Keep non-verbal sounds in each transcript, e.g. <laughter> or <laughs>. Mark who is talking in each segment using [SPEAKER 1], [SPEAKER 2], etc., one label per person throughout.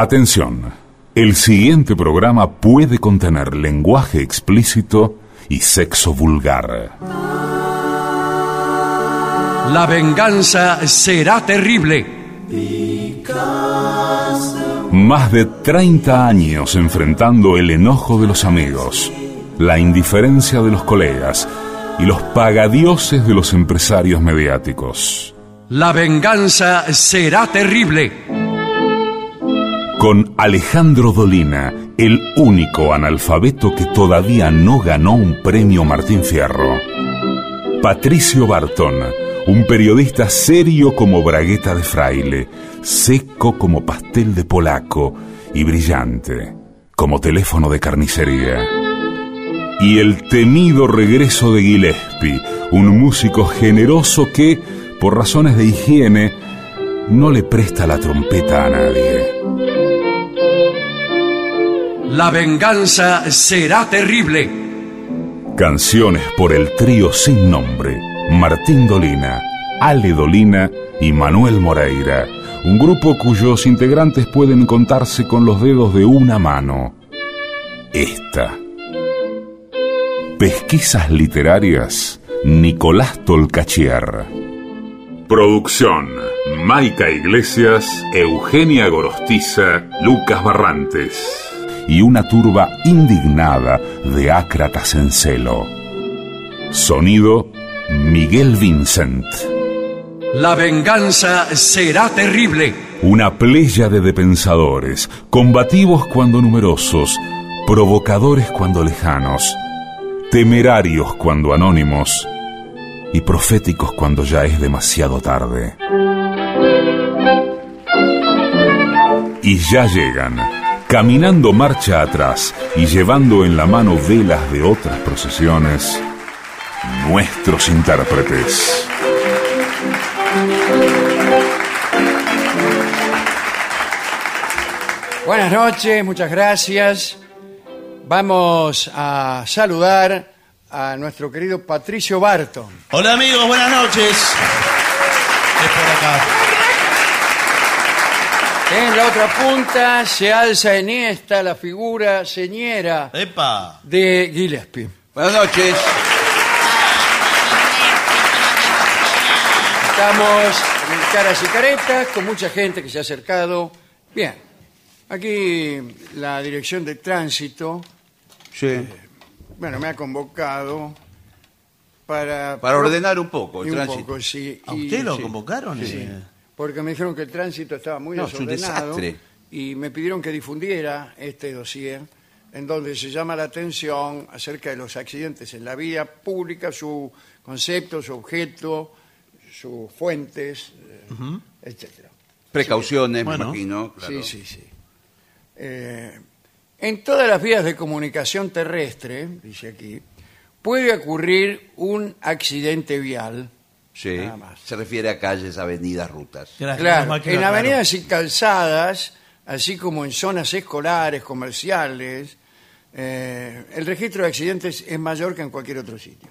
[SPEAKER 1] Atención, el siguiente programa puede contener lenguaje explícito y sexo vulgar.
[SPEAKER 2] La venganza será terrible.
[SPEAKER 1] Más de 30 años enfrentando el enojo de los amigos, la indiferencia de los colegas y los pagadioses de los empresarios mediáticos.
[SPEAKER 2] La venganza será terrible.
[SPEAKER 1] Con Alejandro Dolina, el único analfabeto que todavía no ganó un premio Martín Fierro. Patricio Barton, un periodista serio como bragueta de fraile, seco como pastel de polaco y brillante como teléfono de carnicería. Y el temido regreso de Gillespie, un músico generoso que, por razones de higiene, no le presta la trompeta a nadie.
[SPEAKER 2] La venganza será terrible.
[SPEAKER 1] Canciones por el trío sin nombre, Martín Dolina, Ale Dolina y Manuel Moreira, un grupo cuyos integrantes pueden contarse con los dedos de una mano. Esta. Pesquisas literarias, Nicolás Tolcachier. Producción, Maica Iglesias, Eugenia Gorostiza, Lucas Barrantes. Y una turba indignada de ácratas en celo. Sonido, Miguel Vincent.
[SPEAKER 2] La venganza será terrible.
[SPEAKER 1] Una pléyade de pensadores, combativos cuando numerosos, provocadores cuando lejanos, temerarios cuando anónimos y proféticos cuando ya es demasiado tarde. Y ya llegan, caminando marcha atrás y llevando en la mano velas de otras procesiones, nuestros intérpretes.
[SPEAKER 3] Buenas noches, muchas gracias. Vamos a saludar a nuestro querido Patricio Barton.
[SPEAKER 4] Hola amigos, buenas noches. Es por acá.
[SPEAKER 3] En la otra punta se alza en esta la figura señera
[SPEAKER 4] Epa.
[SPEAKER 3] de Gillespie.
[SPEAKER 5] Buenas noches.
[SPEAKER 3] Estamos en caras y caretas con mucha gente que se ha acercado. Bien, aquí la dirección de tránsito,
[SPEAKER 5] Sí.
[SPEAKER 3] bueno, me ha convocado para...
[SPEAKER 5] Para ordenar un poco el
[SPEAKER 3] Y un
[SPEAKER 5] tránsito.
[SPEAKER 3] poco, sí.
[SPEAKER 4] ¿A
[SPEAKER 3] y-
[SPEAKER 4] usted lo
[SPEAKER 3] sí.
[SPEAKER 4] convocaron?
[SPEAKER 3] Sí,
[SPEAKER 4] Eh,
[SPEAKER 3] porque me dijeron que el tránsito estaba muy
[SPEAKER 5] No, es un
[SPEAKER 3] desordenado
[SPEAKER 5] desastre.
[SPEAKER 3] y me pidieron que difundiera este dossier en donde se llama la atención acerca de los accidentes en la vía pública, su concepto, su objeto, sus fuentes, eh, etcétera.
[SPEAKER 5] Precauciones,
[SPEAKER 4] Bueno.
[SPEAKER 5] me imagino. claro.
[SPEAKER 3] Sí, sí, sí. Eh, en todas las vías de comunicación terrestre, dice aquí, puede ocurrir un accidente vial.
[SPEAKER 5] Sí.
[SPEAKER 3] Nada más.
[SPEAKER 5] Se refiere a calles, avenidas, rutas.
[SPEAKER 4] gracias, menos
[SPEAKER 3] Claro,
[SPEAKER 4] mal que lo
[SPEAKER 3] en
[SPEAKER 4] aclaró.
[SPEAKER 3] avenidas y calzadas, así como en zonas escolares, comerciales, eh, el registro de accidentes es mayor que en cualquier otro sitio.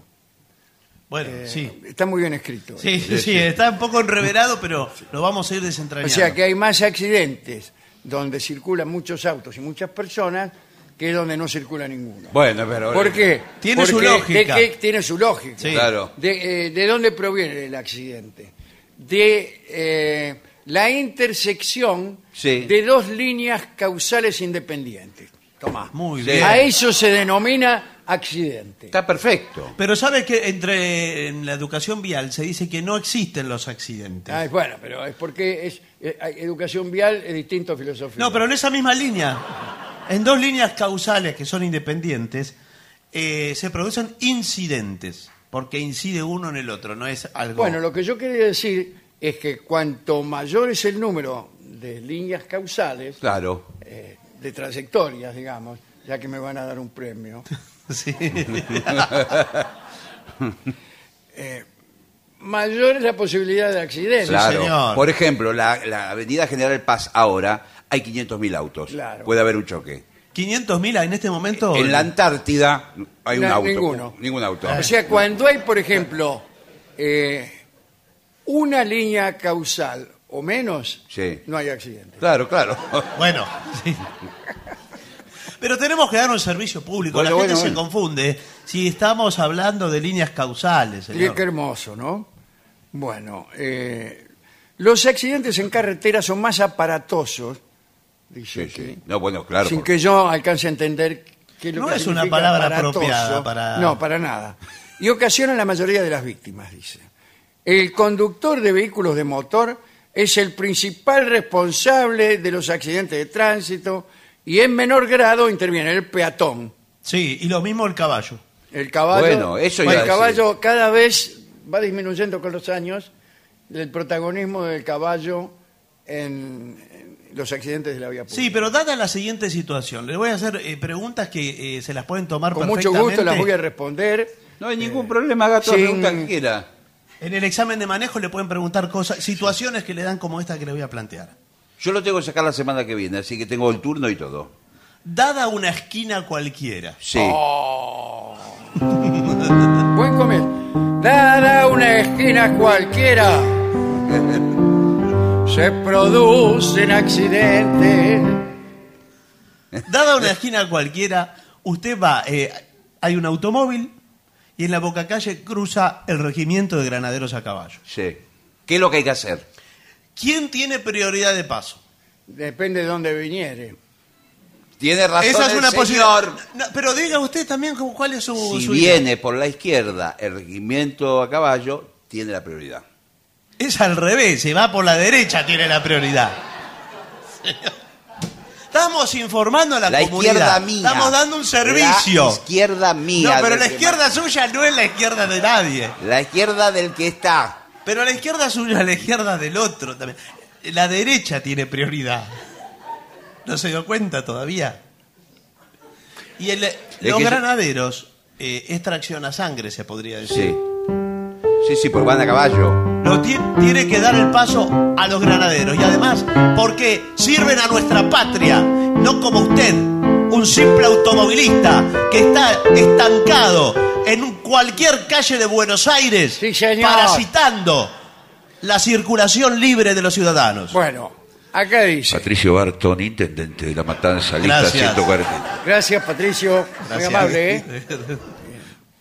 [SPEAKER 4] Bueno,
[SPEAKER 3] Eh,
[SPEAKER 4] sí.
[SPEAKER 3] Está muy bien escrito.
[SPEAKER 4] Sí, sí, sí, está un poco enreverado, pero lo vamos a ir
[SPEAKER 3] O
[SPEAKER 4] desentrañando.
[SPEAKER 3] sea que hay más accidentes donde circulan muchos autos y muchas personas que donde no circula ninguno.
[SPEAKER 5] Bueno, pero.
[SPEAKER 3] ¿Por qué?
[SPEAKER 4] Tiene su lógica.
[SPEAKER 3] tiene su lógica.
[SPEAKER 4] Sí.
[SPEAKER 5] Claro.
[SPEAKER 3] De, eh, ¿de dónde proviene el accidente? De eh, la intersección
[SPEAKER 5] Sí.
[SPEAKER 3] de dos líneas causales independientes. Tomá.
[SPEAKER 4] Muy bien.
[SPEAKER 3] A eso se denomina accidente.
[SPEAKER 5] Está perfecto.
[SPEAKER 4] Pero sabe que entre en la educación vial se dice que no existen los accidentes.
[SPEAKER 3] Ah, bueno, pero es porque es eh, educación vial es distinto a filosofía.
[SPEAKER 4] No, pero en esa misma línea, en dos líneas causales que son independientes, eh, se producen incidentes, porque incide uno en el otro, no es algo...
[SPEAKER 3] Bueno, lo que yo quería decir es que cuanto mayor es el número de líneas causales,
[SPEAKER 5] Claro.
[SPEAKER 3] eh, de trayectorias, digamos, ya que me van a dar un premio, <laughs>
[SPEAKER 4] Sí. <laughs>
[SPEAKER 3] mayor es la posibilidad de accidentes.
[SPEAKER 5] Claro.
[SPEAKER 4] señor.
[SPEAKER 5] Por ejemplo, la, la Avenida General Paz ahora hay 500.000 autos.
[SPEAKER 3] Claro.
[SPEAKER 5] Puede haber un choque.
[SPEAKER 4] 500.000 en este momento...
[SPEAKER 5] En la Antártida hay un
[SPEAKER 3] No,
[SPEAKER 5] auto.
[SPEAKER 3] ninguno.
[SPEAKER 5] Ningún auto.
[SPEAKER 3] O sea, cuando hay, por ejemplo, eh, una línea causal o menos,
[SPEAKER 5] Sí.
[SPEAKER 3] no hay accidente.
[SPEAKER 5] Claro, claro.
[SPEAKER 4] Bueno, <laughs> sí. Pero tenemos que dar un servicio público.
[SPEAKER 5] Bueno,
[SPEAKER 4] La gente
[SPEAKER 5] bueno,
[SPEAKER 4] se
[SPEAKER 5] bueno.
[SPEAKER 4] confunde si estamos hablando de líneas causales.
[SPEAKER 3] Y
[SPEAKER 4] señor.
[SPEAKER 3] qué hermoso, ¿no? Bueno, eh, los accidentes en carretera son más aparatosos, dice
[SPEAKER 5] Sí, sí.
[SPEAKER 3] aquí,
[SPEAKER 5] No, bueno, claro.
[SPEAKER 3] sin
[SPEAKER 5] porque-
[SPEAKER 3] que yo alcance a entender qué es lo
[SPEAKER 4] No
[SPEAKER 3] que
[SPEAKER 4] es una
[SPEAKER 3] significa
[SPEAKER 4] palabra
[SPEAKER 3] aparatoso.
[SPEAKER 4] apropiada para-
[SPEAKER 3] No, para nada. Y ocasionan la mayoría de las víctimas, dice. El conductor de vehículos de motor es el principal responsable de los accidentes de tránsito y en menor grado interviene el peatón.
[SPEAKER 4] Sí, y lo mismo el caballo.
[SPEAKER 3] El caballo,
[SPEAKER 5] Bueno, eso iba
[SPEAKER 3] el
[SPEAKER 5] a decir.
[SPEAKER 3] caballo cada vez va disminuyendo con los años el protagonismo del caballo en, en los accidentes de la vía pública.
[SPEAKER 4] Sí, pero dada la siguiente situación, le voy a hacer eh, preguntas que eh, se las pueden tomar
[SPEAKER 3] Con mucho gusto las voy a responder.
[SPEAKER 5] No hay ningún problema, haga toda la
[SPEAKER 3] sin-
[SPEAKER 5] pregunta que quiera.
[SPEAKER 4] En el examen de manejo le pueden preguntar cosas, situaciones que le dan como esta que le voy a plantear.
[SPEAKER 5] Yo lo tengo que sacar la semana que viene, así que tengo el turno y todo.
[SPEAKER 4] Dada una esquina cualquiera,
[SPEAKER 5] Sí.
[SPEAKER 3] Oh. <laughs> Buen comer. Dada una esquina cualquiera, <laughs> se producen accidentes.
[SPEAKER 4] dada una esquina cualquiera, usted va, eh, hay un automóvil y en la boca calle cruza el regimiento de granaderos a caballo.
[SPEAKER 5] Sí. ¿Qué es lo que hay que hacer?
[SPEAKER 4] ¿Quién tiene prioridad de paso?
[SPEAKER 3] Depende de dónde viniere.
[SPEAKER 5] Tiene razón
[SPEAKER 4] Esa es
[SPEAKER 5] el
[SPEAKER 4] una
[SPEAKER 5] señor.
[SPEAKER 4] No, pero diga usted también cuál es su.
[SPEAKER 5] Si
[SPEAKER 4] su
[SPEAKER 5] viene por la izquierda el regimiento a caballo, tiene la prioridad.
[SPEAKER 4] Es al revés, se va por la derecha, tiene la prioridad. Estamos informando a la,
[SPEAKER 5] La
[SPEAKER 4] comunidad.
[SPEAKER 5] izquierda mía.
[SPEAKER 4] Estamos dando un servicio.
[SPEAKER 5] La izquierda mía.
[SPEAKER 4] no, pero la izquierda suya no es la izquierda de nadie.
[SPEAKER 5] La izquierda del que está.
[SPEAKER 4] Pero la izquierda suya es la izquierda del otro también. La derecha tiene prioridad. ¿No se dio cuenta todavía? Y el- los granaderos eh, es tracción a sangre, se podría decir.
[SPEAKER 5] Sí. Sí, sí, porque van a caballo.
[SPEAKER 4] Lo ti- tiene que dar el paso a los granaderos. Y además, porque sirven a nuestra patria, no como usted, un simple automovilista que está estancado en cualquier calle de Buenos Aires,
[SPEAKER 3] Sí, señor.
[SPEAKER 4] parasitando la circulación libre de los ciudadanos.
[SPEAKER 3] Bueno, acá dice.
[SPEAKER 5] Patricio Barton, intendente de la Matanza, lista
[SPEAKER 4] Gracias.
[SPEAKER 5] 140.
[SPEAKER 3] Gracias, Patricio. Muy
[SPEAKER 4] Gracias.
[SPEAKER 3] amable, ¿eh? <laughs>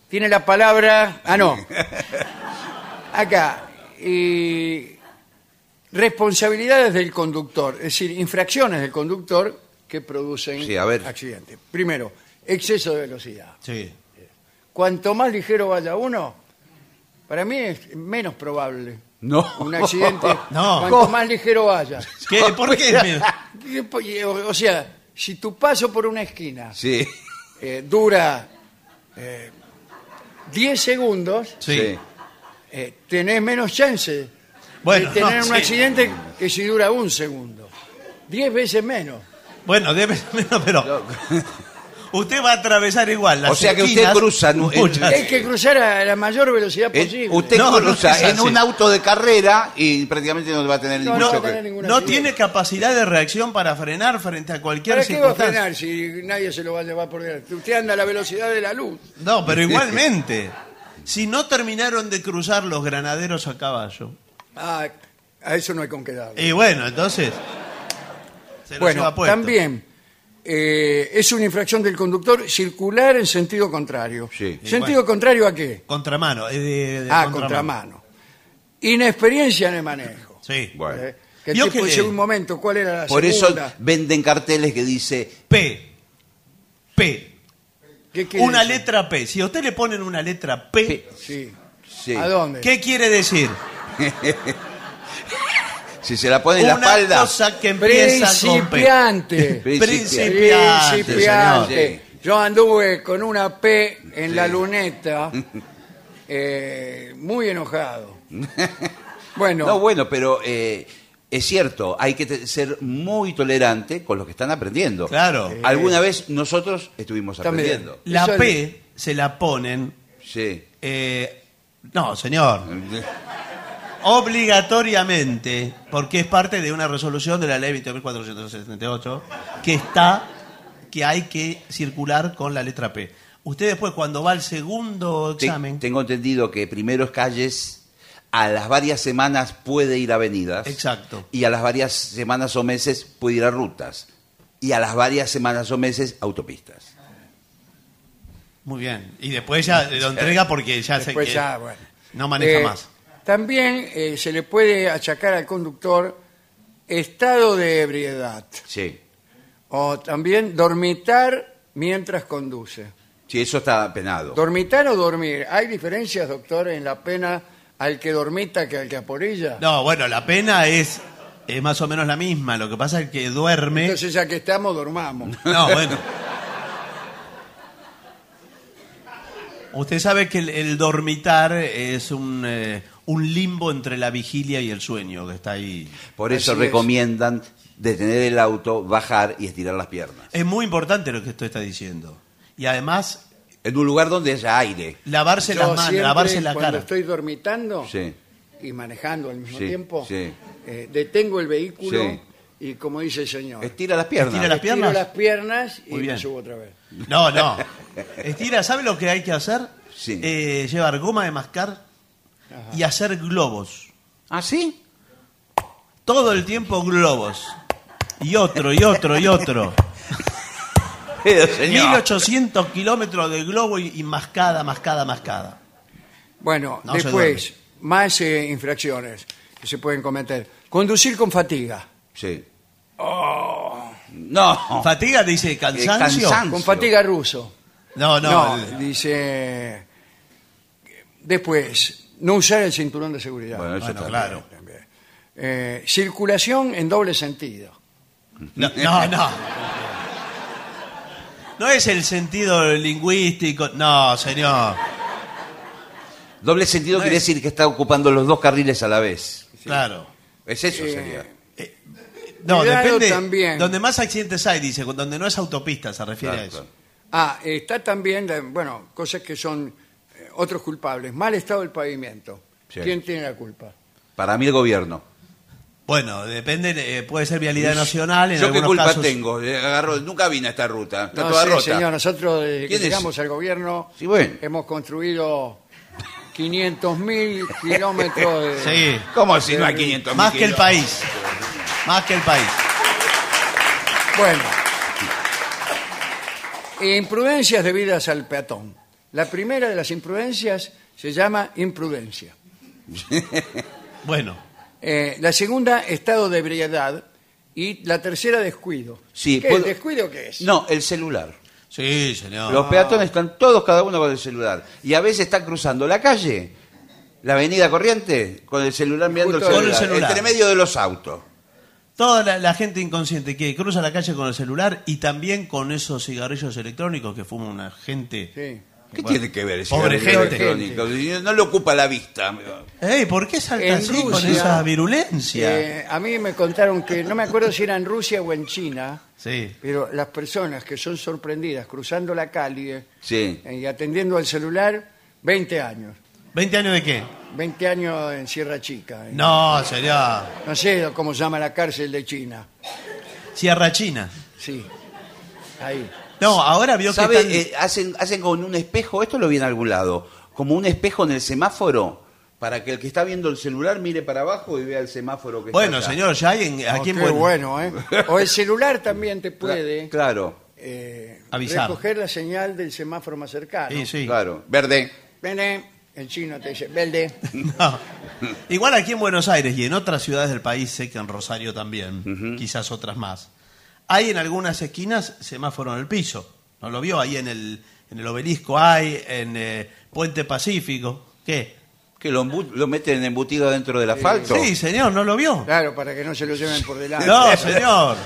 [SPEAKER 3] Tiene la palabra. Ah, no. <laughs> Acá. y responsabilidades del conductor, es decir, infracciones del conductor que producen
[SPEAKER 5] Sí, a ver.
[SPEAKER 3] accidentes. Primero, exceso de velocidad.
[SPEAKER 4] Sí.
[SPEAKER 3] Cuanto más ligero vaya uno, para mí es menos probable
[SPEAKER 5] No.
[SPEAKER 3] un accidente. <laughs>
[SPEAKER 4] No.
[SPEAKER 3] Cuanto más ligero vaya. <laughs>
[SPEAKER 4] ¿Qué? ¿Por qué?
[SPEAKER 3] O o sea, si tu paso por una esquina
[SPEAKER 5] Sí.
[SPEAKER 3] eh, dura eh, 10 segundos,
[SPEAKER 4] Sí.
[SPEAKER 3] eh, tenés menos chance
[SPEAKER 4] Bueno,
[SPEAKER 3] de tener
[SPEAKER 4] no,
[SPEAKER 3] un
[SPEAKER 4] sí.
[SPEAKER 3] accidente que si dura un segundo. 10 veces menos.
[SPEAKER 4] Bueno, debe ser menos, pero usted va a atravesar igual las
[SPEAKER 5] O sea que usted
[SPEAKER 4] esquinas,
[SPEAKER 5] cruza en- en-
[SPEAKER 4] muchas.
[SPEAKER 3] Hay que cruzar a la mayor velocidad
[SPEAKER 5] Eh,
[SPEAKER 3] posible.
[SPEAKER 5] usted
[SPEAKER 4] No, no
[SPEAKER 5] cruza
[SPEAKER 4] es
[SPEAKER 5] en
[SPEAKER 4] así.
[SPEAKER 5] un auto de carrera y prácticamente no va a tener
[SPEAKER 3] No,
[SPEAKER 5] ningún
[SPEAKER 3] no va a
[SPEAKER 5] choque.
[SPEAKER 3] tener ningún
[SPEAKER 4] no tiene capacidad de reacción para frenar frente a cualquier
[SPEAKER 3] ¿Para qué va a
[SPEAKER 4] circunstancia.
[SPEAKER 3] frenar si nadie se lo va a llevar por delante? Usted anda a la velocidad de la luz.
[SPEAKER 4] No, pero igualmente. Si no terminaron de cruzar los granaderos a caballo.
[SPEAKER 3] Ah, a eso no hay con qué darle.
[SPEAKER 4] Y bueno, entonces. Se lo
[SPEAKER 3] Bueno,
[SPEAKER 4] puesto.
[SPEAKER 3] también eh, es una infracción del conductor circular en sentido contrario.
[SPEAKER 5] Sí.
[SPEAKER 3] ¿Sentido contrario a qué?
[SPEAKER 4] Contramano. eh, de- de
[SPEAKER 3] Ah, contramano. Inexperiencia en el manejo.
[SPEAKER 4] Sí.
[SPEAKER 5] Bueno.
[SPEAKER 3] Eh, que el
[SPEAKER 4] Vio
[SPEAKER 3] tipo
[SPEAKER 4] que-
[SPEAKER 3] dice un momento, ¿cuál era la
[SPEAKER 5] Por eso
[SPEAKER 3] segunda?
[SPEAKER 5] venden carteles que dice
[SPEAKER 4] P. P.
[SPEAKER 3] ¿Qué quiere
[SPEAKER 4] Una
[SPEAKER 3] decir?
[SPEAKER 4] letra P. Si a usted le ponen una letra P,
[SPEAKER 5] P.
[SPEAKER 3] Sí.
[SPEAKER 5] sí.
[SPEAKER 3] ¿A dónde?
[SPEAKER 4] ¿qué quiere decir? <laughs>
[SPEAKER 5] Si se la pone en la
[SPEAKER 4] una
[SPEAKER 5] espalda.
[SPEAKER 4] cosa que empieza con P.
[SPEAKER 3] Principiante.
[SPEAKER 4] Principiante.
[SPEAKER 3] Yo anduve con una P en la luneta, <laughs> eh, muy enojado. Bueno,
[SPEAKER 5] No, bueno, pero eh, es cierto, hay que te- ser muy tolerante con los que están aprendiendo.
[SPEAKER 4] Claro.
[SPEAKER 5] Alguna vez nosotros estuvimos
[SPEAKER 3] También.
[SPEAKER 5] aprendiendo.
[SPEAKER 4] La
[SPEAKER 3] Eso es-
[SPEAKER 4] P se la ponen.
[SPEAKER 5] Sí.
[SPEAKER 4] eh, no, señor. <laughs> Obligatoriamente, porque es parte de una resolución de la ley 20.478, que está que hay que circular con la letra P. Usted después, cuando va al segundo
[SPEAKER 5] Te-
[SPEAKER 4] examen,
[SPEAKER 5] tengo entendido que primero es calles, a las varias semanas puede ir a avenidas.
[SPEAKER 4] Exacto.
[SPEAKER 5] Y a las varias semanas o meses puede ir a rutas. Y a las varias semanas o meses autopistas.
[SPEAKER 4] Muy bien. Y después ya lo entrega porque ya sé
[SPEAKER 3] Después
[SPEAKER 4] que
[SPEAKER 3] ya, bueno.
[SPEAKER 4] no maneja
[SPEAKER 3] Eh,
[SPEAKER 4] más.
[SPEAKER 3] También eh, se le puede achacar al conductor estado de ebriedad
[SPEAKER 5] Sí.
[SPEAKER 3] o también dormitar mientras conduce.
[SPEAKER 5] Sí, eso está penado.
[SPEAKER 3] ¿Dormitar o dormir? ¿Hay diferencias, doctor, en la pena al que dormita que al que aporilla?
[SPEAKER 4] No, bueno, la pena es, es más o menos la misma. Lo que pasa es que duerme.
[SPEAKER 3] Entonces ya que estamos, dormamos. <laughs>
[SPEAKER 4] No, bueno. Usted sabe que el, el dormitar es un, eh, un limbo entre la vigilia y el sueño que está ahí.
[SPEAKER 5] Por eso
[SPEAKER 3] Así es.
[SPEAKER 5] recomiendan detener el auto, bajar y estirar las piernas.
[SPEAKER 4] Es muy importante lo que usted está diciendo. Y además,
[SPEAKER 5] En un lugar donde haya aire.
[SPEAKER 4] lavarse
[SPEAKER 3] Yo
[SPEAKER 4] las manos,
[SPEAKER 3] siempre,
[SPEAKER 4] lavarse la
[SPEAKER 3] cuando
[SPEAKER 4] cara.
[SPEAKER 3] estoy dormitando
[SPEAKER 5] Sí.
[SPEAKER 3] y manejando al mismo
[SPEAKER 5] Sí,
[SPEAKER 3] tiempo,
[SPEAKER 5] sí.
[SPEAKER 3] eh, detengo el vehículo
[SPEAKER 5] Sí.
[SPEAKER 3] y, como dice el señor,
[SPEAKER 5] Estira las piernas.
[SPEAKER 4] Estira las
[SPEAKER 3] estiro
[SPEAKER 4] piernas.
[SPEAKER 3] las piernas y me subo otra vez.
[SPEAKER 4] No, no. <laughs> Estira, ¿sabe lo que hay que hacer?
[SPEAKER 5] Sí.
[SPEAKER 4] Eh, llevar goma de mascar y hacer globos.
[SPEAKER 5] ¿Ah, sí?
[SPEAKER 4] Todo el tiempo globos. Y otro, y otro, y otro. <laughs>
[SPEAKER 5] Pero, señor.
[SPEAKER 4] 1800 kilómetros de globo y, y mascada, mascada, mascada.
[SPEAKER 3] Bueno,
[SPEAKER 4] No se
[SPEAKER 3] después, más eh, infracciones que se pueden cometer. Conducir con fatiga.
[SPEAKER 5] Sí.
[SPEAKER 3] Oh.
[SPEAKER 5] No.
[SPEAKER 4] ¿Fatiga dice cansancio?
[SPEAKER 5] cansancio.
[SPEAKER 3] Con fatiga ruso.
[SPEAKER 4] No, no.
[SPEAKER 3] No,
[SPEAKER 4] el-
[SPEAKER 3] dice... Después, no usar el cinturón de seguridad.
[SPEAKER 5] Bueno, eso
[SPEAKER 4] Bueno,
[SPEAKER 5] está
[SPEAKER 4] claro.
[SPEAKER 3] También. Eh, circulación en doble sentido.
[SPEAKER 4] No, no, no. <laughs> No es el sentido lingüístico. No, señor.
[SPEAKER 5] Doble sentido
[SPEAKER 4] No
[SPEAKER 5] quiere
[SPEAKER 4] es-
[SPEAKER 5] decir que está ocupando los dos carriles a la vez.
[SPEAKER 4] Claro.
[SPEAKER 5] Es eso,
[SPEAKER 3] Eh,
[SPEAKER 5] sería.
[SPEAKER 4] No,
[SPEAKER 3] Cuidado
[SPEAKER 4] depende.
[SPEAKER 3] también.
[SPEAKER 4] Donde más accidentes hay, dice, donde no es autopista, se refiere
[SPEAKER 5] Claro,
[SPEAKER 4] a eso.
[SPEAKER 5] claro.
[SPEAKER 3] Ah, está también, la- bueno, cosas que son eh, otros culpables. Mal estado del pavimento.
[SPEAKER 5] Sí.
[SPEAKER 3] ¿Quién tiene la culpa?
[SPEAKER 5] Para mí el gobierno.
[SPEAKER 4] Bueno, depende, eh, puede ser vialidad nacional. En
[SPEAKER 5] Yo qué culpa
[SPEAKER 4] casos-
[SPEAKER 5] tengo. Eh, agarró- nunca vine a esta ruta. Está
[SPEAKER 3] No
[SPEAKER 5] toda rota.
[SPEAKER 3] señor, nosotros desde que llegamos al gobierno
[SPEAKER 5] Sí, bueno.
[SPEAKER 3] hemos construido 500 mil kilómetros de... <laughs>
[SPEAKER 4] Sí,
[SPEAKER 5] ¿Cómo si no hay 500
[SPEAKER 4] más que el país. Más que el país.
[SPEAKER 3] Bueno. Imprudencias debidas al peatón. La primera de las imprudencias se llama imprudencia. <laughs>
[SPEAKER 4] Bueno,
[SPEAKER 3] Eh, la segunda, estado de ebriedad. Y la tercera, descuido.
[SPEAKER 5] Sí,
[SPEAKER 3] ¿Qué,
[SPEAKER 5] puedo-
[SPEAKER 3] ¿Descuido qué es?
[SPEAKER 5] No, el celular.
[SPEAKER 4] sí, señor.
[SPEAKER 5] Los peatones están todos, cada uno con el celular. Y a veces están cruzando la calle, la avenida Corriente, con el celular mirando el
[SPEAKER 3] Justo
[SPEAKER 5] celular,
[SPEAKER 4] con el celular.
[SPEAKER 5] Entre medio de los autos.
[SPEAKER 4] Toda la, la gente inconsciente que cruza la calle con el celular y también con esos cigarrillos electrónicos que fuma una gente.
[SPEAKER 3] Sí.
[SPEAKER 5] ¿Qué
[SPEAKER 4] Bueno,
[SPEAKER 5] tiene que ver ese
[SPEAKER 4] pobre gente.
[SPEAKER 5] electrónico? No le ocupa la vista.
[SPEAKER 4] Ey, ¿por qué salta
[SPEAKER 3] En
[SPEAKER 4] así con esa virulencia?
[SPEAKER 3] Eh, a mí me contaron que, no me acuerdo si era en Rusia o en China,
[SPEAKER 4] Sí.
[SPEAKER 3] pero las personas que son sorprendidas cruzando la calle
[SPEAKER 5] Sí.
[SPEAKER 3] eh, y atendiendo el celular, 20 años.
[SPEAKER 4] ¿20 años de qué?
[SPEAKER 3] 20 años en Sierra Chica. eh.
[SPEAKER 4] No, sería
[SPEAKER 3] No sé cómo se llama la cárcel de China.
[SPEAKER 4] Sierra China.
[SPEAKER 3] Sí, ahí.
[SPEAKER 4] No, ahora vio que
[SPEAKER 5] ¿Sabe?
[SPEAKER 4] están-
[SPEAKER 5] Eh, hacen, hacen con un espejo, esto lo vi en algún lado, como un espejo en el semáforo, para que el que está viendo el celular mire para abajo y vea el semáforo que
[SPEAKER 4] Bueno,
[SPEAKER 5] está acá.
[SPEAKER 4] señor, ya hay en, aquí
[SPEAKER 3] Oh,
[SPEAKER 4] en
[SPEAKER 3] qué
[SPEAKER 4] Buen-
[SPEAKER 3] bueno, ¿eh? O el celular también te puede
[SPEAKER 5] Claro,
[SPEAKER 3] eh,
[SPEAKER 4] Avisar.
[SPEAKER 3] recoger la señal del semáforo más cercano.
[SPEAKER 4] Sí, sí.
[SPEAKER 5] claro. Verde.
[SPEAKER 3] Vene, el chino te dice, verde. <laughs>
[SPEAKER 4] No. Igual aquí en Buenos Aires y en otras ciudades del país, sé que en Rosario también, quizás otras más, hay en algunas esquinas semáforo en el piso. ¿No lo vio? Ahí en el, en el obelisco hay, en eh, Puente Pacífico. ¿Qué?
[SPEAKER 5] Que lo, meten embutido dentro del asfalto.
[SPEAKER 4] Sí, señor, ¿no lo vio?
[SPEAKER 3] Claro, para que no se lo lleven por delante.
[SPEAKER 4] No, señor.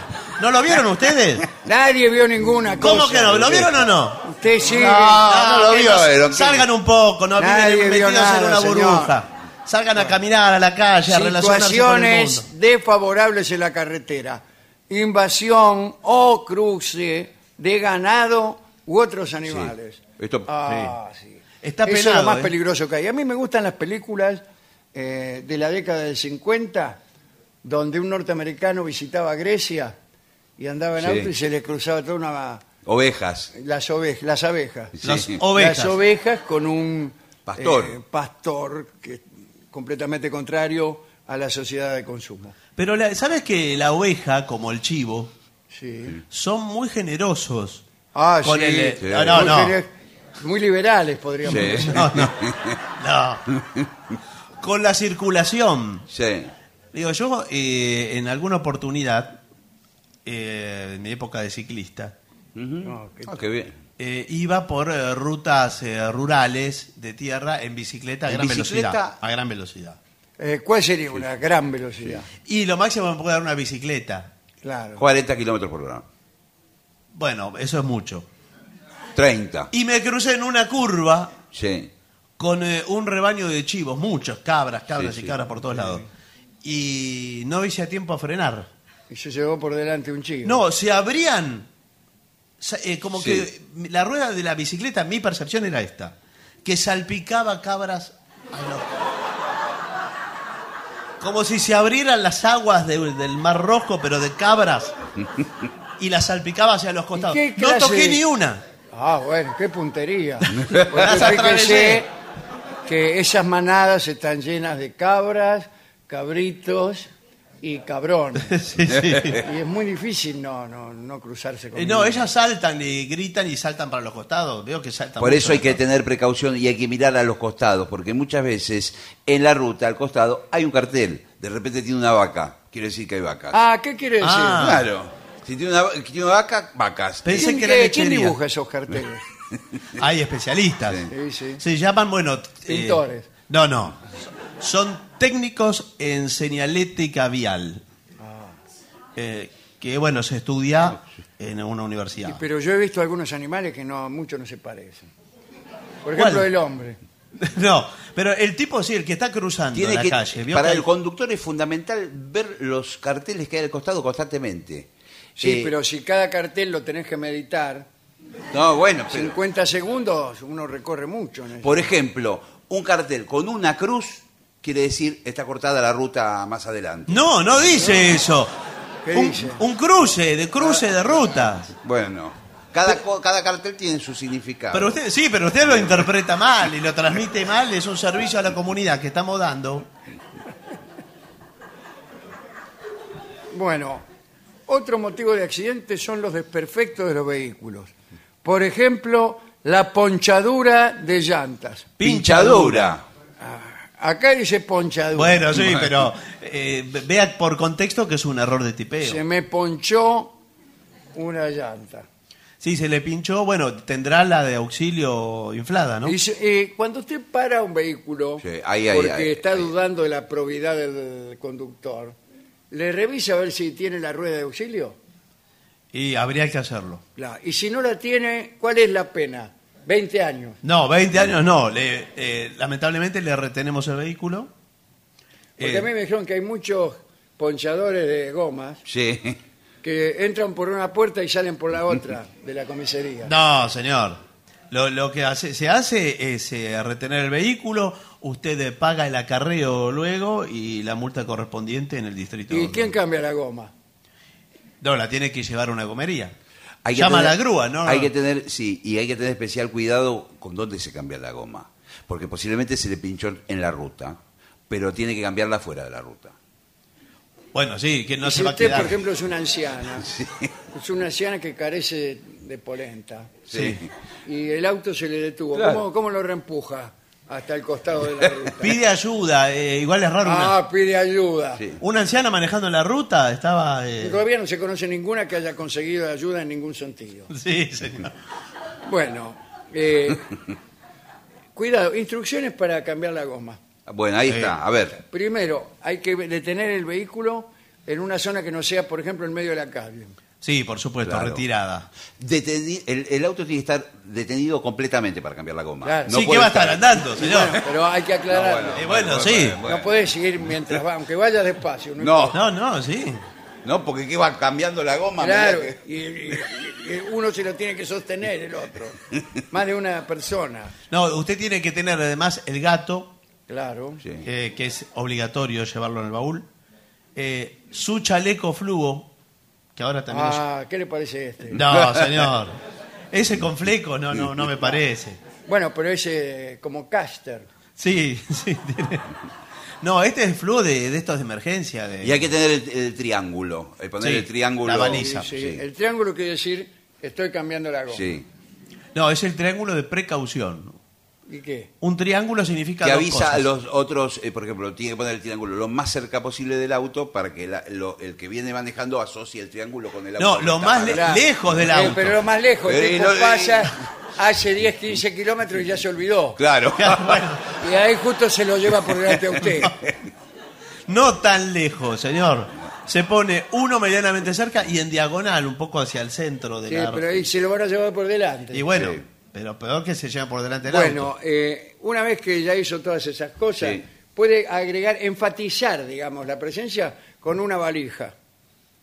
[SPEAKER 4] ¿No lo vieron ustedes? <laughs>
[SPEAKER 3] Nadie vio ninguna cosa.
[SPEAKER 4] ¿Cómo que no? ¿Lo vieron o no?
[SPEAKER 3] Usted sí.
[SPEAKER 5] No, no lo ¿qué?
[SPEAKER 4] Salgan un poco, no
[SPEAKER 3] Nadie
[SPEAKER 4] viven
[SPEAKER 3] vio
[SPEAKER 4] metidos en una
[SPEAKER 3] señor.
[SPEAKER 4] burbuja. Salgan a caminar a la calle, a relacionarse con el mundo.
[SPEAKER 3] Situaciones desfavorables en la carretera. Invasión o cruce de ganado u otros animales.
[SPEAKER 5] Esto-
[SPEAKER 3] Ah, sí.
[SPEAKER 4] Está
[SPEAKER 3] Eso es
[SPEAKER 4] penado,
[SPEAKER 3] lo más
[SPEAKER 4] ¿eh?
[SPEAKER 3] peligroso que hay. A mí me gustan las películas eh, de la década del 50, donde un norteamericano visitaba Grecia y andaba en
[SPEAKER 5] Sí.
[SPEAKER 3] auto y se le cruzaba toda una...
[SPEAKER 5] Ovejas.
[SPEAKER 3] Las, ovejas, las abejas.
[SPEAKER 5] Sí.
[SPEAKER 4] Las ovejas.
[SPEAKER 3] Las ovejas con un
[SPEAKER 5] Pastor.
[SPEAKER 3] eh, pastor que completamente contrario a la sociedad de consumo.
[SPEAKER 4] Pero la- ¿sabes que la oveja, como el chivo,
[SPEAKER 3] Sí.
[SPEAKER 4] son muy generosos?
[SPEAKER 3] Ah,
[SPEAKER 4] Con
[SPEAKER 3] sí.
[SPEAKER 4] el-
[SPEAKER 5] Sí.
[SPEAKER 4] No, no,
[SPEAKER 3] muy,
[SPEAKER 4] no.
[SPEAKER 3] gener- muy liberales, podríamos
[SPEAKER 5] Sí.
[SPEAKER 3] decir.
[SPEAKER 4] No, no. <laughs> No. Con la circulación.
[SPEAKER 5] Sí.
[SPEAKER 4] Digo, yo eh, en alguna oportunidad, eh, en mi época de ciclista,
[SPEAKER 3] No, que-
[SPEAKER 5] Ah, qué bien.
[SPEAKER 4] eh, iba por eh, rutas eh, rurales de tierra en bicicleta a
[SPEAKER 5] ¿En
[SPEAKER 4] gran
[SPEAKER 5] bicicleta?
[SPEAKER 4] velocidad. A gran velocidad.
[SPEAKER 3] Eh, ¿Cuál sería una gran velocidad?
[SPEAKER 4] Y lo máximo que me puede dar una bicicleta.
[SPEAKER 3] Claro.
[SPEAKER 5] 40 kilómetros por hora.
[SPEAKER 4] Bueno, eso es mucho.
[SPEAKER 5] 30.
[SPEAKER 4] Y me crucé en una curva
[SPEAKER 5] Sí.
[SPEAKER 4] con eh, un rebaño de chivos, muchos, cabras, cabras
[SPEAKER 5] Sí,
[SPEAKER 4] y
[SPEAKER 5] sí.
[SPEAKER 4] cabras por todos lados. Y no hice a tiempo a frenar.
[SPEAKER 3] Y se llevó por delante un chico.
[SPEAKER 4] No, se abrían. sa- eh, como
[SPEAKER 5] Sí.
[SPEAKER 4] que la rueda de la bicicleta, mi percepción era esta: que salpicaba cabras. a lo- Como si se abrieran las aguas de- del Mar Rojo, pero de cabras, y las salpicaba hacia los costados.
[SPEAKER 3] qué
[SPEAKER 4] No
[SPEAKER 3] clase
[SPEAKER 4] toqué
[SPEAKER 3] de-
[SPEAKER 4] ni una.
[SPEAKER 3] Ah, bueno, qué puntería. <laughs>
[SPEAKER 4] Las
[SPEAKER 3] fíjese que esas manadas están llenas de cabras, cabritos y cabrones. <laughs>
[SPEAKER 4] Sí, sí.
[SPEAKER 3] Y es muy difícil no, no, no cruzarse con
[SPEAKER 4] Eh, no, ellas saltan y gritan y saltan para los costados. Veo que saltan.
[SPEAKER 5] Por
[SPEAKER 4] mucho.
[SPEAKER 5] eso hay que tener precaución y hay que mirar a los costados, porque muchas veces en la ruta, al costado, hay un cartel. De repente tiene una vaca. Quiere decir que hay vacas.
[SPEAKER 3] Ah, ¿qué quiere decir?
[SPEAKER 4] Ah.
[SPEAKER 5] Claro. Si tiene una, tiene una vaca, vacas.
[SPEAKER 4] Pensé
[SPEAKER 3] ¿Quién,
[SPEAKER 4] que era
[SPEAKER 3] qué- quién
[SPEAKER 4] lechería.
[SPEAKER 3] dibuja esos carteles? <laughs>
[SPEAKER 4] Hay especialistas.
[SPEAKER 3] Sí, sí.
[SPEAKER 4] Se llaman, bueno... eh,
[SPEAKER 3] Pintores.
[SPEAKER 4] no, no. Son técnicos en señalética vial.
[SPEAKER 3] Ah.
[SPEAKER 4] Eh, que, bueno, se estudia en una universidad.
[SPEAKER 3] Pero yo he visto algunos animales que no mucho no se parecen. Por ejemplo,
[SPEAKER 4] ¿Cuál?
[SPEAKER 3] el hombre. <laughs>
[SPEAKER 4] no, pero el tipo, sí, el que está cruzando
[SPEAKER 5] Tiene
[SPEAKER 4] la
[SPEAKER 5] que,
[SPEAKER 4] calle. ¿vio
[SPEAKER 5] para
[SPEAKER 4] que
[SPEAKER 5] el
[SPEAKER 4] hay-
[SPEAKER 5] conductor es fundamental ver los carteles que hay al costado constantemente.
[SPEAKER 3] Sí,
[SPEAKER 5] Eh,
[SPEAKER 3] pero si cada cartel lo tenés que meditar,
[SPEAKER 5] No, bueno, pero,
[SPEAKER 3] 50 segundos uno recorre mucho.
[SPEAKER 5] por ejemplo, un cartel con una cruz quiere decir está cortada la ruta más adelante.
[SPEAKER 4] No, no dice eso.
[SPEAKER 3] ¿Qué
[SPEAKER 4] un,
[SPEAKER 3] dice?
[SPEAKER 4] un cruce, de cruce de ruta.
[SPEAKER 5] Bueno, cada, co- cada cartel tiene su significado.
[SPEAKER 4] Pero usted, sí, pero usted lo interpreta mal y lo transmite mal. Es un servicio a la comunidad que estamos dando.
[SPEAKER 3] Bueno, otro motivo de accidente son los desperfectos de los vehículos. Por ejemplo, la ponchadura de llantas.
[SPEAKER 5] Pinchadura.
[SPEAKER 3] Acá dice ponchadura.
[SPEAKER 4] Bueno, sí, pero eh, vea por contexto que es un error de tipeo.
[SPEAKER 3] Se me ponchó una llanta.
[SPEAKER 4] Sí, se le pinchó, bueno, tendrá la de auxilio inflada, ¿no?
[SPEAKER 3] Y se- eh, cuando usted para un vehículo
[SPEAKER 5] Sí, ahí, ahí,
[SPEAKER 3] porque
[SPEAKER 5] ahí,
[SPEAKER 3] está
[SPEAKER 5] ahí.
[SPEAKER 3] dudando de la probidad del conductor, ¿le revisa a ver si tiene la rueda de auxilio?
[SPEAKER 4] Y habría que hacerlo.
[SPEAKER 3] La- y si no la tiene, ¿cuál es la pena? 20 años.
[SPEAKER 4] No, 20 años no. Le, eh, lamentablemente le retenemos el vehículo.
[SPEAKER 3] Porque
[SPEAKER 4] Eh,
[SPEAKER 3] a mí me dijeron que hay muchos ponchadores de gomas
[SPEAKER 5] Sí.
[SPEAKER 3] que entran por una puerta y salen por la otra de la comisaría.
[SPEAKER 4] No, señor. Lo, lo que hace- se hace es eh, retener el vehículo, usted eh, paga el acarreo luego y la multa correspondiente en el distrito.
[SPEAKER 3] ¿Y quién cambia la goma?
[SPEAKER 4] No, la tiene que llevar a una comería.
[SPEAKER 5] Hay que
[SPEAKER 4] Llama
[SPEAKER 5] tener-
[SPEAKER 4] a la grúa, ¿no?
[SPEAKER 5] Hay que tener, sí, y hay que tener especial cuidado con dónde se cambia la goma. Porque posiblemente se le pinchó en la ruta, pero tiene que cambiarla fuera de la ruta.
[SPEAKER 4] Bueno, sí, que no
[SPEAKER 3] Y
[SPEAKER 4] se
[SPEAKER 3] si
[SPEAKER 4] va a
[SPEAKER 3] usted,
[SPEAKER 4] quedar.
[SPEAKER 3] por ejemplo, es una anciana, <laughs> es una anciana que carece de polenta,
[SPEAKER 5] Sí.
[SPEAKER 3] y el auto se le detuvo,
[SPEAKER 5] Claro.
[SPEAKER 3] ¿Cómo, cómo lo reempuja hasta el costado de la <laughs> ruta?
[SPEAKER 4] Pide ayuda, eh, igual es raro. una-
[SPEAKER 3] ah, pide ayuda.
[SPEAKER 5] Sí.
[SPEAKER 4] Una, anciana manejando en la ruta estaba. eh,
[SPEAKER 3] Todavía no se conoce ninguna que haya conseguido ayuda en ningún sentido. <laughs>
[SPEAKER 4] Sí, señor.
[SPEAKER 3] Bueno, eh, cuidado, instrucciones para cambiar la goma.
[SPEAKER 5] Bueno, ahí
[SPEAKER 4] Sí.
[SPEAKER 5] está. A ver.
[SPEAKER 3] Primero, hay que detener el vehículo en una zona que no sea, por ejemplo, en medio de la calle.
[SPEAKER 4] Sí, por supuesto,
[SPEAKER 5] Claro.
[SPEAKER 4] retirada.
[SPEAKER 5] deteni- el, el auto tiene que estar detenido completamente para cambiar la goma.
[SPEAKER 3] Claro.
[SPEAKER 4] sí, que va a estar andando,
[SPEAKER 3] Y
[SPEAKER 4] señor.
[SPEAKER 3] bueno, pero hay que aclararlo.
[SPEAKER 4] Eh, bueno, sí.
[SPEAKER 3] No puede seguir mientras va, aunque vaya despacio. No,
[SPEAKER 5] No.
[SPEAKER 4] No, no, sí.
[SPEAKER 5] no, porque ¿qué va cambiando la goma?
[SPEAKER 3] Claro,
[SPEAKER 5] que-
[SPEAKER 3] y, y- y uno se lo tiene que sostener el otro. Más de una persona.
[SPEAKER 4] No, usted tiene que tener además el gato,
[SPEAKER 3] Claro.
[SPEAKER 5] Sí.
[SPEAKER 4] eh, que es obligatorio llevarlo en el baúl. eh, su chaleco fluo, que ahora también es-
[SPEAKER 3] Ah, ¿qué le parece este?
[SPEAKER 4] No, <laughs> señor. Ese con fleco no, no, no me parece.
[SPEAKER 3] Bueno, pero ese como caster.
[SPEAKER 4] Sí, <laughs> sí. tiene- No, este es el flujo de, de estos de emergencia. De...
[SPEAKER 5] Y hay que tener el, el triángulo, el poner
[SPEAKER 4] Sí,
[SPEAKER 5] el triángulo.
[SPEAKER 4] la baliza.
[SPEAKER 3] Sí,
[SPEAKER 5] Sí.
[SPEAKER 3] El triángulo quiere decir estoy cambiando la goma.
[SPEAKER 5] Sí.
[SPEAKER 4] No, es el triángulo de precaución.
[SPEAKER 3] ¿Y qué?
[SPEAKER 4] Un triángulo significa
[SPEAKER 5] Que
[SPEAKER 4] dos
[SPEAKER 5] avisa
[SPEAKER 4] cosas.
[SPEAKER 5] a los otros, eh, por ejemplo, tiene que poner el triángulo lo más cerca posible del auto para que la- lo- el que viene manejando asocie el triángulo con el auto.
[SPEAKER 4] No,
[SPEAKER 5] que
[SPEAKER 4] lo
[SPEAKER 5] está
[SPEAKER 4] más lejos del
[SPEAKER 3] Eh,
[SPEAKER 4] auto.
[SPEAKER 3] pero lo más lejos, el
[SPEAKER 5] Eh,
[SPEAKER 3] tipo
[SPEAKER 5] no, eh,
[SPEAKER 3] pasa, <laughs> hace 10, 15 kilómetros y ya se olvidó.
[SPEAKER 5] Claro.
[SPEAKER 4] Bueno, <laughs>
[SPEAKER 3] Y ahí justo se lo lleva por delante a usted. <laughs>
[SPEAKER 4] no tan lejos, señor. Se pone uno medianamente cerca y en diagonal, un poco hacia el centro de
[SPEAKER 3] Sí,
[SPEAKER 4] la...
[SPEAKER 3] pero ahí se lo van a llevar por delante.
[SPEAKER 4] Y bueno,
[SPEAKER 5] Sí.
[SPEAKER 4] Pero peor que se lleva por delante del
[SPEAKER 3] Bueno,
[SPEAKER 4] auto.
[SPEAKER 3] eh, una vez que ya hizo todas esas cosas,
[SPEAKER 5] Sí.
[SPEAKER 3] puede agregar, enfatizar, digamos, la presencia con una valija.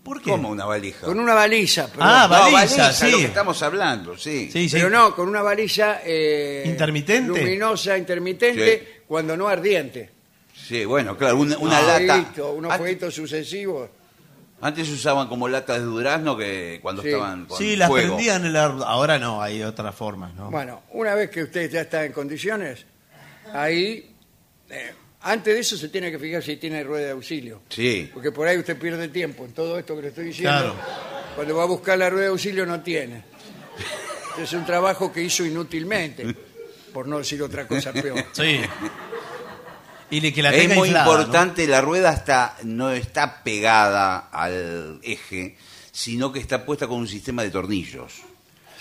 [SPEAKER 4] ¿Por qué?
[SPEAKER 5] Como una valija.
[SPEAKER 3] Con una baliza, perdón.
[SPEAKER 4] Ah,
[SPEAKER 5] No,
[SPEAKER 4] baliza, sí.
[SPEAKER 5] lo que estamos hablando, sí.
[SPEAKER 4] Sí, sí.
[SPEAKER 3] Pero no, con una baliza eh,
[SPEAKER 4] ¿Intermitente?
[SPEAKER 3] luminosa, intermitente,
[SPEAKER 5] Sí.
[SPEAKER 3] cuando no ardiente.
[SPEAKER 5] Sí, bueno, claro, una, una
[SPEAKER 3] Un
[SPEAKER 5] lata.
[SPEAKER 3] fueguito, unos
[SPEAKER 5] Antes-
[SPEAKER 3] fueguitos sucesivos.
[SPEAKER 5] Antes se usaban como latas de durazno que cuando
[SPEAKER 3] Sí.
[SPEAKER 5] estaban con
[SPEAKER 4] Sí, las
[SPEAKER 5] fuego.
[SPEAKER 4] prendían en la... Ahora no, hay otras formas, ¿no?
[SPEAKER 3] Bueno, una vez que usted ya está en condiciones, ahí, eh, antes de eso se tiene que fijar si tiene rueda de auxilio.
[SPEAKER 5] Sí.
[SPEAKER 3] Porque por ahí usted pierde tiempo en todo esto que le estoy diciendo.
[SPEAKER 4] Claro.
[SPEAKER 3] Cuando va a buscar la rueda de auxilio no tiene. Es un trabajo que hizo inútilmente, por no decir otra cosa peor.
[SPEAKER 4] Sí. Y le- que la
[SPEAKER 5] Es muy
[SPEAKER 4] inflada, ¿no?
[SPEAKER 5] importante, la rueda está, no está pegada al eje, sino que está puesta con un sistema de tornillos.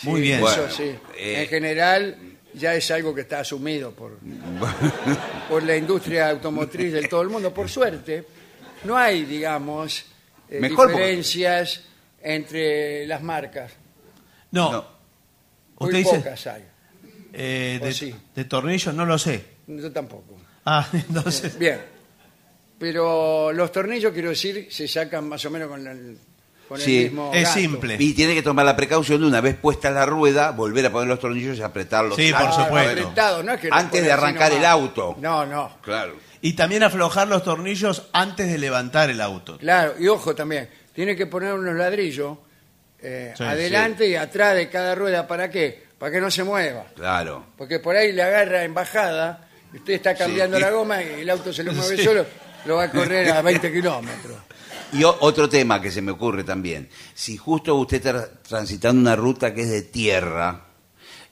[SPEAKER 4] Muy bien.
[SPEAKER 3] Eso
[SPEAKER 5] Bueno,
[SPEAKER 3] sí.
[SPEAKER 5] eh.
[SPEAKER 3] En general ya es algo que está asumido por, <laughs> por la industria automotriz de todo el mundo. Por suerte, no hay, digamos, eh,
[SPEAKER 5] Mejor porque-
[SPEAKER 3] diferencias entre las marcas.
[SPEAKER 4] No,
[SPEAKER 5] No.
[SPEAKER 3] Muy
[SPEAKER 4] usted dice...
[SPEAKER 3] pocas hay.
[SPEAKER 4] eh,
[SPEAKER 3] ¿O
[SPEAKER 4] de,
[SPEAKER 3] sí?
[SPEAKER 4] de tornillos no lo sé.
[SPEAKER 3] Yo tampoco.
[SPEAKER 4] Ah, <laughs> entonces...
[SPEAKER 3] Bien. Pero los tornillos, quiero decir, se sacan más o menos con el, con el
[SPEAKER 5] Sí,
[SPEAKER 3] mismo
[SPEAKER 4] es
[SPEAKER 3] gasto.
[SPEAKER 4] simple.
[SPEAKER 5] Y tiene que tomar la precaución de una vez puesta la rueda, volver a poner los tornillos y apretarlos.
[SPEAKER 4] Sí, por
[SPEAKER 3] Ah,
[SPEAKER 4] supuesto.
[SPEAKER 3] apretado, no es que lo
[SPEAKER 5] Antes de
[SPEAKER 3] así
[SPEAKER 5] arrancar
[SPEAKER 3] nomás.
[SPEAKER 5] el auto.
[SPEAKER 3] No, no.
[SPEAKER 5] Claro.
[SPEAKER 4] Y también aflojar los tornillos antes de levantar el auto.
[SPEAKER 3] Claro, y ojo también, tiene que poner unos ladrillos eh,
[SPEAKER 4] Sí,
[SPEAKER 3] adelante y atrás de cada rueda. ¿Para qué? Para que no se mueva.
[SPEAKER 5] Claro.
[SPEAKER 3] Porque por ahí le agarra en bajada, usted está cambiando
[SPEAKER 5] Sí.
[SPEAKER 3] la goma y el auto se lo mueve solo, lo va a correr a <laughs> 20 kilómetros.
[SPEAKER 5] Y o- otro tema que se me ocurre también. Si justo usted está transitando una ruta que es de tierra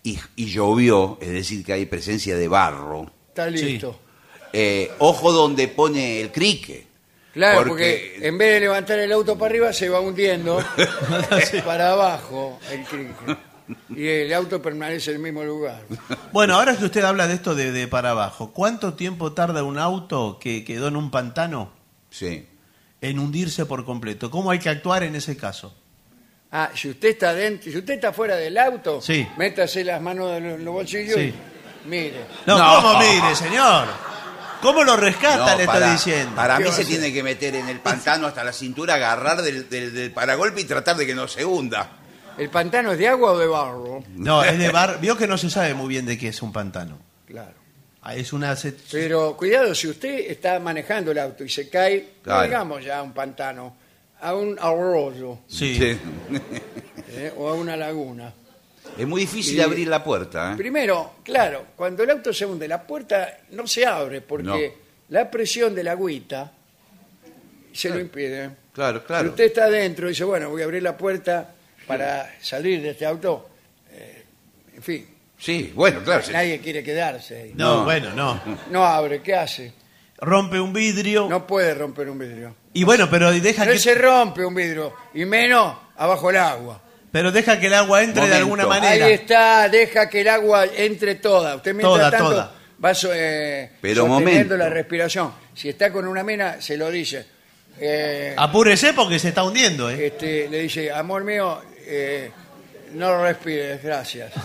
[SPEAKER 5] y, y llovió, es decir, que hay presencia de barro,
[SPEAKER 3] Está listo.
[SPEAKER 5] eh, ojo donde pone el crique.
[SPEAKER 3] Claro, porque... en vez de levantar el auto para arriba se va hundiendo <laughs> <laughs> para abajo el cricket. <laughs> Y el auto permanece en el mismo lugar.
[SPEAKER 4] Bueno, ahora que usted habla de esto de, de para abajo, ¿cuánto tiempo tarda un auto que quedó en un pantano
[SPEAKER 5] Sí.
[SPEAKER 4] en hundirse por completo? ¿Cómo hay que actuar en ese caso?
[SPEAKER 3] Ah, si usted está dentro, si usted está fuera del auto,
[SPEAKER 4] Sí.
[SPEAKER 3] métase las manos en los- bolsillos
[SPEAKER 4] Sí.
[SPEAKER 3] y mire.
[SPEAKER 4] No,
[SPEAKER 5] No.
[SPEAKER 4] ¿cómo mire, señor? ¿Cómo lo rescata,
[SPEAKER 5] No,
[SPEAKER 4] le
[SPEAKER 5] para,
[SPEAKER 4] estoy diciendo?
[SPEAKER 5] para
[SPEAKER 3] ¿Qué
[SPEAKER 5] mí
[SPEAKER 3] va a
[SPEAKER 5] se
[SPEAKER 3] hacer?
[SPEAKER 5] tiene que meter en el pantano hasta la cintura, agarrar del, del, del paragolpe y tratar de que no se hunda.
[SPEAKER 3] ¿El pantano es de agua o de barro?
[SPEAKER 4] No, es de bar. Vio que no se sabe muy bien de qué es un pantano.
[SPEAKER 3] Claro.
[SPEAKER 4] Ah, Es una. se-
[SPEAKER 3] Pero cuidado, si usted está manejando el auto y se cae, no
[SPEAKER 5] Claro.
[SPEAKER 3] digamos ya a un pantano, a un arroyo
[SPEAKER 4] Sí.
[SPEAKER 5] Sí. <laughs>
[SPEAKER 3] ¿eh? o a una laguna.
[SPEAKER 5] Es muy difícil
[SPEAKER 3] Y-
[SPEAKER 5] abrir la puerta. ¿eh?
[SPEAKER 3] Primero, claro, cuando el auto se hunde, la puerta no se abre porque la presión de la agüita se lo impide.
[SPEAKER 5] Claro,
[SPEAKER 3] Si
[SPEAKER 5] claro.
[SPEAKER 3] usted está adentro y dice, bueno, voy a abrir la puerta para salir de este auto, eh, en fin,
[SPEAKER 5] Sí, bueno, claro. sí.
[SPEAKER 3] nadie quiere quedarse ahí.
[SPEAKER 4] No,
[SPEAKER 5] No.
[SPEAKER 4] bueno, no.
[SPEAKER 3] No abre, ¿qué hace?
[SPEAKER 4] Rompe un vidrio.
[SPEAKER 3] No puede romper un vidrio.
[SPEAKER 4] Y bueno, pero deja
[SPEAKER 3] No
[SPEAKER 4] que,
[SPEAKER 3] se rompe un vidrio, y menos abajo el agua.
[SPEAKER 4] pero deja que el agua entre de
[SPEAKER 5] Momento.
[SPEAKER 4] alguna manera.
[SPEAKER 3] Ahí está, deja que el agua entre toda. Usted mientras
[SPEAKER 4] Toda,
[SPEAKER 3] tanto
[SPEAKER 4] toda.
[SPEAKER 3] va so- eh,
[SPEAKER 5] Pero
[SPEAKER 3] sosteniendo
[SPEAKER 5] momento.
[SPEAKER 3] la respiración. Si está con una mina, se lo dice. Eh,
[SPEAKER 4] Apúrese porque se está hundiendo, ¿eh?
[SPEAKER 3] este, le dice, amor mío, eh, no respires, gracias. <laughs>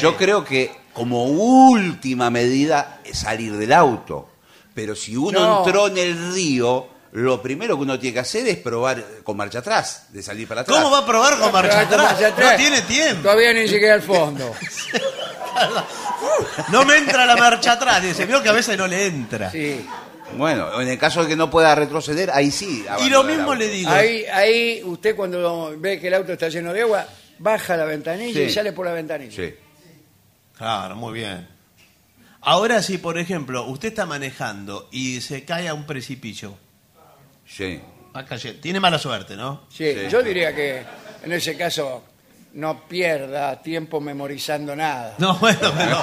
[SPEAKER 5] Yo creo que como última medida es salir del auto. Pero si uno
[SPEAKER 3] No.
[SPEAKER 5] entró en el río, lo primero que uno tiene que hacer es probar con marcha atrás, de salir para atrás.
[SPEAKER 4] ¿Cómo va a probar con marcha
[SPEAKER 3] Pero
[SPEAKER 4] atrás?
[SPEAKER 3] marcha atrás,
[SPEAKER 4] No tiene tiempo.
[SPEAKER 3] Todavía ni llegué al fondo. <laughs> <laughs>
[SPEAKER 4] No me entra la marcha atrás. Dice, vio que a veces no le entra.
[SPEAKER 3] Sí.
[SPEAKER 5] Bueno, en el caso de que no pueda retroceder, ahí sí.
[SPEAKER 4] Y lo mismo le digo.
[SPEAKER 3] Ahí, ahí usted cuando ve que el auto está lleno de agua, baja la ventanilla
[SPEAKER 5] Sí.
[SPEAKER 3] y sale por la ventanilla.
[SPEAKER 5] Sí.
[SPEAKER 4] Claro, muy bien. Ahora, si por ejemplo usted está manejando y se cae a un precipicio,
[SPEAKER 5] Sí.
[SPEAKER 4] va tiene mala suerte, ¿no?
[SPEAKER 3] Sí,
[SPEAKER 5] Sí.
[SPEAKER 3] yo diría que en ese caso no pierda tiempo memorizando nada.
[SPEAKER 4] No, <laughs> bueno, pero...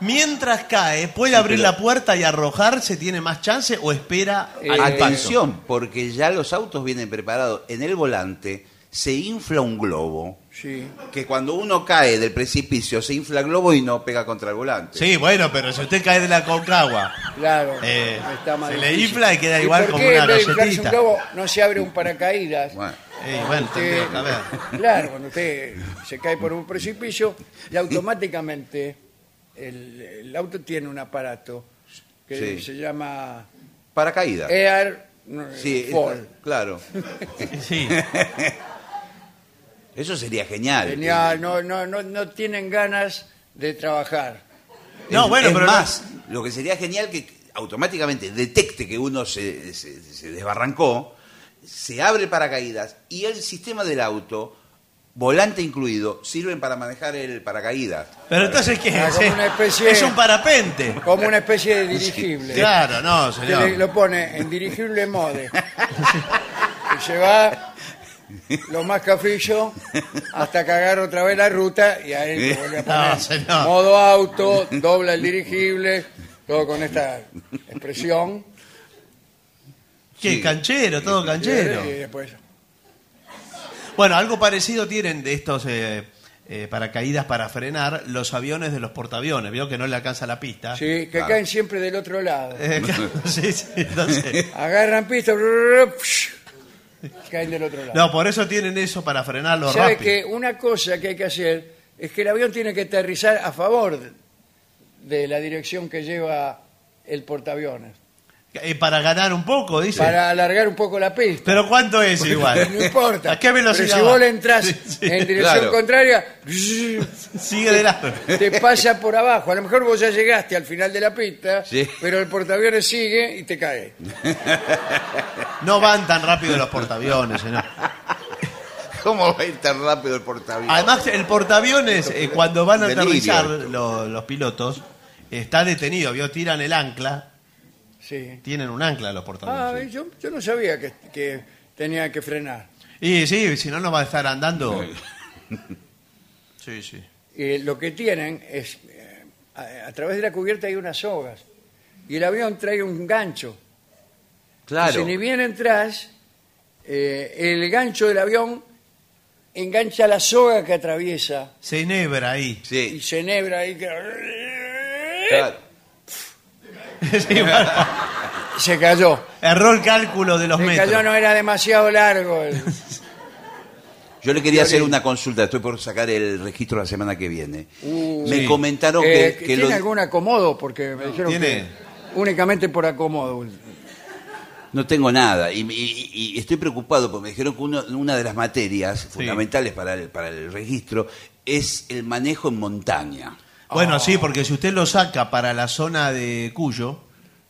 [SPEAKER 4] Mientras cae, ¿puede abrir la puerta y arrojarse? ¿Tiene más chance o espera
[SPEAKER 3] Eh,
[SPEAKER 4] al?
[SPEAKER 5] Atención, porque ya los autos vienen preparados. En el volante se infla un globo.
[SPEAKER 3] Sí.
[SPEAKER 5] Que cuando uno cae del precipicio se infla el globo y no pega contra el volante.
[SPEAKER 4] Sí, bueno, pero si usted cae de la concagua,
[SPEAKER 3] Claro,
[SPEAKER 4] Eh,
[SPEAKER 3] está
[SPEAKER 4] se le infla y queda
[SPEAKER 3] ¿Y
[SPEAKER 4] igual
[SPEAKER 3] por
[SPEAKER 4] como
[SPEAKER 3] qué
[SPEAKER 4] una
[SPEAKER 3] de inflarse un
[SPEAKER 4] galletita?
[SPEAKER 3] globo no se abre un paracaídas?
[SPEAKER 5] Bueno,
[SPEAKER 4] eh, bueno,
[SPEAKER 3] Usted-
[SPEAKER 4] haber.
[SPEAKER 3] claro, cuando usted se cae por un precipicio y <laughs> automáticamente el, el auto tiene un aparato que
[SPEAKER 5] Sí.
[SPEAKER 3] se llama
[SPEAKER 5] paracaídas.
[SPEAKER 3] Air no,
[SPEAKER 5] sí,
[SPEAKER 3] Fall.
[SPEAKER 5] está- claro. <laughs>
[SPEAKER 4] Sí. <laughs>
[SPEAKER 5] Eso sería genial.
[SPEAKER 3] Genial, no, no, no, no tienen ganas de trabajar.
[SPEAKER 4] No,
[SPEAKER 5] Es-
[SPEAKER 4] bueno,
[SPEAKER 5] es
[SPEAKER 4] pero no-
[SPEAKER 5] más, lo que sería genial que automáticamente detecte que uno se, se- se desbarrancó, se abre el paracaídas y el sistema del auto, volante incluido, sirven para manejar el paracaídas.
[SPEAKER 4] Pero entonces, ¿qué
[SPEAKER 3] Ah,
[SPEAKER 4] es?
[SPEAKER 3] como una especie-
[SPEAKER 4] Es un parapente.
[SPEAKER 3] Como una especie de <laughs> dirigible.
[SPEAKER 4] Claro, no, señor.
[SPEAKER 3] lo pone en dirigible mode. <laughs> y se va lo más cafrillo hasta cagar otra vez la ruta y ahí lo vuelve a poner
[SPEAKER 4] No, señor.
[SPEAKER 3] modo auto, dobla el dirigible, todo con esta expresión.
[SPEAKER 4] ¿Qué?
[SPEAKER 5] Sí.
[SPEAKER 4] Canchero, todo canchero.
[SPEAKER 3] Y después,
[SPEAKER 4] Bueno, algo parecido tienen de estos eh, eh, paracaídas para frenar los aviones de los portaaviones. Vio que no le alcanza la pista.
[SPEAKER 3] sí, que
[SPEAKER 5] Claro.
[SPEAKER 3] caen siempre del otro lado.
[SPEAKER 4] Eh, claro, <laughs> <laughs> sí, sí, entonces-
[SPEAKER 3] Agarran pista, caen del otro lado.
[SPEAKER 4] no, por eso tienen eso para frenarlo
[SPEAKER 3] ¿Sabe
[SPEAKER 4] rápido.
[SPEAKER 3] que una cosa que hay que hacer es que el avión tiene que aterrizar a favor de la dirección que lleva el portaaviones?
[SPEAKER 4] Eh, para ganar un poco, dice.
[SPEAKER 3] Para alargar un poco la pista.
[SPEAKER 4] Pero ¿cuánto es igual? <laughs>
[SPEAKER 3] No importa.
[SPEAKER 4] ¿A qué velocidad?
[SPEAKER 3] Pero si
[SPEAKER 4] va?
[SPEAKER 3] vos le entras
[SPEAKER 4] Sí, sí.
[SPEAKER 3] en dirección
[SPEAKER 5] Claro.
[SPEAKER 3] contraria, <laughs>
[SPEAKER 4] Sigue de lado.
[SPEAKER 3] te pasa por abajo. A lo mejor vos ya llegaste al final de la pista,
[SPEAKER 5] Sí.
[SPEAKER 3] pero el portaaviones sigue y te cae. <laughs>
[SPEAKER 4] No van tan rápido los portaaviones, señor.
[SPEAKER 5] ¿Cómo va a ir tan rápido el portaaviones?
[SPEAKER 4] Además, el portaaviones, eh, cuando van a
[SPEAKER 5] Delirio.
[SPEAKER 4] aterrizar lo- los pilotos, está detenido. Vio, tiran el ancla.
[SPEAKER 3] Sí.
[SPEAKER 4] Tienen un ancla los
[SPEAKER 3] Ah,
[SPEAKER 4] portaaviones.
[SPEAKER 3] yo, yo no sabía que, que tenía que frenar.
[SPEAKER 4] Y sí, si no, no va a estar andando. <laughs> Sí, sí.
[SPEAKER 3] Y lo que tienen es, eh, a, a través de la cubierta hay unas sogas. Y el avión trae un gancho.
[SPEAKER 5] Claro.
[SPEAKER 3] Si ni bien entras, eh, el gancho del avión engancha la soga que atraviesa
[SPEAKER 4] Se enhebra ahí.
[SPEAKER 3] y
[SPEAKER 5] Sí,
[SPEAKER 3] se enhebra ahí. que-
[SPEAKER 5] claro. <laughs>
[SPEAKER 4] Sí,
[SPEAKER 3] Se cayó.
[SPEAKER 4] erró el cálculo de los
[SPEAKER 3] Se
[SPEAKER 4] metros.
[SPEAKER 3] cayó, no era demasiado largo. el- <laughs>
[SPEAKER 5] Yo le quería hacer una consulta, estoy por sacar el registro la semana que viene.
[SPEAKER 3] Uh,
[SPEAKER 5] Me
[SPEAKER 4] Sí.
[SPEAKER 5] comentaron
[SPEAKER 3] Eh,
[SPEAKER 5] que, que
[SPEAKER 3] ¿Tiene
[SPEAKER 5] lo-
[SPEAKER 3] algún acomodo? Porque me dijeron
[SPEAKER 4] Tiene.
[SPEAKER 3] que únicamente por acomodo.
[SPEAKER 5] no tengo nada y, y- y estoy preocupado porque me dijeron que uno- una de las materias fundamentales para el, para el registro es el manejo en montaña.
[SPEAKER 4] Bueno, sí, porque si usted lo saca para la zona de Cuyo,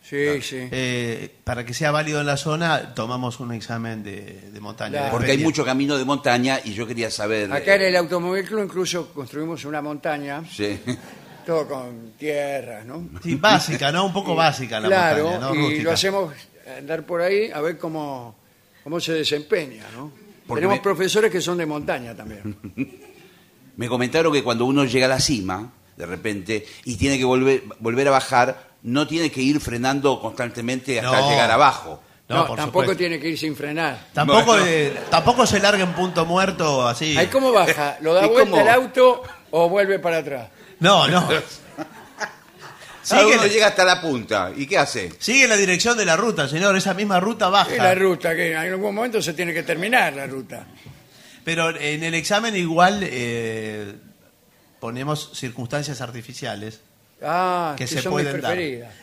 [SPEAKER 3] Sí, sí.
[SPEAKER 4] eh, para que sea válido en la zona, tomamos un examen de, de montaña.
[SPEAKER 3] Claro.
[SPEAKER 4] de
[SPEAKER 5] Porque hay
[SPEAKER 4] feria.
[SPEAKER 5] mucho camino de montaña y yo quería saber...
[SPEAKER 3] Acá en
[SPEAKER 5] eh,
[SPEAKER 3] el Automóvil Club incluso construimos una montaña,
[SPEAKER 5] sí. <laughs>
[SPEAKER 3] todo con tierras, ¿no?
[SPEAKER 4] Sí, básica, ¿no? Un poco básica la
[SPEAKER 3] claro,
[SPEAKER 4] montaña, ¿no?
[SPEAKER 3] y
[SPEAKER 4] Rústica.
[SPEAKER 3] lo hacemos andar por ahí a ver cómo, cómo se desempeña, ¿no?
[SPEAKER 5] Porque
[SPEAKER 3] Tenemos
[SPEAKER 5] me-
[SPEAKER 3] profesores que son de montaña también. <laughs>
[SPEAKER 5] Me comentaron que cuando uno llega a la cima, de repente, y tiene que volver, volver a bajar, no tiene que ir frenando constantemente hasta
[SPEAKER 4] No.
[SPEAKER 5] llegar abajo.
[SPEAKER 4] No,
[SPEAKER 3] No,
[SPEAKER 4] por
[SPEAKER 3] tampoco
[SPEAKER 4] supuesto.
[SPEAKER 3] tiene que ir sin frenar.
[SPEAKER 4] Tampoco,
[SPEAKER 5] Bueno.
[SPEAKER 4] eh, tampoco se larga en punto muerto así.
[SPEAKER 3] Ahí cómo baja, <laughs> lo da
[SPEAKER 5] ¿Y
[SPEAKER 3] vuelta
[SPEAKER 5] cómo?
[SPEAKER 3] el auto o vuelve para atrás.
[SPEAKER 4] No, no. <laughs>
[SPEAKER 5] Cada
[SPEAKER 4] Sigue,
[SPEAKER 5] uno llega hasta la punta. ¿Y qué hace?
[SPEAKER 4] sigue la dirección de la ruta, señor. Esa misma ruta baja.
[SPEAKER 3] Es la ruta que en algún momento se tiene que terminar la ruta.
[SPEAKER 4] Pero en el examen igual eh, ponemos circunstancias artificiales
[SPEAKER 3] Ah,
[SPEAKER 4] que
[SPEAKER 3] que
[SPEAKER 4] se
[SPEAKER 3] son mis
[SPEAKER 4] pueden dar.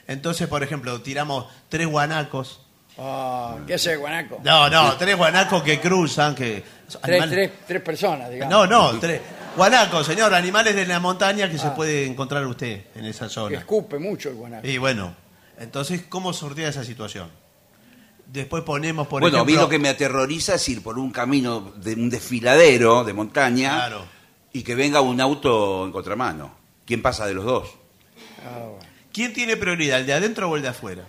[SPEAKER 4] Entonces, por ejemplo, tiramos tres guanacos.
[SPEAKER 3] Ah, ¿Qué hace Guanaco?
[SPEAKER 4] No, no, tres guanacos que cruzan, que...
[SPEAKER 3] Tres, tres, tres personas, digamos.
[SPEAKER 4] No, no, tres. Guanacos, señor, animales de la montaña que se
[SPEAKER 3] Ah.
[SPEAKER 4] puede encontrar usted en esa
[SPEAKER 3] Que
[SPEAKER 4] zona.
[SPEAKER 3] escupe mucho el guanaco.
[SPEAKER 4] Y bueno, entonces, ¿cómo sortea esa situación? Después ponemos, por
[SPEAKER 5] bueno, a mí
[SPEAKER 4] ejemplo...
[SPEAKER 5] lo que me aterroriza es ir por un camino de un desfiladero de montaña
[SPEAKER 4] Claro.
[SPEAKER 5] Y que venga un auto en contramano. ¿Quién pasa de los dos?
[SPEAKER 3] Ah, bueno.
[SPEAKER 4] ¿Quién tiene prioridad, el de adentro o el de afuera?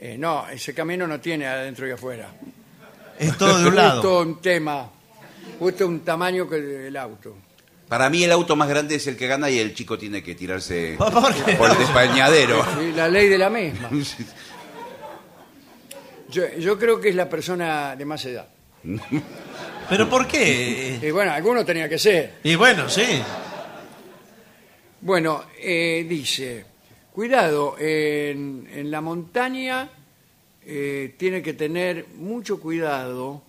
[SPEAKER 3] Eh, no, ese camino no tiene adentro y afuera.
[SPEAKER 4] Es todo de un lado.
[SPEAKER 3] Justo un tema, justo un tamaño que el auto.
[SPEAKER 5] Para mí el auto más grande es el que gana y el chico tiene que tirarse <laughs>
[SPEAKER 4] ¿Por
[SPEAKER 5] el despañadero.
[SPEAKER 3] Sí, la ley de la misma. <laughs> Yo, yo creo que es la persona de más edad. <laughs>
[SPEAKER 4] ¿Pero por qué?
[SPEAKER 3] Y bueno, alguno tenía que ser.
[SPEAKER 4] Y bueno, sí.
[SPEAKER 3] Bueno, eh, dice, cuidado, en, en la montaña eh, tiene que tener mucho cuidado,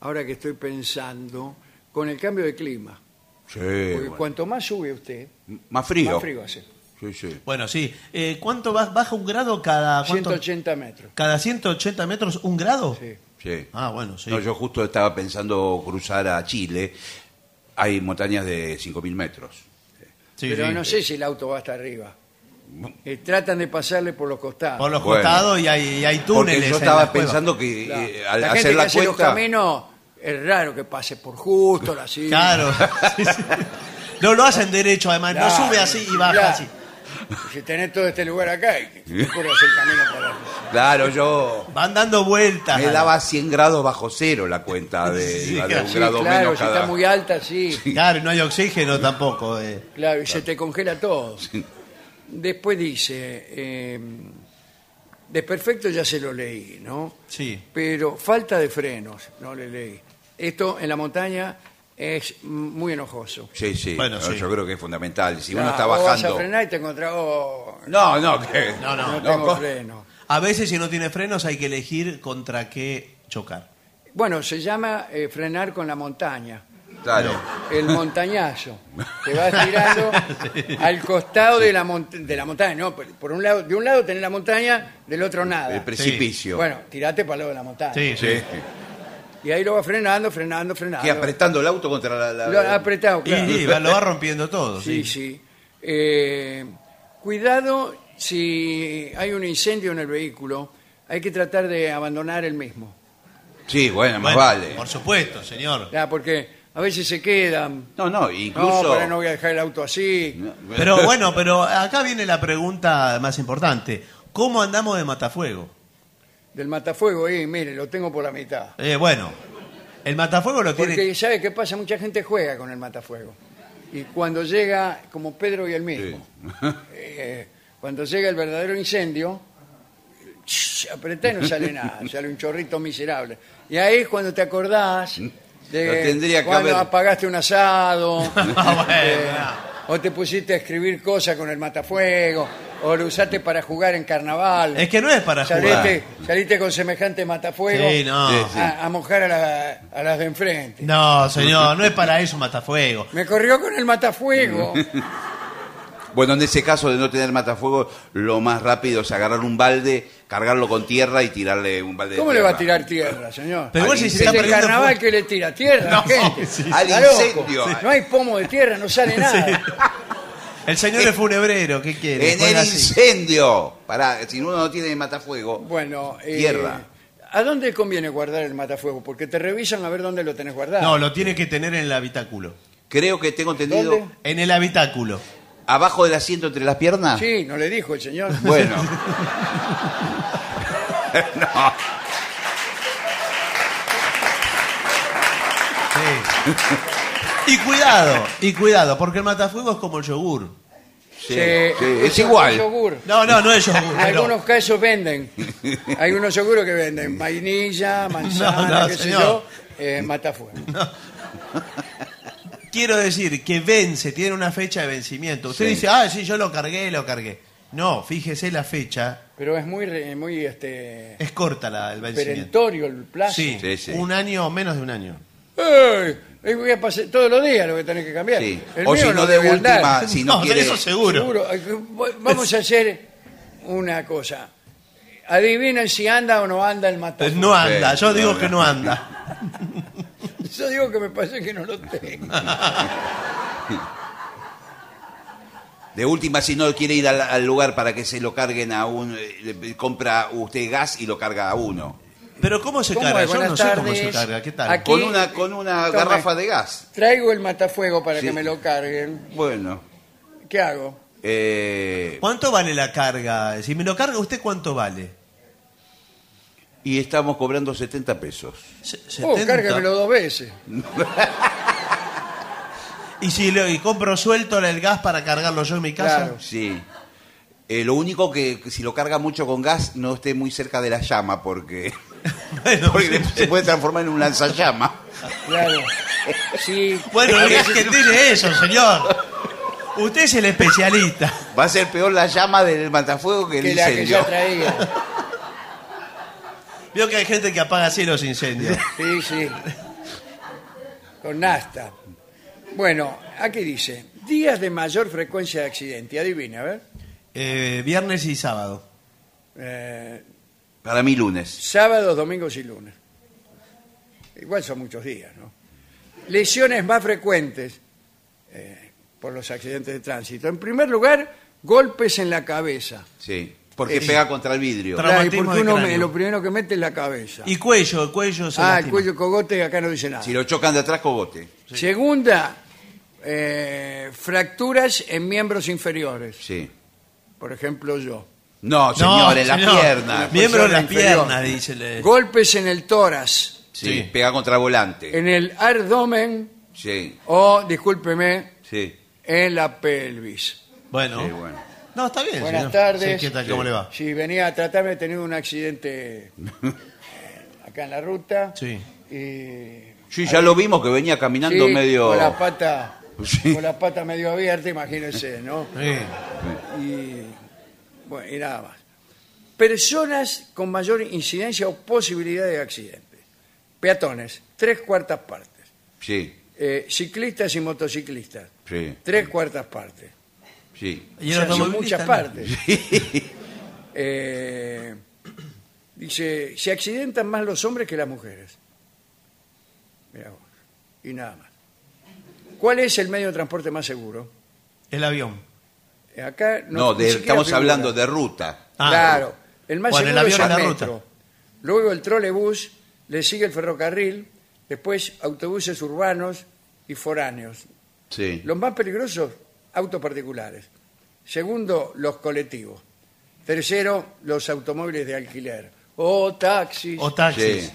[SPEAKER 3] ahora que estoy pensando, con el cambio de clima.
[SPEAKER 5] Sí,
[SPEAKER 3] Porque
[SPEAKER 5] bueno.
[SPEAKER 3] cuanto más sube usted,
[SPEAKER 5] Más frío.
[SPEAKER 3] más frío hace.
[SPEAKER 5] Sí, sí.
[SPEAKER 4] Bueno, sí. Eh, ¿Cuánto ba- baja un grado cada cuánto?
[SPEAKER 3] 180 metros.
[SPEAKER 4] ¿Cada 180 metros un grado?
[SPEAKER 3] Sí.
[SPEAKER 5] Sí.
[SPEAKER 4] Ah, bueno, sí.
[SPEAKER 5] No, yo justo estaba pensando cruzar a Chile. Hay montañas de 5.000 metros.
[SPEAKER 4] Sí,
[SPEAKER 3] Pero
[SPEAKER 4] sí.
[SPEAKER 3] no sé si el auto va hasta arriba. Eh, tratan de pasarle por los costados.
[SPEAKER 4] Por los
[SPEAKER 5] Bueno.
[SPEAKER 4] costados y hay, y hay
[SPEAKER 5] Porque
[SPEAKER 4] túneles.
[SPEAKER 5] yo estaba pensando que
[SPEAKER 3] Claro.
[SPEAKER 5] eh, al
[SPEAKER 3] la gente
[SPEAKER 5] hacer
[SPEAKER 3] que
[SPEAKER 5] la
[SPEAKER 3] hace los
[SPEAKER 5] cuenta...
[SPEAKER 3] caminos es raro que pase por justo, así.
[SPEAKER 4] Claro. <laughs> Sí, sí. No lo hacen derecho, además.
[SPEAKER 3] Claro,
[SPEAKER 4] No sube así y baja
[SPEAKER 3] claro.
[SPEAKER 4] así.
[SPEAKER 3] Si tenés todo este lugar acá, y te hacer camino para
[SPEAKER 5] Claro, yo
[SPEAKER 4] Van dando vueltas.
[SPEAKER 5] me daba 100 grados bajo cero la cuenta de,
[SPEAKER 4] Sí,
[SPEAKER 5] iba de un
[SPEAKER 3] Sí,
[SPEAKER 5] grado
[SPEAKER 3] claro,
[SPEAKER 5] menos
[SPEAKER 3] si
[SPEAKER 5] cada...
[SPEAKER 3] está muy alta, sí.
[SPEAKER 4] Claro, no hay oxígeno tampoco. eh.
[SPEAKER 3] Claro, y se te congela todo. Después dice, eh, desperfecto ya se lo leí, ¿no?
[SPEAKER 4] Sí.
[SPEAKER 3] Pero falta de frenos, no le leí. Esto en la montaña es muy enojoso.
[SPEAKER 5] Sí, sí,
[SPEAKER 4] Bueno,
[SPEAKER 5] yo-
[SPEAKER 4] sí.
[SPEAKER 5] yo creo que es fundamental. Si uno está
[SPEAKER 3] vos vas a
[SPEAKER 5] bajando...
[SPEAKER 3] frenar y te encontrás, oh,
[SPEAKER 5] No, no, que...
[SPEAKER 4] No, no,
[SPEAKER 3] no,
[SPEAKER 4] no,
[SPEAKER 3] tengo
[SPEAKER 5] co-
[SPEAKER 3] freno.
[SPEAKER 4] A veces, si no tiene frenos, hay que elegir contra qué chocar.
[SPEAKER 3] Bueno, se llama eh, frenar con la montaña.
[SPEAKER 5] Claro.
[SPEAKER 3] El montañazo. <laughs> Te vas tirando al costado de la, mont- de la montaña. No, por por un lado, de un lado tenés la montaña, del otro nada.
[SPEAKER 5] El precipicio.
[SPEAKER 3] Bueno, tirate para el lado de la montaña.
[SPEAKER 4] Sí,
[SPEAKER 5] Sí.
[SPEAKER 3] Y ahí lo va frenando, frenando, frenando.
[SPEAKER 5] Que apretando el auto contra la... la-
[SPEAKER 3] Lo ha apretado,
[SPEAKER 4] Y,
[SPEAKER 3] claro.
[SPEAKER 4] y va- lo va rompiendo todo.
[SPEAKER 3] Sí,
[SPEAKER 4] Sí,
[SPEAKER 3] sí. Eh, cuidado si hay un incendio en el vehículo, hay que tratar de abandonar el mismo.
[SPEAKER 5] Sí, bueno, más
[SPEAKER 4] Bueno,
[SPEAKER 5] vale.
[SPEAKER 4] Por supuesto, señor.
[SPEAKER 3] Ya, porque a veces se quedan.
[SPEAKER 5] No, no,
[SPEAKER 3] No,
[SPEAKER 5] incluso...
[SPEAKER 3] pero no voy a dejar el auto así.
[SPEAKER 4] Pero bueno, pero acá viene la pregunta más importante. ¿Cómo andamos de matafuego?
[SPEAKER 3] Del matafuego, y mire, lo tengo por la mitad.
[SPEAKER 4] Eh, bueno, el matafuego lo tiene...
[SPEAKER 3] Porque, ¿sabe qué pasa? Mucha gente juega con el matafuego. Y cuando llega, como Pedro y el mismo, eh, cuando llega el verdadero incendio, ch, apretá y no sale nada, <laughs> sale un chorrito miserable. Y ahí es cuando te acordás de
[SPEAKER 5] tendría que
[SPEAKER 3] cuando
[SPEAKER 5] haber-
[SPEAKER 3] apagaste un asado, <laughs>
[SPEAKER 4] Ah, bueno.
[SPEAKER 3] eh, o te pusiste a escribir cosas con el matafuego, o lo usaste para jugar en carnaval.
[SPEAKER 4] Es que no es para jugar.
[SPEAKER 3] Saliste, saliste con semejante matafuego
[SPEAKER 4] Sí, no.
[SPEAKER 5] Sí, sí.
[SPEAKER 3] A, a mojar a, la- a las de enfrente.
[SPEAKER 4] No, señor, no es para eso matafuego.
[SPEAKER 3] Me corrió con el matafuego. <laughs>
[SPEAKER 5] Bueno, en ese caso de no tener matafuego, lo más rápido es agarrar un balde, cargarlo con tierra y tirarle un balde
[SPEAKER 3] ¿Cómo
[SPEAKER 5] de
[SPEAKER 3] le va a
[SPEAKER 5] tierra.
[SPEAKER 3] tirar tierra, señor?
[SPEAKER 4] Pero igual si se está perdiendo
[SPEAKER 3] carnaval
[SPEAKER 4] fuego-
[SPEAKER 3] que le tira tierra a la
[SPEAKER 4] No,
[SPEAKER 3] gente.
[SPEAKER 4] sí.
[SPEAKER 5] Al
[SPEAKER 3] Está loco.
[SPEAKER 5] incendio.
[SPEAKER 3] No hay pomo de tierra, no sale <laughs> nada.
[SPEAKER 4] El señor es funebrero, ¿qué quiere?
[SPEAKER 5] En el
[SPEAKER 4] así.
[SPEAKER 5] incendio. Pará, si uno no tiene matafuego.
[SPEAKER 3] Bueno, eh,
[SPEAKER 5] Tierra.
[SPEAKER 3] ¿A dónde conviene guardar el matafuego? Porque te revisan a ver dónde lo tenés guardado.
[SPEAKER 4] No, lo tiene que tener en el habitáculo.
[SPEAKER 5] Creo que tengo entendido
[SPEAKER 3] ¿Dónde?
[SPEAKER 4] En el habitáculo.
[SPEAKER 5] abajo del asiento entre las piernas.
[SPEAKER 3] Sí, no le dijo el señor. <laughs>
[SPEAKER 5] Bueno. <laughs> <laughs>
[SPEAKER 4] Y cuidado, y cuidado, porque el matafuego es como el yogur.
[SPEAKER 5] Sí,
[SPEAKER 3] Se-
[SPEAKER 5] sí, es igual.
[SPEAKER 3] yogur.
[SPEAKER 4] No, no, no es yogur.
[SPEAKER 3] En
[SPEAKER 4] pero-
[SPEAKER 3] algunos casos venden. Hay unos seguros que venden vainilla, manzana, <laughs>
[SPEAKER 4] No, no,
[SPEAKER 3] qué sé
[SPEAKER 4] señor.
[SPEAKER 3] yo, eh, matafuego.
[SPEAKER 4] Quiero decir que vence, tiene una fecha de vencimiento. Usted
[SPEAKER 5] Sí.
[SPEAKER 4] dice, ah, sí, yo lo cargué, lo cargué. No, fíjese la fecha.
[SPEAKER 3] Pero es muy, re- muy este,
[SPEAKER 4] Es corta la, el vencimiento.
[SPEAKER 3] perentorio el plazo.
[SPEAKER 4] Sí,
[SPEAKER 5] Sí, sí.
[SPEAKER 4] un año o menos de un año.
[SPEAKER 3] Voy a pasar todos los días lo que tenés que cambiar.
[SPEAKER 5] Sí.
[SPEAKER 3] El
[SPEAKER 5] O
[SPEAKER 3] mío
[SPEAKER 5] si no, de
[SPEAKER 3] debe
[SPEAKER 5] última,
[SPEAKER 3] andar.
[SPEAKER 5] si no,
[SPEAKER 4] de
[SPEAKER 5] quiere.
[SPEAKER 4] eso seguro.
[SPEAKER 3] Seguro. Vamos a hacer una cosa. Adivinen si anda o no anda el
[SPEAKER 4] Pues
[SPEAKER 3] matafuego.
[SPEAKER 4] no anda,
[SPEAKER 5] Sí,
[SPEAKER 4] yo
[SPEAKER 5] no,
[SPEAKER 4] digo
[SPEAKER 5] no.
[SPEAKER 4] que no anda. <laughs>
[SPEAKER 3] Yo digo que me parece que no lo tengo. <laughs>
[SPEAKER 5] De última, si no quiere ir al, al lugar para que se lo carguen a un. eh, le- compra usted gas y lo carga a uno.
[SPEAKER 4] Pero ¿cómo se
[SPEAKER 3] ¿Cómo
[SPEAKER 4] carga?
[SPEAKER 3] es?
[SPEAKER 4] Yo no sé cómo se
[SPEAKER 3] tardes.
[SPEAKER 4] carga. ¿Qué tal?
[SPEAKER 3] Aquí-
[SPEAKER 5] Con una, con una
[SPEAKER 3] Tome.
[SPEAKER 5] garrafa de gas.
[SPEAKER 3] Traigo el matafuego para
[SPEAKER 5] Sí.
[SPEAKER 3] que me lo carguen.
[SPEAKER 5] Bueno.
[SPEAKER 3] ¿Qué hago?
[SPEAKER 5] Eh,
[SPEAKER 4] ¿Cuánto vale la carga? Si me lo carga usted, ¿cuánto vale?
[SPEAKER 5] y estamos cobrando 70 pesos.
[SPEAKER 4] Se-
[SPEAKER 3] Oh,
[SPEAKER 4] 70.
[SPEAKER 3] cárgamelo dos veces. <laughs>
[SPEAKER 4] Y si le y compro suelto el gas para cargarlo yo en mi casa.
[SPEAKER 3] Claro.
[SPEAKER 5] Sí. Eh, lo único que, que si lo carga mucho con gas, no esté muy cerca de la llama, porque,
[SPEAKER 4] Bueno,
[SPEAKER 5] porque
[SPEAKER 4] sí.
[SPEAKER 5] se puede transformar en un lanzallama.
[SPEAKER 3] Claro. Sí,
[SPEAKER 4] Bueno, es que tiene eso, señor. Usted es el especialista.
[SPEAKER 5] Va a ser peor la llama del matafuego que el
[SPEAKER 3] que la que
[SPEAKER 5] incendio.
[SPEAKER 3] ya traía.
[SPEAKER 4] Veo que hay gente que apaga así los incendios.
[SPEAKER 3] Sí, sí. Con nasta. Bueno, aquí dice, días de mayor frecuencia de accidente. Adivina, a ver.
[SPEAKER 4] Eh, viernes y sábado.
[SPEAKER 3] Eh,
[SPEAKER 5] Para mí lunes.
[SPEAKER 3] sábados, domingos y lunes. Igual son muchos días, ¿no? Lesiones más frecuentes eh, por los accidentes de tránsito. En primer lugar, golpes en la cabeza.
[SPEAKER 5] Sí. Porque
[SPEAKER 3] Eh,
[SPEAKER 5] pega contra el vidrio.
[SPEAKER 4] Tra-
[SPEAKER 3] Claro, y
[SPEAKER 4] Traumatismo
[SPEAKER 3] porque
[SPEAKER 4] de
[SPEAKER 3] uno
[SPEAKER 4] cráneo.
[SPEAKER 3] me- lo primero que mete es la cabeza.
[SPEAKER 4] Y cuello, el cuello se
[SPEAKER 3] ah, el
[SPEAKER 4] lastima.
[SPEAKER 3] cuello cogote acá no dice nada.
[SPEAKER 5] Si lo chocan de atrás, cogote.
[SPEAKER 3] Segunda, eh, fracturas en miembros inferiores.
[SPEAKER 5] Sí.
[SPEAKER 3] Por ejemplo, yo.
[SPEAKER 5] No, señor, en la
[SPEAKER 4] señor.
[SPEAKER 5] pierna.
[SPEAKER 4] Miembro de las
[SPEAKER 3] inferior.
[SPEAKER 4] piernas, dice. le-
[SPEAKER 3] Golpes en el tórax,
[SPEAKER 5] Sí,
[SPEAKER 4] Sí.
[SPEAKER 5] pega contra volante.
[SPEAKER 3] en el abdomen
[SPEAKER 5] Sí,
[SPEAKER 3] o, discúlpeme,
[SPEAKER 5] sí.
[SPEAKER 3] en la pelvis.
[SPEAKER 4] Bueno.
[SPEAKER 5] Sí, bueno.
[SPEAKER 4] No, está bien.
[SPEAKER 3] Buenas
[SPEAKER 4] señor.
[SPEAKER 3] tardes.
[SPEAKER 4] Sí, ¿qué tal? ¿Cómo
[SPEAKER 5] Sí.
[SPEAKER 4] le va?
[SPEAKER 3] Si venía a tratarme, he tenido un accidente eh, <laughs> acá en la ruta.
[SPEAKER 4] Sí.
[SPEAKER 3] Y,
[SPEAKER 5] Sí, ya lo vimos que venía caminando
[SPEAKER 3] sí,
[SPEAKER 5] medio...
[SPEAKER 3] Con la pata, <laughs>
[SPEAKER 5] Sí.
[SPEAKER 3] con la pata medio abierta, imagínense, ¿no?
[SPEAKER 4] Sí.
[SPEAKER 3] y, bueno, y nada más. Personas con mayor incidencia o posibilidad de accidente. Peatones, tres cuartas partes.
[SPEAKER 5] Sí,
[SPEAKER 3] Eh, ciclistas y motociclistas,
[SPEAKER 5] sí,
[SPEAKER 3] tres cuartas partes.
[SPEAKER 5] sí.
[SPEAKER 4] Y
[SPEAKER 3] O
[SPEAKER 4] el
[SPEAKER 3] sea, son
[SPEAKER 4] automovilista,
[SPEAKER 3] muchas
[SPEAKER 4] no.
[SPEAKER 3] partes. <laughs> Eh, dice, se accidentan más los hombres que las mujeres. Mirá vos. Y nada más. ¿Cuál es el medio de transporte más seguro?
[SPEAKER 4] El avión.
[SPEAKER 3] Acá
[SPEAKER 5] No,
[SPEAKER 3] ni
[SPEAKER 5] de-
[SPEAKER 3] siquiera
[SPEAKER 5] estamos
[SPEAKER 3] figura.
[SPEAKER 5] hablando de ruta.
[SPEAKER 4] Ah,
[SPEAKER 3] claro. El más
[SPEAKER 4] Bueno, el
[SPEAKER 3] seguro
[SPEAKER 4] avión
[SPEAKER 3] es
[SPEAKER 4] en
[SPEAKER 3] el
[SPEAKER 4] la
[SPEAKER 3] metro.
[SPEAKER 4] ruta.
[SPEAKER 3] Luego el trolebús, le sigue el ferrocarril, después autobuses urbanos y foráneos.
[SPEAKER 5] Sí.
[SPEAKER 3] Los más peligrosos, autos particulares. Segundo, los colectivos. Tercero, los automóviles de alquiler. O taxis.
[SPEAKER 4] O taxis.
[SPEAKER 5] Sí.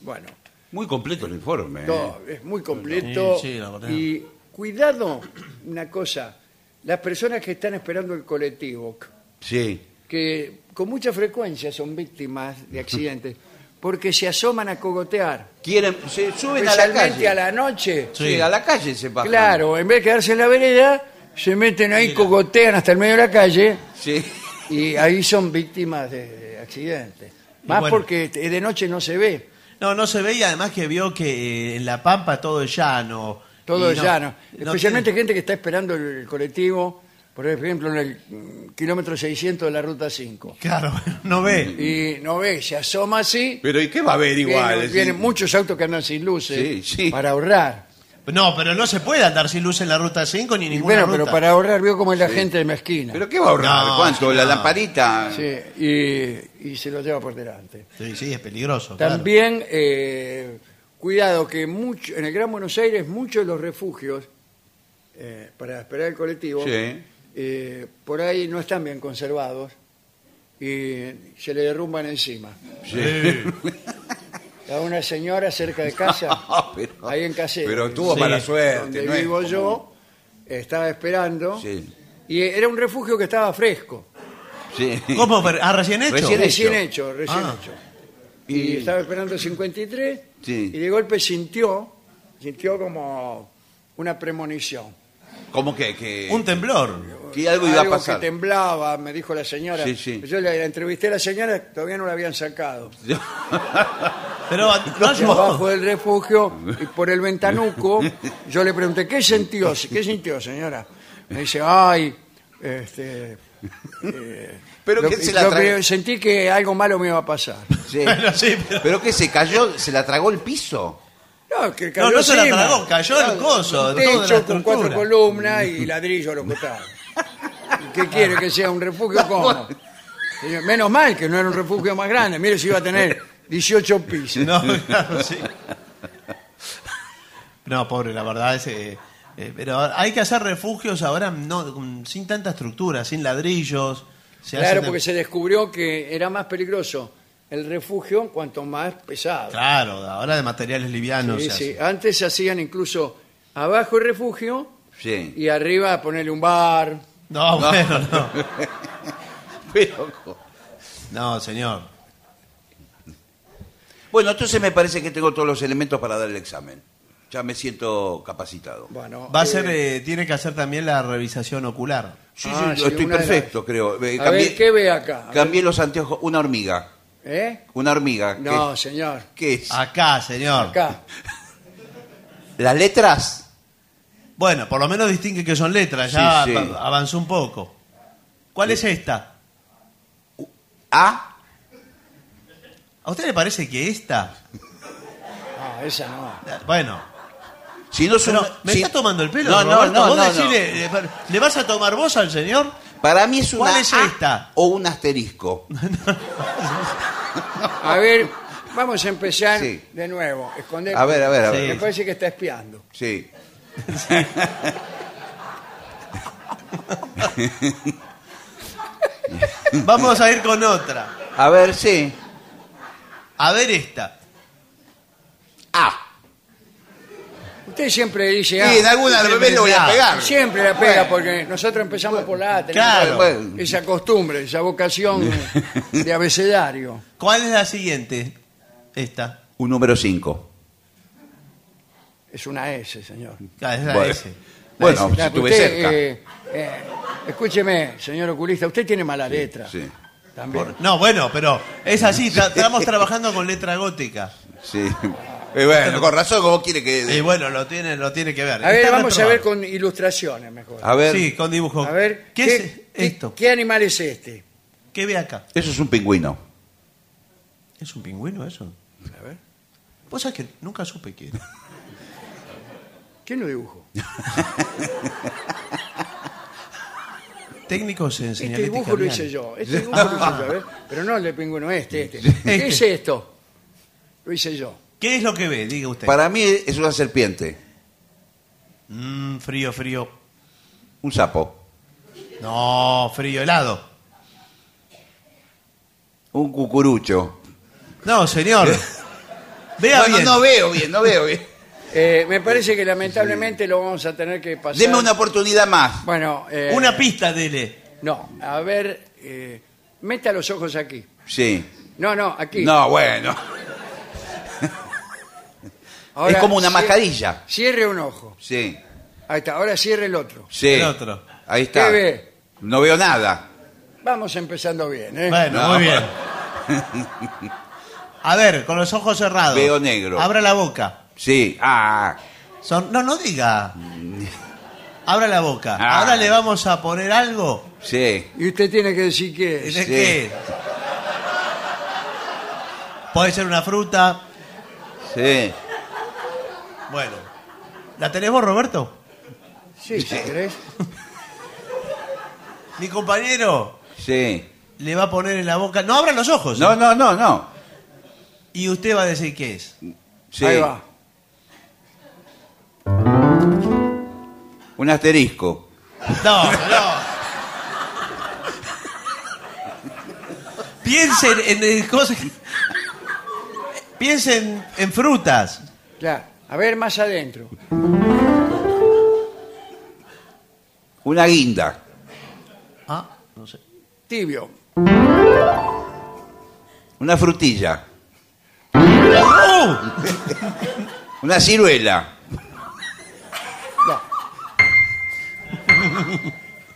[SPEAKER 3] Bueno,
[SPEAKER 5] Muy completo el informe. ¿eh?
[SPEAKER 3] todo, es muy completo.
[SPEAKER 4] Sí, sí, la verdad.
[SPEAKER 3] y cuidado, una cosa, las personas que están esperando el colectivo,
[SPEAKER 5] Sí.
[SPEAKER 3] que con mucha frecuencia son víctimas de accidentes, <laughs> porque se asoman a cogotear.
[SPEAKER 5] Quieren, se suben a la
[SPEAKER 3] Especialmente
[SPEAKER 5] calle.
[SPEAKER 3] a la noche.
[SPEAKER 5] Sí,
[SPEAKER 4] Sí.
[SPEAKER 5] a la calle se bajan.
[SPEAKER 3] Claro, en vez de quedarse en la vereda, se meten ahí, cogotean hasta el medio de la calle
[SPEAKER 5] Sí.
[SPEAKER 3] y ahí son víctimas de, de accidentes. Más
[SPEAKER 4] bueno.
[SPEAKER 3] porque de noche no se ve,
[SPEAKER 4] No, no se veía además que vio que eh, en La Pampa todo es llano.
[SPEAKER 3] Todo
[SPEAKER 4] Y
[SPEAKER 3] es
[SPEAKER 4] no-
[SPEAKER 3] llano.
[SPEAKER 4] no
[SPEAKER 3] Especialmente
[SPEAKER 4] tiene-
[SPEAKER 3] gente que está esperando el, el colectivo, por ejemplo, en el mm, kilómetro 600 de la ruta 5.
[SPEAKER 4] Claro, no ve.
[SPEAKER 3] Y no ve, se asoma así.
[SPEAKER 5] Pero ¿y qué va a haber igual?
[SPEAKER 3] Vienen,
[SPEAKER 5] Es
[SPEAKER 3] vienen
[SPEAKER 5] decir,
[SPEAKER 3] muchos autos que andan sin luces
[SPEAKER 5] Sí, sí.
[SPEAKER 3] para ahorrar.
[SPEAKER 4] No, pero no se puede andar sin luz en la ruta 5 ni
[SPEAKER 3] Y
[SPEAKER 4] ninguna
[SPEAKER 3] bueno,
[SPEAKER 4] ruta.
[SPEAKER 3] pero para ahorrar, veo como es la gente de mezquina.
[SPEAKER 5] ¿Pero qué va a ahorrar?
[SPEAKER 4] No,
[SPEAKER 5] ¿Cuánto? ¿La
[SPEAKER 4] no.
[SPEAKER 5] lamparita?
[SPEAKER 3] Sí, y, y se lo lleva por delante.
[SPEAKER 4] Sí, sí, es peligroso. claro.
[SPEAKER 3] También, eh, cuidado, que mucho, en el Gran Buenos Aires muchos de los refugios eh, para esperar el colectivo,
[SPEAKER 5] Sí.
[SPEAKER 3] eh, por ahí no están bien conservados y se le derrumban encima. <laughs> A una señora cerca de casa, <laughs>
[SPEAKER 5] No, pero-
[SPEAKER 3] ahí en Casero,
[SPEAKER 5] Pero tuvo
[SPEAKER 4] Sí.
[SPEAKER 5] mala suerte.
[SPEAKER 3] donde
[SPEAKER 5] no es
[SPEAKER 3] vivo
[SPEAKER 5] como-
[SPEAKER 3] yo, estaba esperando
[SPEAKER 5] Sí.
[SPEAKER 3] y era un refugio que estaba fresco.
[SPEAKER 5] Sí.
[SPEAKER 4] ¿Cómo? ¿Ah, recién hecho?
[SPEAKER 5] Recién
[SPEAKER 3] Recién
[SPEAKER 5] hecho.
[SPEAKER 3] hecho, recién
[SPEAKER 4] Ah.
[SPEAKER 3] hecho. Y estaba esperando 53
[SPEAKER 5] Sí.
[SPEAKER 3] y de golpe sintió, sintió como una premonición.
[SPEAKER 5] Como que, que,
[SPEAKER 4] Un temblor.
[SPEAKER 5] que algo iba a pasar.
[SPEAKER 3] que temblaba, me dijo la señora.
[SPEAKER 5] Sí, sí.
[SPEAKER 3] Yo le entrevisté a la señora, todavía no la habían sacado. <laughs>
[SPEAKER 4] Pero.
[SPEAKER 3] Abajo del refugio y por el ventanuco, yo le pregunté, ¿qué sintió? ¿Qué sintió, señora? Me dice, ay, este... eh,
[SPEAKER 5] Pero
[SPEAKER 3] lo
[SPEAKER 5] que
[SPEAKER 3] que-
[SPEAKER 5] se la
[SPEAKER 3] lo
[SPEAKER 5] tra-
[SPEAKER 3] que sentí que algo malo me iba a pasar.
[SPEAKER 5] Sí. <laughs>
[SPEAKER 4] Bueno, sí, pero-
[SPEAKER 5] ¿Pero que se cayó? ¿Se la tragó el piso?
[SPEAKER 3] No, que
[SPEAKER 4] No, no se la
[SPEAKER 3] encima.
[SPEAKER 4] tragó, cayó el coso,
[SPEAKER 3] Un
[SPEAKER 4] toda la
[SPEAKER 3] techo con
[SPEAKER 4] estructura.
[SPEAKER 3] cuatro columnas y ladrillo a los costados. ¿Y ¿Qué quiere que sea un refugio <laughs> cómo? Señor, Menos mal que no era un refugio más grande. Mire si iba a tener 18 pisos.
[SPEAKER 4] No, claro, sí. No, pobre, la verdad es... eh, Eh, pero hay que hacer refugios ahora no con- sin tanta estructura, sin ladrillos. Se
[SPEAKER 3] Claro,
[SPEAKER 4] hacen de-
[SPEAKER 3] porque se descubrió que era más peligroso el refugio cuanto más pesado.
[SPEAKER 4] Claro, ahora de materiales livianos.
[SPEAKER 3] Sí,
[SPEAKER 4] se
[SPEAKER 3] sí.
[SPEAKER 4] hace.
[SPEAKER 3] Antes se hacían incluso abajo el refugio
[SPEAKER 5] Sí.
[SPEAKER 3] y arriba ponerle un bar.
[SPEAKER 4] No, <laughs> bueno, no. <laughs>
[SPEAKER 5] Pero,
[SPEAKER 4] No, señor.
[SPEAKER 5] bueno, entonces me parece que tengo todos los elementos para dar el examen. Ya me siento capacitado.
[SPEAKER 3] Bueno,
[SPEAKER 4] Va a
[SPEAKER 3] eh,
[SPEAKER 4] ser, eh, tiene que hacer también la revisación ocular.
[SPEAKER 5] Sí,
[SPEAKER 3] Ah,
[SPEAKER 5] sí,
[SPEAKER 3] sí,
[SPEAKER 5] estoy perfecto, creo. Eh,
[SPEAKER 3] A ver, ¿qué ve acá? A
[SPEAKER 5] cambié los anteojos. Una hormiga.
[SPEAKER 3] ¿Eh?
[SPEAKER 5] Una hormiga.
[SPEAKER 3] No,
[SPEAKER 5] ¿Qué,
[SPEAKER 3] señor.
[SPEAKER 5] qué es?
[SPEAKER 4] Acá, señor.
[SPEAKER 3] Acá.
[SPEAKER 5] ¿Las letras?
[SPEAKER 4] Bueno, por lo menos distingue que son letras, ya
[SPEAKER 5] Sí,
[SPEAKER 4] avanzó un poco. ¿Cuál es esta?
[SPEAKER 5] A.
[SPEAKER 4] ¿A usted le parece que esta?
[SPEAKER 3] No, esa no.
[SPEAKER 4] Bueno,
[SPEAKER 5] Si no
[SPEAKER 4] pero, ¿me
[SPEAKER 5] si-
[SPEAKER 4] está tomando el pelo?
[SPEAKER 5] No, no,
[SPEAKER 4] Roberto?
[SPEAKER 5] no,
[SPEAKER 4] ¿Vos
[SPEAKER 5] no, no.
[SPEAKER 4] eh, ¿Le vas a tomar vos al señor?
[SPEAKER 5] Para mí es una
[SPEAKER 4] ¿Cuál es
[SPEAKER 5] A
[SPEAKER 4] esta?
[SPEAKER 5] o un asterisco. <laughs>
[SPEAKER 3] A ver, vamos a empezar
[SPEAKER 5] Sí.
[SPEAKER 3] de nuevo. Esconder.
[SPEAKER 5] A ver, a ver, a
[SPEAKER 4] Sí.
[SPEAKER 5] ver.
[SPEAKER 3] Me parece que está espiando.
[SPEAKER 5] Sí. <laughs>
[SPEAKER 4] Vamos a ir con otra.
[SPEAKER 5] A ver, sí.
[SPEAKER 4] A ver esta.
[SPEAKER 5] A.
[SPEAKER 3] Usted siempre dice
[SPEAKER 5] Sí,
[SPEAKER 3] ah,
[SPEAKER 5] en alguna vez le voy a pegar.
[SPEAKER 3] Siempre la pega porque nosotros empezamos por la A. tenemos
[SPEAKER 4] Claro.
[SPEAKER 5] Bueno.
[SPEAKER 3] Esa costumbre, esa vocación <laughs> de abecedario.
[SPEAKER 4] ¿Cuál es la siguiente? Esta.
[SPEAKER 5] Un número 5.
[SPEAKER 3] Es una S, señor.
[SPEAKER 4] Ah, es la
[SPEAKER 5] Bueno.
[SPEAKER 4] S.
[SPEAKER 5] Bueno, estuve
[SPEAKER 3] usted,
[SPEAKER 5] cerca.
[SPEAKER 3] eh, eh, escúcheme, señor oculista, usted tiene mala letra.
[SPEAKER 5] Sí,
[SPEAKER 3] También.
[SPEAKER 4] No, bueno, pero es así, tra- <laughs> estamos trabajando con letra gótica.
[SPEAKER 5] sí. Y bueno, con razón, ¿cómo quiere que.?
[SPEAKER 4] Y bueno, lo tiene, lo tiene que ver.
[SPEAKER 3] A ver,
[SPEAKER 4] Está
[SPEAKER 3] vamos a ver
[SPEAKER 4] reprobado.
[SPEAKER 3] con ilustraciones mejor.
[SPEAKER 5] A ver,
[SPEAKER 4] Sí, con dibujo.
[SPEAKER 3] A ver,
[SPEAKER 4] ¿qué, es esto?
[SPEAKER 3] ¿Qué animal es este?
[SPEAKER 4] ¿Qué ve acá?
[SPEAKER 5] eso es un pingüino.
[SPEAKER 4] ¿Es un pingüino eso?
[SPEAKER 3] A ver,
[SPEAKER 4] Vos sabés que nunca supe qué era. <laughs>
[SPEAKER 3] ¿quién lo dibujó? <laughs>
[SPEAKER 4] Técnicos en
[SPEAKER 3] Este
[SPEAKER 4] señalética
[SPEAKER 3] dibujo lo
[SPEAKER 4] vial.
[SPEAKER 3] hice yo. Este dibujo lo hice yo, a ver. Pero no el de pingüino este, este. <laughs> ¿Qué es esto? Lo hice yo.
[SPEAKER 4] ¿Qué es lo que ve? Diga usted.
[SPEAKER 5] Para mí es una serpiente.
[SPEAKER 4] Mm, frío, frío.
[SPEAKER 5] Un sapo.
[SPEAKER 4] No, frío, helado.
[SPEAKER 5] Un cucurucho.
[SPEAKER 4] No, señor. <laughs> Vea
[SPEAKER 5] bueno,
[SPEAKER 4] bien.
[SPEAKER 5] no veo bien, no veo bien. <laughs>
[SPEAKER 3] Eh, me parece que lamentablemente lo vamos a tener que pasar.
[SPEAKER 5] Deme una oportunidad más.
[SPEAKER 3] Bueno, eh,
[SPEAKER 4] Una pista dele.
[SPEAKER 3] No, a ver, eh, meta los ojos aquí.
[SPEAKER 5] Sí.
[SPEAKER 3] No, no, aquí.
[SPEAKER 5] No, bueno.
[SPEAKER 3] Ahora,
[SPEAKER 5] es como una
[SPEAKER 3] cier-
[SPEAKER 5] mascarilla.
[SPEAKER 3] Cierre un ojo.
[SPEAKER 5] Sí.
[SPEAKER 3] Ahí está, ahora cierre el otro.
[SPEAKER 5] Sí.
[SPEAKER 4] El otro.
[SPEAKER 5] Ahí está.
[SPEAKER 3] ¿Qué ve?
[SPEAKER 5] No veo nada.
[SPEAKER 3] Vamos empezando bien, ¿eh?
[SPEAKER 4] Bueno,
[SPEAKER 5] No.
[SPEAKER 4] muy bien. <laughs> A ver, con los ojos cerrados.
[SPEAKER 5] Veo negro.
[SPEAKER 4] Abra la boca.
[SPEAKER 5] Sí. Ah.
[SPEAKER 4] Son... No, no diga. Abra la boca.
[SPEAKER 5] Ah.
[SPEAKER 4] Ahora le vamos a poner algo.
[SPEAKER 5] Sí.
[SPEAKER 3] Y usted tiene que decir qué
[SPEAKER 4] ¿De qué? Puede ser una fruta.
[SPEAKER 5] Sí.
[SPEAKER 4] Bueno. ¿La tenés vos, Roberto?
[SPEAKER 3] Sí, si querés. <laughs>
[SPEAKER 4] Mi compañero
[SPEAKER 5] Sí.
[SPEAKER 4] le va a poner en la boca. No abra los ojos.
[SPEAKER 5] No,
[SPEAKER 4] ¿eh?
[SPEAKER 5] no, no, no.
[SPEAKER 4] Y usted va a decir qué es.
[SPEAKER 5] Sí.
[SPEAKER 3] Ahí va.
[SPEAKER 5] Un asterisco.
[SPEAKER 4] No, no. Piensen en, en cosas. Piensen en frutas.
[SPEAKER 3] Claro. A ver, más adentro.
[SPEAKER 5] Una guinda.
[SPEAKER 4] Ah, no sé.
[SPEAKER 3] Tibio.
[SPEAKER 5] Una frutilla.
[SPEAKER 4] ¡Oh!
[SPEAKER 5] Una ciruela.
[SPEAKER 3] No.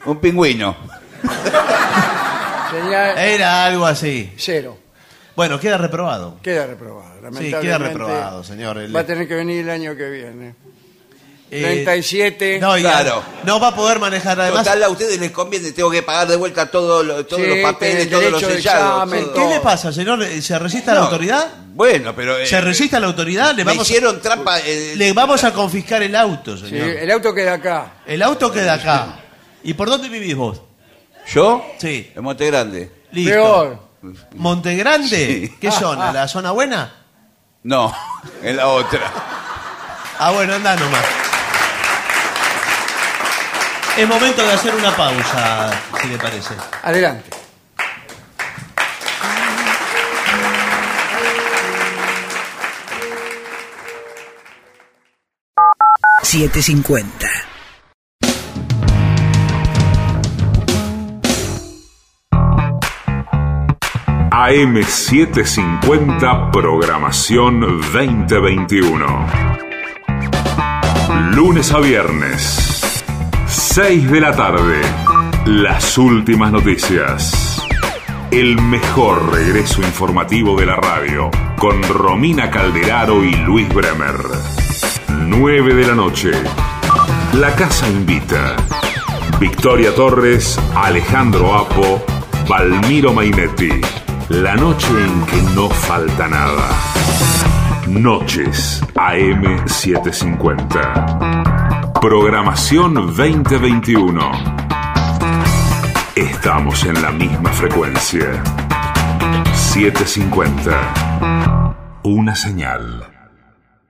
[SPEAKER 5] Un pingüino.
[SPEAKER 3] Señal
[SPEAKER 4] Era algo así.
[SPEAKER 3] cero.
[SPEAKER 4] Bueno, queda reprobado.
[SPEAKER 3] Queda reprobado.
[SPEAKER 4] Sí,
[SPEAKER 3] Lamentablemente,
[SPEAKER 4] queda reprobado, señor. El-
[SPEAKER 3] Va a tener que venir el año que viene.
[SPEAKER 4] Eh,
[SPEAKER 3] 37.
[SPEAKER 4] No, y
[SPEAKER 5] Claro.
[SPEAKER 4] no va a poder manejar además.
[SPEAKER 5] Total, a ustedes les conviene, tengo que pagar de vuelta todo lo- todos
[SPEAKER 3] Sí,
[SPEAKER 5] los papeles,
[SPEAKER 3] el
[SPEAKER 5] todos los
[SPEAKER 3] derecho de
[SPEAKER 5] sellados.
[SPEAKER 3] examen,
[SPEAKER 5] todo.
[SPEAKER 4] ¿Qué le pasa, señor? ¿Se resiste a la
[SPEAKER 5] No,
[SPEAKER 4] autoridad?
[SPEAKER 5] Bueno, pero... eh,
[SPEAKER 4] ¿Se resiste a la autoridad? Le
[SPEAKER 5] me
[SPEAKER 4] vamos,
[SPEAKER 5] hicieron trampa... eh,
[SPEAKER 4] le vamos a confiscar el auto,
[SPEAKER 3] Sí,
[SPEAKER 4] señor.
[SPEAKER 3] el auto queda acá.
[SPEAKER 4] El auto queda acá. ¿Y por dónde vivís vos?
[SPEAKER 5] ¿Yo?
[SPEAKER 4] Sí.
[SPEAKER 5] En Monte Grande.
[SPEAKER 4] Listo.
[SPEAKER 3] Peor.
[SPEAKER 4] ¿Monte Grande?
[SPEAKER 5] Sí.
[SPEAKER 4] ¿Qué zona? ¿La zona buena?
[SPEAKER 5] No, en la otra.
[SPEAKER 4] Ah, bueno, anda nomás. Es momento de hacer una pausa, si le parece.
[SPEAKER 3] Adelante.
[SPEAKER 6] Siete cincuenta.
[SPEAKER 1] AM750 Programación 2021. Lunes a viernes, 6 de la tarde. Las últimas noticias. El mejor regreso informativo de la radio con Romina Calderaro y Luis Bremer. 9 de la noche. La Casa Invita. Victoria Torres, Alejandro Apo, Valmiro Mainetti. La noche en que no falta nada. Noches AM750. Programación 2021. Estamos en la misma frecuencia. 750. Una señal.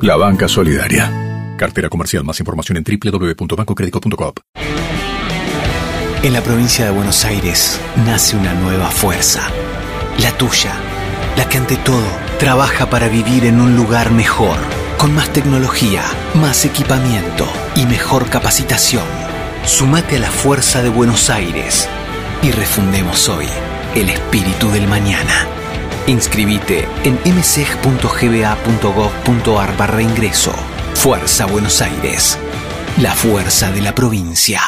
[SPEAKER 7] la banca solidaria. Cartera comercial. Más información en www.bancocredico.com.
[SPEAKER 8] En la provincia de Buenos Aires nace una nueva fuerza, la tuya, la que ante todo trabaja para vivir en un lugar mejor, con más tecnología, más equipamiento y mejor capacitación. Sumate a la fuerza de Buenos Aires y refundemos hoy el espíritu del mañana. Inscribite en mseg.gba.gov.ar barra ingreso. Fuerza Buenos Aires. La fuerza de la provincia.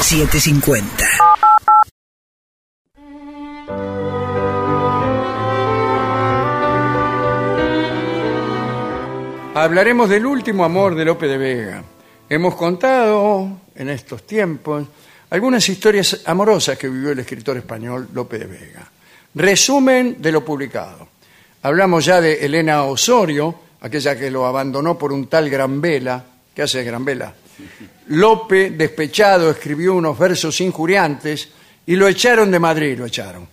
[SPEAKER 6] 750.
[SPEAKER 3] Hablaremos del último amor de Lope de Vega. Hemos contado en estos tiempos algunas historias amorosas que vivió el escritor español Lope de Vega. Resumen de lo publicado. Hablamos ya de Elena Osorio, aquella que lo abandonó por un tal Gran Vela. ¿Qué hace Gran Vela? Lope, despechado, escribió unos versos injuriantes y lo echaron de Madrid, lo echaron.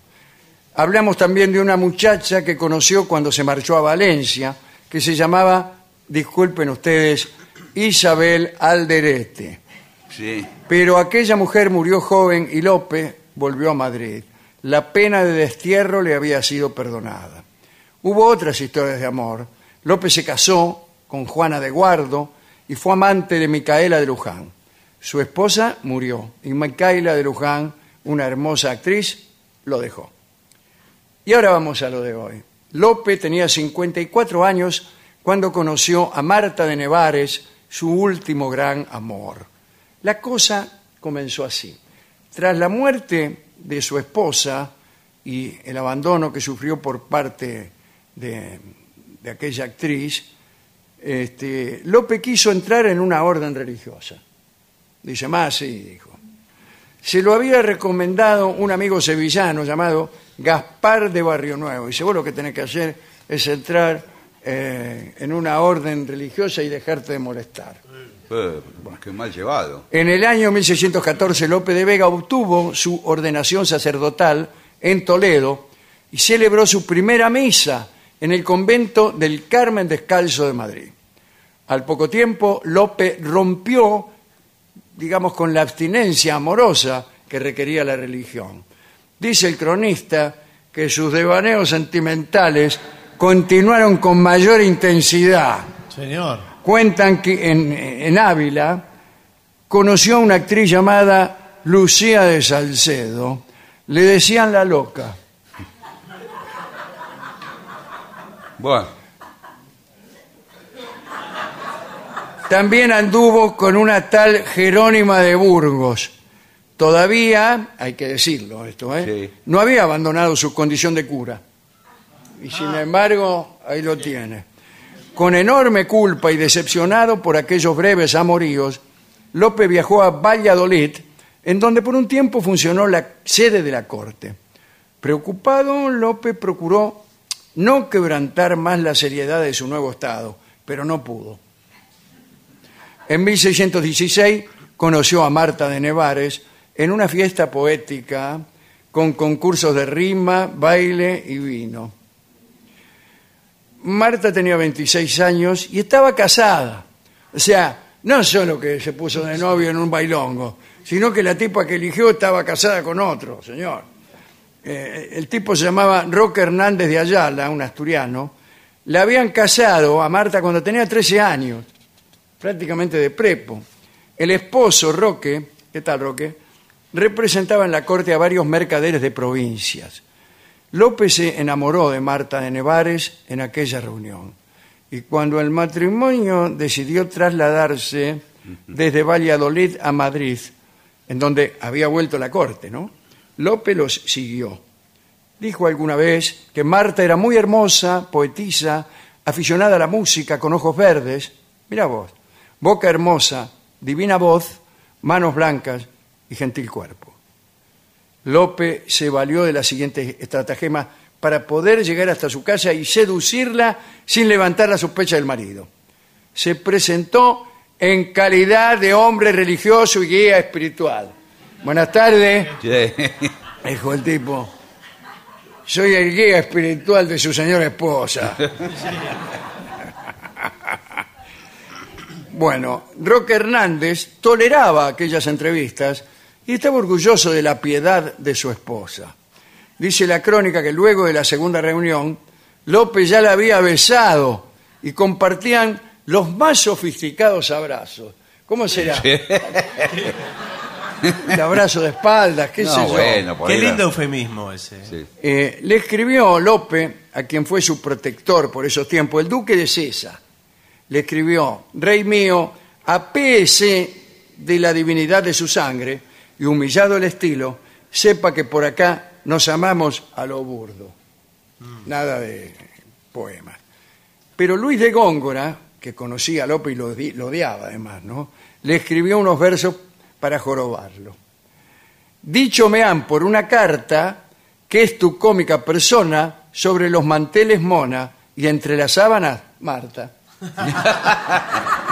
[SPEAKER 3] Hablamos también de una muchacha que conoció cuando se marchó a Valencia, que se llamaba, disculpen ustedes, Isabel Alderete.
[SPEAKER 5] Sí.
[SPEAKER 3] Pero aquella mujer murió joven y Lope volvió a Madrid. La pena de destierro le había sido perdonada. Hubo otras historias de amor. Lope se casó con Juana de Guardo y fue amante de Micaela de Luján. Su esposa murió y Micaela de Luján, una hermosa actriz, lo dejó. Y ahora vamos a lo de hoy. Lope tenía 54 años cuando conoció a Marta de Nevares, su último gran amor. La cosa comenzó así. Tras la muerte de su esposa y el abandono que sufrió por parte de, de aquella actriz, este, Lope quiso entrar en una orden religiosa. Dice, más, sí, dijo. Se lo había recomendado un amigo sevillano llamado Gaspar de Barrio Nuevo. Dice, vos lo que tenés que hacer es entrar eh, en una orden religiosa y dejarte de molestar.
[SPEAKER 5] Eh, qué mal llevado.
[SPEAKER 3] En el año 1614 Lope de Vega obtuvo su ordenación sacerdotal en Toledo y celebró su primera misa en el convento del Carmen Descalzo de Madrid. Al poco tiempo Lope rompió, digamos, con la abstinencia amorosa que requería la religión. Dice el cronista que sus devaneos sentimentales continuaron con mayor intensidad
[SPEAKER 4] Señor.
[SPEAKER 3] Cuentan que en, en Ávila conoció a una actriz llamada Lucía de Salcedo. Le decían la loca.
[SPEAKER 5] Bueno,
[SPEAKER 3] También anduvo con una tal Jerónima de Burgos. Todavía, hay que decirlo esto, ¿eh?
[SPEAKER 5] Sí.
[SPEAKER 3] no había abandonado su condición de cura. Y sin embargo, ahí lo tiene. Con enorme culpa y decepcionado por aquellos breves amoríos, Lope viajó a Valladolid, en donde por un tiempo funcionó la sede de la corte. Preocupado, Lope procuró no quebrantar más la seriedad de su nuevo estado, pero no pudo. En 1616 conoció a Marta de Nevares en una fiesta poética con concursos de rima, baile y vino. Marta tenía 26 años y estaba casada. O sea, no solo que se puso de novio en un bailongo, sino que la tipa que eligió estaba casada con otro, señor. Eh, el tipo se llamaba Roque Hernández de Ayala, un asturiano. Le habían casado a Marta cuando tenía 13 años, prácticamente de prepo. El esposo, Roque, ¿qué tal Roque? Representaba en la corte a varios mercaderes de provincias. López se enamoró de Marta de Nevares en aquella reunión. Y cuando el matrimonio decidió trasladarse desde Valladolid a Madrid, en donde había vuelto la corte, ¿no? López los siguió. Dijo alguna vez que Marta era muy hermosa, poetisa, aficionada a la música, con ojos verdes. Mira vos, boca hermosa, divina voz, manos blancas y gentil cuerpo. Lope se valió de la siguiente estratagema para poder llegar hasta su casa y seducirla sin levantar la sospecha del marido. Se presentó en calidad de hombre religioso y guía espiritual. Buenas tardes, dijo el tipo. Soy el guía espiritual de su señora esposa. Bueno, Roque Hernández toleraba aquellas entrevistas y estaba orgulloso de la piedad de su esposa. Dice la crónica que luego de la segunda reunión, López ya la había besado y compartían los más sofisticados abrazos. ¿Cómo será? El abrazo de espaldas, qué sé
[SPEAKER 5] No,
[SPEAKER 3] yo.
[SPEAKER 5] bueno, por
[SPEAKER 4] Qué lindo eufemismo ese.
[SPEAKER 5] Sí.
[SPEAKER 3] Eh, le escribió Lope, a quien fue su protector por esos tiempos, el duque de César. Le escribió, Rey mío, apéese de la divinidad de su sangre y humillado el estilo, sepa que por acá nos amamos a lo burdo. Nada de poemas. Pero Luis de Góngora, que conocía a Lope y lo, lo odiaba además, ¿no? le escribió unos versos para jorobarlo. Dicho me han por una carta que es tu cómica persona sobre los manteles mona y entre las sábanas Marta. <laughs>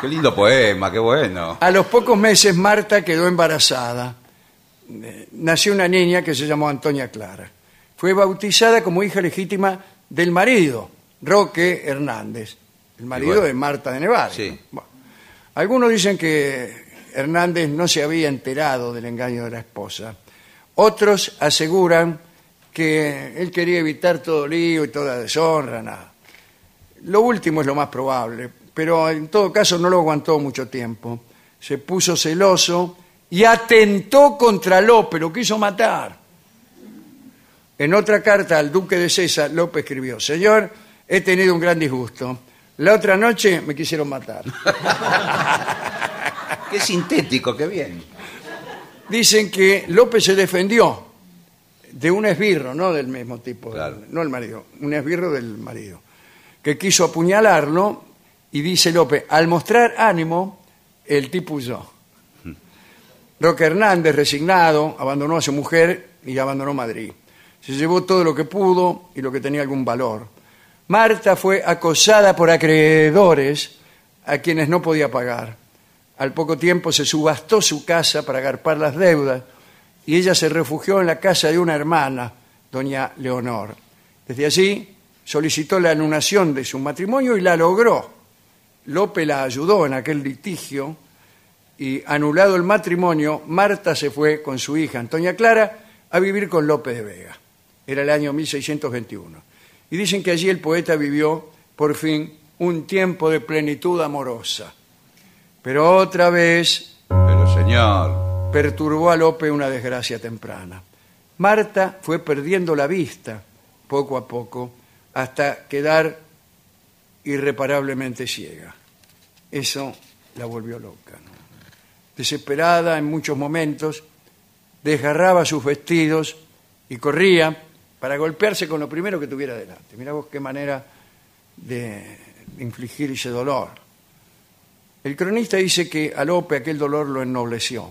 [SPEAKER 5] Qué lindo poema, qué bueno.
[SPEAKER 3] A los pocos meses Marta quedó embarazada. Eh, Nació una niña que se llamó Antonia Clara. Fue bautizada como hija legítima del marido, Roque Hernández, el marido
[SPEAKER 5] bueno.
[SPEAKER 3] de Marta de Nevares.
[SPEAKER 5] Sí.
[SPEAKER 3] Bueno, algunos dicen que Hernández no se había enterado del engaño de la esposa. Otros aseguran que él quería evitar todo lío y toda deshonra, nada. Lo último es lo más probable, pero en todo caso no lo aguantó mucho tiempo. Se puso celoso y atentó contra López, lo quiso matar. En otra carta al duque de César, López escribió, Señor, he tenido un gran disgusto. La otra noche me quisieron matar. <laughs>
[SPEAKER 5] Qué sintético, qué bien.
[SPEAKER 3] Dicen que López se defendió de un esbirro, no del mismo tipo,
[SPEAKER 5] Claro.
[SPEAKER 3] no el marido, un esbirro del marido, que quiso apuñalarlo y dice López, al mostrar ánimo, el tipo huyó. Roque Hernández, resignado, abandonó a su mujer y abandonó Madrid. Se llevó todo lo que pudo y lo que tenía algún valor. Marta fue acosada por acreedores a quienes no podía pagar. Al poco tiempo se subastó su casa para agarpar las deudas y ella se refugió en la casa de una hermana, doña Leonor. Desde allí solicitó la anulación de su matrimonio y la logró. Lope la ayudó en aquel litigio y anulado el matrimonio, Marta se fue con su hija Antonia Clara a vivir con Lope de Vega. Era el año 1621. Y dicen que allí el poeta vivió, por fin, un tiempo de plenitud amorosa. Pero otra vez
[SPEAKER 5] Pero señor,
[SPEAKER 3] perturbó a Lope una desgracia temprana. Marta fue perdiendo la vista poco a poco hasta quedar irreparablemente ciega. Eso la volvió loca. Desesperada en muchos momentos, desgarraba sus vestidos y corría para golpearse con lo primero que tuviera delante. Mirá vos qué manera de infligir ese dolor. El cronista dice que a Lope aquel dolor lo ennobleció.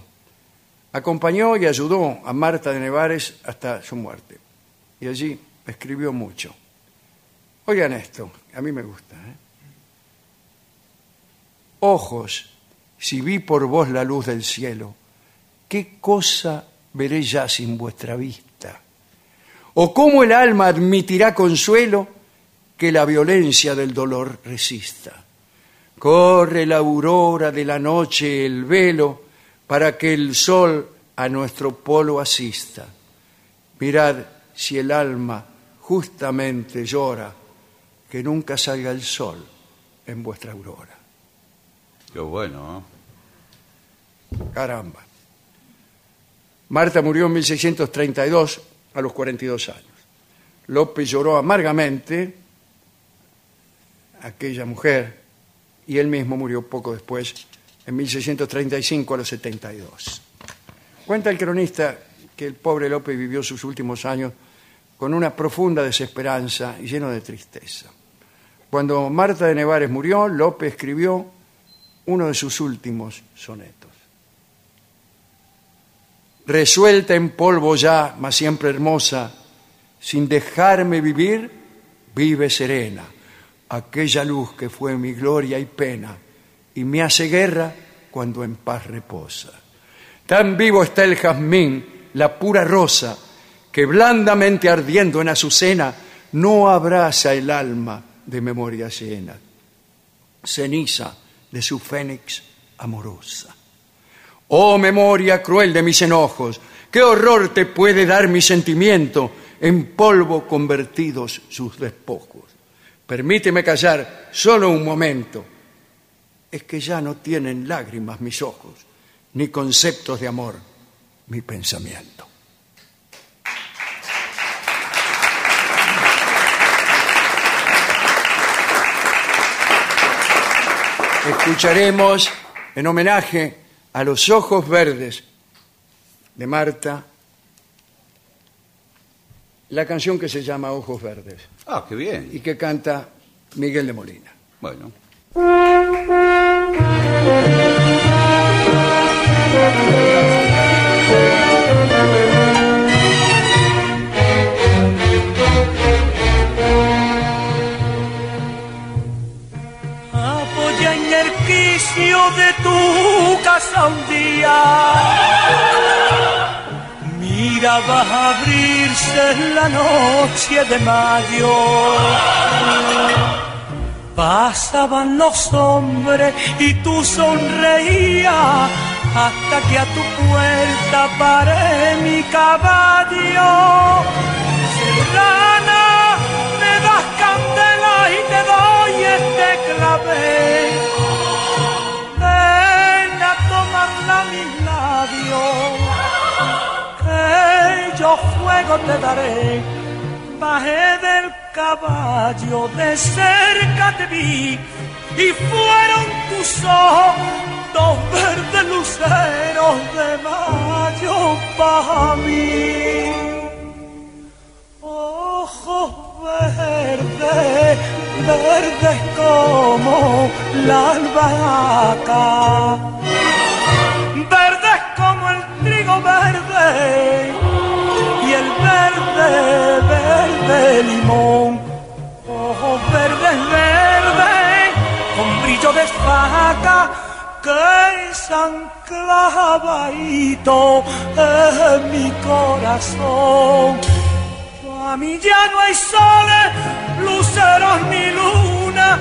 [SPEAKER 3] Acompañó y ayudó a Marta de Nevares hasta su muerte. Y allí escribió mucho. Oigan esto, a mí me gusta. ¿eh? Ojos, si vi por vos la luz del cielo, ¿qué cosa veré ya sin vuestra vista? ¿O cómo el alma admitirá consuelo que la violencia del dolor resista? Corre la aurora de la noche el velo para que el sol a nuestro polo asista. Mirad si el alma justamente llora, que nunca salga el sol en vuestra aurora.
[SPEAKER 5] Qué bueno,
[SPEAKER 3] Caramba. Marta murió en 1632 a los 42 años. López lloró amargamente aquella mujer y él mismo murió poco después, en 1635 a los 72. Cuenta el cronista que el pobre López vivió sus últimos años con una profunda desesperanza y lleno de tristeza. Cuando Marta de Nevares murió, López escribió uno de sus últimos sonetos. Resuelta en polvo ya, mas siempre hermosa, sin dejarme vivir, vive serena, aquella luz que fue mi gloria y pena, y me hace guerra cuando en paz reposa. Tan vivo está el jazmín, la pura rosa, que blandamente ardiendo en azucena, no abraza el alma de memoria llena. Ceniza de su fénix amorosa. Oh memoria cruel de mis enojos, qué horror te puede dar mi sentimiento en polvo convertidos sus despojos. Permíteme callar solo un momento. Es que ya no tienen lágrimas mis ojos, ni conceptos de amor mi pensamiento. Escucharemos en homenaje a los ojos verdes de Marta la canción que se llama Ojos Verdes
[SPEAKER 5] Ah, qué bien.
[SPEAKER 3] y que canta Miguel de Molina.
[SPEAKER 5] Bueno.
[SPEAKER 9] De tu casa un día. Mira, va a abrirse la noche de mayo. Pasaban los hombres y tú sonreías hasta que a tu puerta paré mi caballo. Serrana, me das candela y te doy este clavel. Yo fuego te daré. Bajé del caballo, de cerca te vi y fueron tus ojos dos verdes luceros de mayo para mí. Ojos verdes, verdes como la albahaca, verdes como el trigo verde verde, verde limón. Ojos verdes, verdes, con brillo de faca que se han clavadito en mi corazón. A mí ya no hay soles, luceros ni luna,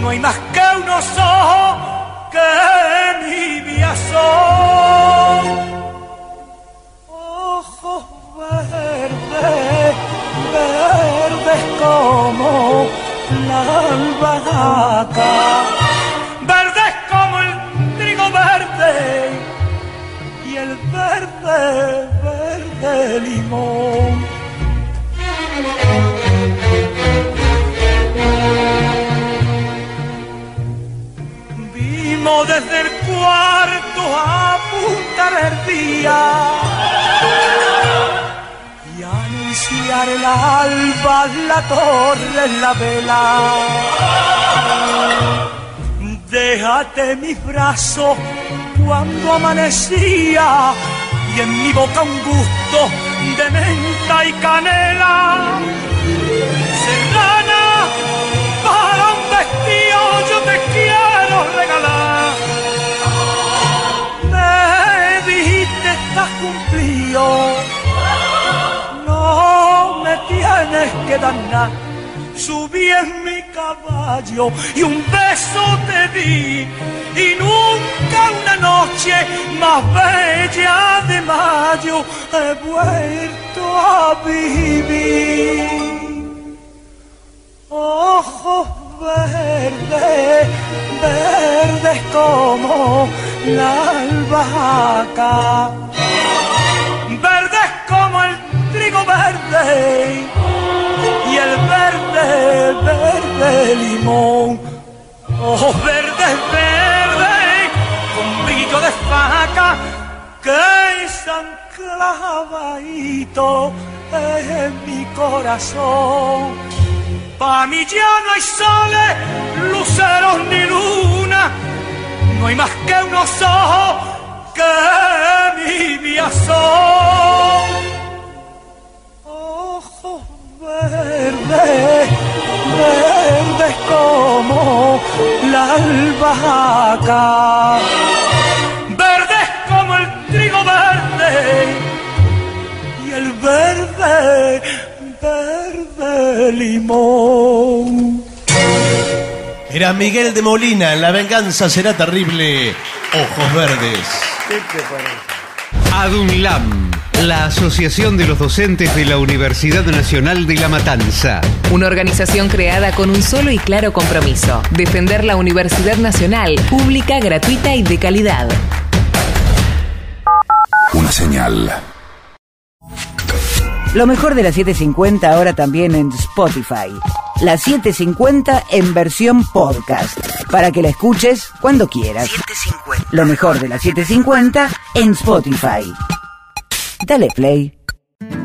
[SPEAKER 9] no hay más que unos ojos que nibias son. Ojos verdes, verdes como la albahaca, verdes como el trigo verde y el verde, verde limón. Vimos desde el cuarto a apuntar el día anunciar el alba la torre la vela. Deja Beate mis brazos cuando amanecía y en mi boca un gusto de menta y canela. Serrana, para un vestido yo te quiero regalar. Me dijiste estás cumplido, tienes que dar nada. Subí en mi caballo y un beso te di y nunca una noche más bella de mayo he vuelto a vivir. Ojos verdes, verdes como la albahaca, verdes como el trigo verde verde, limón. Ojos verdes, verdes, con brillo de faca, que están clavaditos en mi corazón. Pa' mí ya no hay soles, luceros ni luna, no hay más que unos ojos que mi son. Verdes, verdes como la albahaca, verdes como el trigo verde y el verde, verde limón.
[SPEAKER 4] Era Miguel de Molina, La venganza será terrible. Ojos verdes.
[SPEAKER 3] ¿Qué te parece?
[SPEAKER 10] ADUNLAM, la Asociación de los Docentes de la Universidad Nacional de La Matanza.
[SPEAKER 11] Una organización creada con un solo y claro compromiso, defender la Universidad Nacional, pública, gratuita y de calidad.
[SPEAKER 1] Una señal.
[SPEAKER 12] Lo mejor de la 750 ahora también en Spotify. La 750 en versión podcast, para que la escuches cuando quieras. Lo mejor de la 750 en Spotify. Dale play.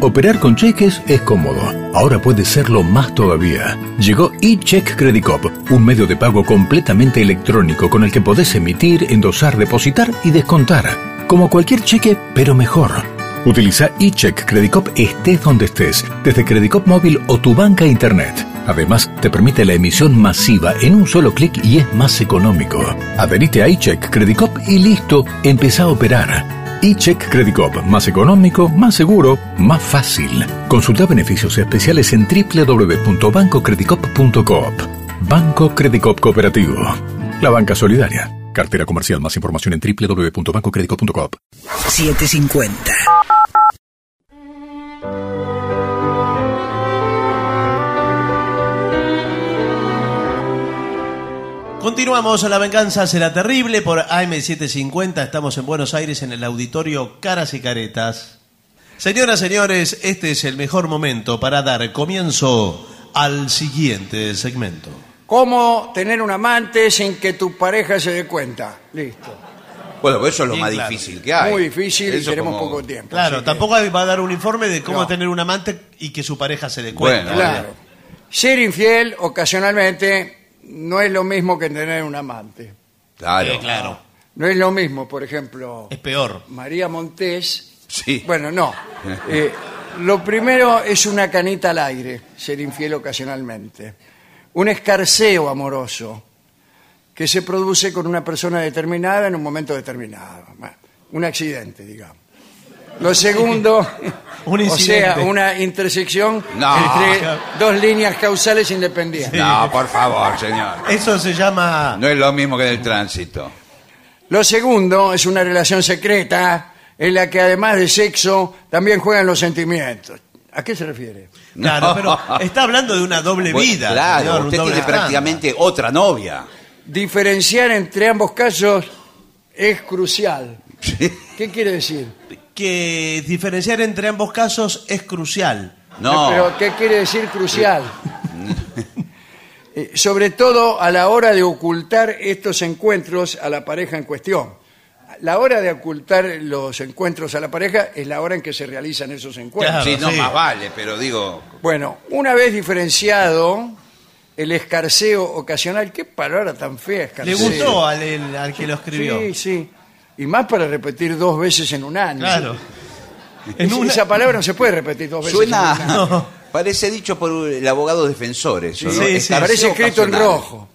[SPEAKER 7] Operar con cheques es cómodo. Ahora puede serlo más todavía. Llegó eCheck Credit Cop, un medio de pago completamente electrónico con el que podés emitir, endosar, depositar y descontar. Como cualquier cheque, pero mejor. Utiliza eCheck Credit Cop estés donde estés, desde Credit Cop móvil o tu banca internet. Además, te permite la emisión masiva en un solo clic y es más económico. Adherite a eCheck Credit Cop y listo, empezá a operar. eCheck Credit Cop, más económico, más seguro, más fácil. Consulta beneficios especiales en www.bancocreditcop.coop. Banco Credit Cop Cooperativo. La banca solidaria. Cartera comercial. Más información en www.bancocreditcop.coop.
[SPEAKER 6] 750.
[SPEAKER 4] Continuamos a La Venganza Será Terrible por AM750. Estamos en Buenos Aires en el auditorio Caras y Caretas. Señoras, señores, este es el mejor momento para dar comienzo al siguiente segmento.
[SPEAKER 3] ¿Cómo tener un amante sin que tu pareja se dé cuenta? Listo.
[SPEAKER 5] Bueno, pues eso es lo
[SPEAKER 4] Bien
[SPEAKER 5] más
[SPEAKER 4] claro.
[SPEAKER 5] difícil que hay.
[SPEAKER 3] Muy difícil y tenemos
[SPEAKER 5] como-
[SPEAKER 3] poco tiempo.
[SPEAKER 4] Claro,
[SPEAKER 3] que-
[SPEAKER 4] tampoco va a dar un informe de cómo
[SPEAKER 3] No.
[SPEAKER 4] tener un amante y que su pareja se dé cuenta.
[SPEAKER 5] Bueno,
[SPEAKER 3] Claro. Ser infiel ocasionalmente no es lo mismo que tener un amante.
[SPEAKER 5] Claro.
[SPEAKER 4] Eh, claro.
[SPEAKER 3] No es lo mismo, por ejemplo,
[SPEAKER 4] Es peor.
[SPEAKER 3] María Montés.
[SPEAKER 5] Sí.
[SPEAKER 3] Bueno, no. <laughs> Eh, lo primero es una canita al aire, ser infiel ocasionalmente. Un escarceo amoroso que se produce con una persona determinada en un momento determinado. Bueno, un accidente, digamos. Lo segundo, <laughs>
[SPEAKER 4] Un
[SPEAKER 3] o
[SPEAKER 4] incidente.
[SPEAKER 3] sea, una intersección
[SPEAKER 5] No.
[SPEAKER 3] entre dos líneas causales independientes.
[SPEAKER 5] No, por favor, señor.
[SPEAKER 4] Eso se llama...
[SPEAKER 5] No es lo mismo que en el tránsito.
[SPEAKER 3] Lo segundo es una relación secreta en la que además de sexo también juegan los sentimientos. ¿A qué se refiere?
[SPEAKER 4] Claro, pero está hablando de una doble
[SPEAKER 5] Bueno,
[SPEAKER 4] vida.
[SPEAKER 5] Claro,
[SPEAKER 4] señor, un
[SPEAKER 5] usted
[SPEAKER 4] doble
[SPEAKER 5] tiene
[SPEAKER 4] estándar.
[SPEAKER 5] prácticamente otra novia.
[SPEAKER 3] Diferenciar entre ambos casos es crucial. ¿Qué quiere decir?
[SPEAKER 4] Que diferenciar entre ambos casos es crucial.
[SPEAKER 5] No.
[SPEAKER 3] Pero ¿qué quiere decir crucial? Eh, sobre todo a la hora de ocultar estos encuentros a la pareja en cuestión. La hora de ocultar los encuentros a la pareja es la hora en que se realizan esos encuentros.
[SPEAKER 4] Claro.
[SPEAKER 5] sí, no,
[SPEAKER 4] sí.
[SPEAKER 5] más vale, pero digo.
[SPEAKER 3] Bueno, una vez diferenciado, el escarceo ocasional. Qué palabra tan fea,
[SPEAKER 4] Le
[SPEAKER 3] escarceo.
[SPEAKER 4] gustó al, el- al que lo escribió.
[SPEAKER 3] Sí, sí. Y más para repetir dos veces en un año.
[SPEAKER 4] Claro. <laughs>
[SPEAKER 3] Es- Esa palabra no se puede repetir dos veces en un año.
[SPEAKER 5] Suena. Parece dicho por el abogado defensor eso, ¿no?
[SPEAKER 3] Sí, sí, Aparece escrito en rojo.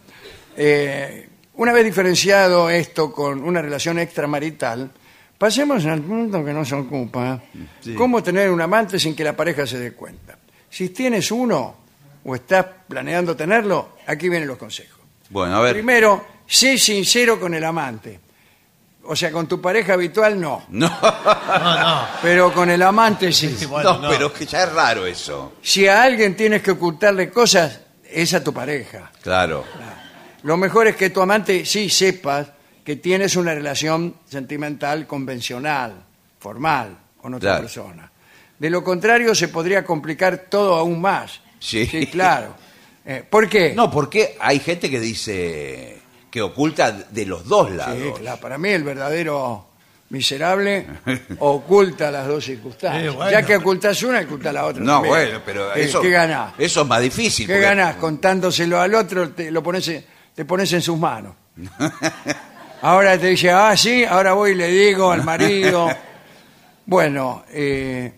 [SPEAKER 3] Eh, una vez diferenciado esto con una relación extramarital, pasemos al punto que nos ocupa.
[SPEAKER 5] Sí.
[SPEAKER 3] ¿Cómo tener un amante sin que la pareja se dé cuenta? Si tienes uno o estás planeando tenerlo, aquí vienen los consejos.
[SPEAKER 5] Bueno, a ver.
[SPEAKER 3] Primero, sé sincero con el amante. O sea, con tu pareja habitual no,
[SPEAKER 5] No,
[SPEAKER 4] No, no.
[SPEAKER 3] pero con el amante sí. <laughs>
[SPEAKER 4] Bueno,
[SPEAKER 5] no, pero que ya es raro eso.
[SPEAKER 3] Si a alguien tienes que ocultarle cosas, es a tu pareja.
[SPEAKER 5] Claro.
[SPEAKER 3] Lo mejor es que tu amante sí sepas que tienes una relación sentimental convencional, formal, con otra
[SPEAKER 5] Claro.
[SPEAKER 3] persona. De lo contrario, se podría complicar todo aún más.
[SPEAKER 5] Sí.
[SPEAKER 3] claro. <laughs> Eh, ¿Por qué?
[SPEAKER 5] No, porque hay gente que dice que oculta de los dos
[SPEAKER 3] Sí,
[SPEAKER 5] lados.
[SPEAKER 3] claro, para mí el verdadero miserable <laughs> oculta las dos circunstancias.
[SPEAKER 4] Sí, bueno.
[SPEAKER 3] Ya que ocultas una, oculta la otra.
[SPEAKER 5] No,
[SPEAKER 3] también.
[SPEAKER 5] bueno, pero
[SPEAKER 3] ¿Qué-
[SPEAKER 5] eso,
[SPEAKER 3] ¿Qué ganás?
[SPEAKER 5] eso es más difícil.
[SPEAKER 3] ¿Qué
[SPEAKER 5] porque-
[SPEAKER 3] ganás? Contándoselo al otro, te, lo pones, en- te pones en sus manos. <laughs> Ahora te dice, ah, sí, ahora voy y le digo al marido. <laughs> Bueno, eh,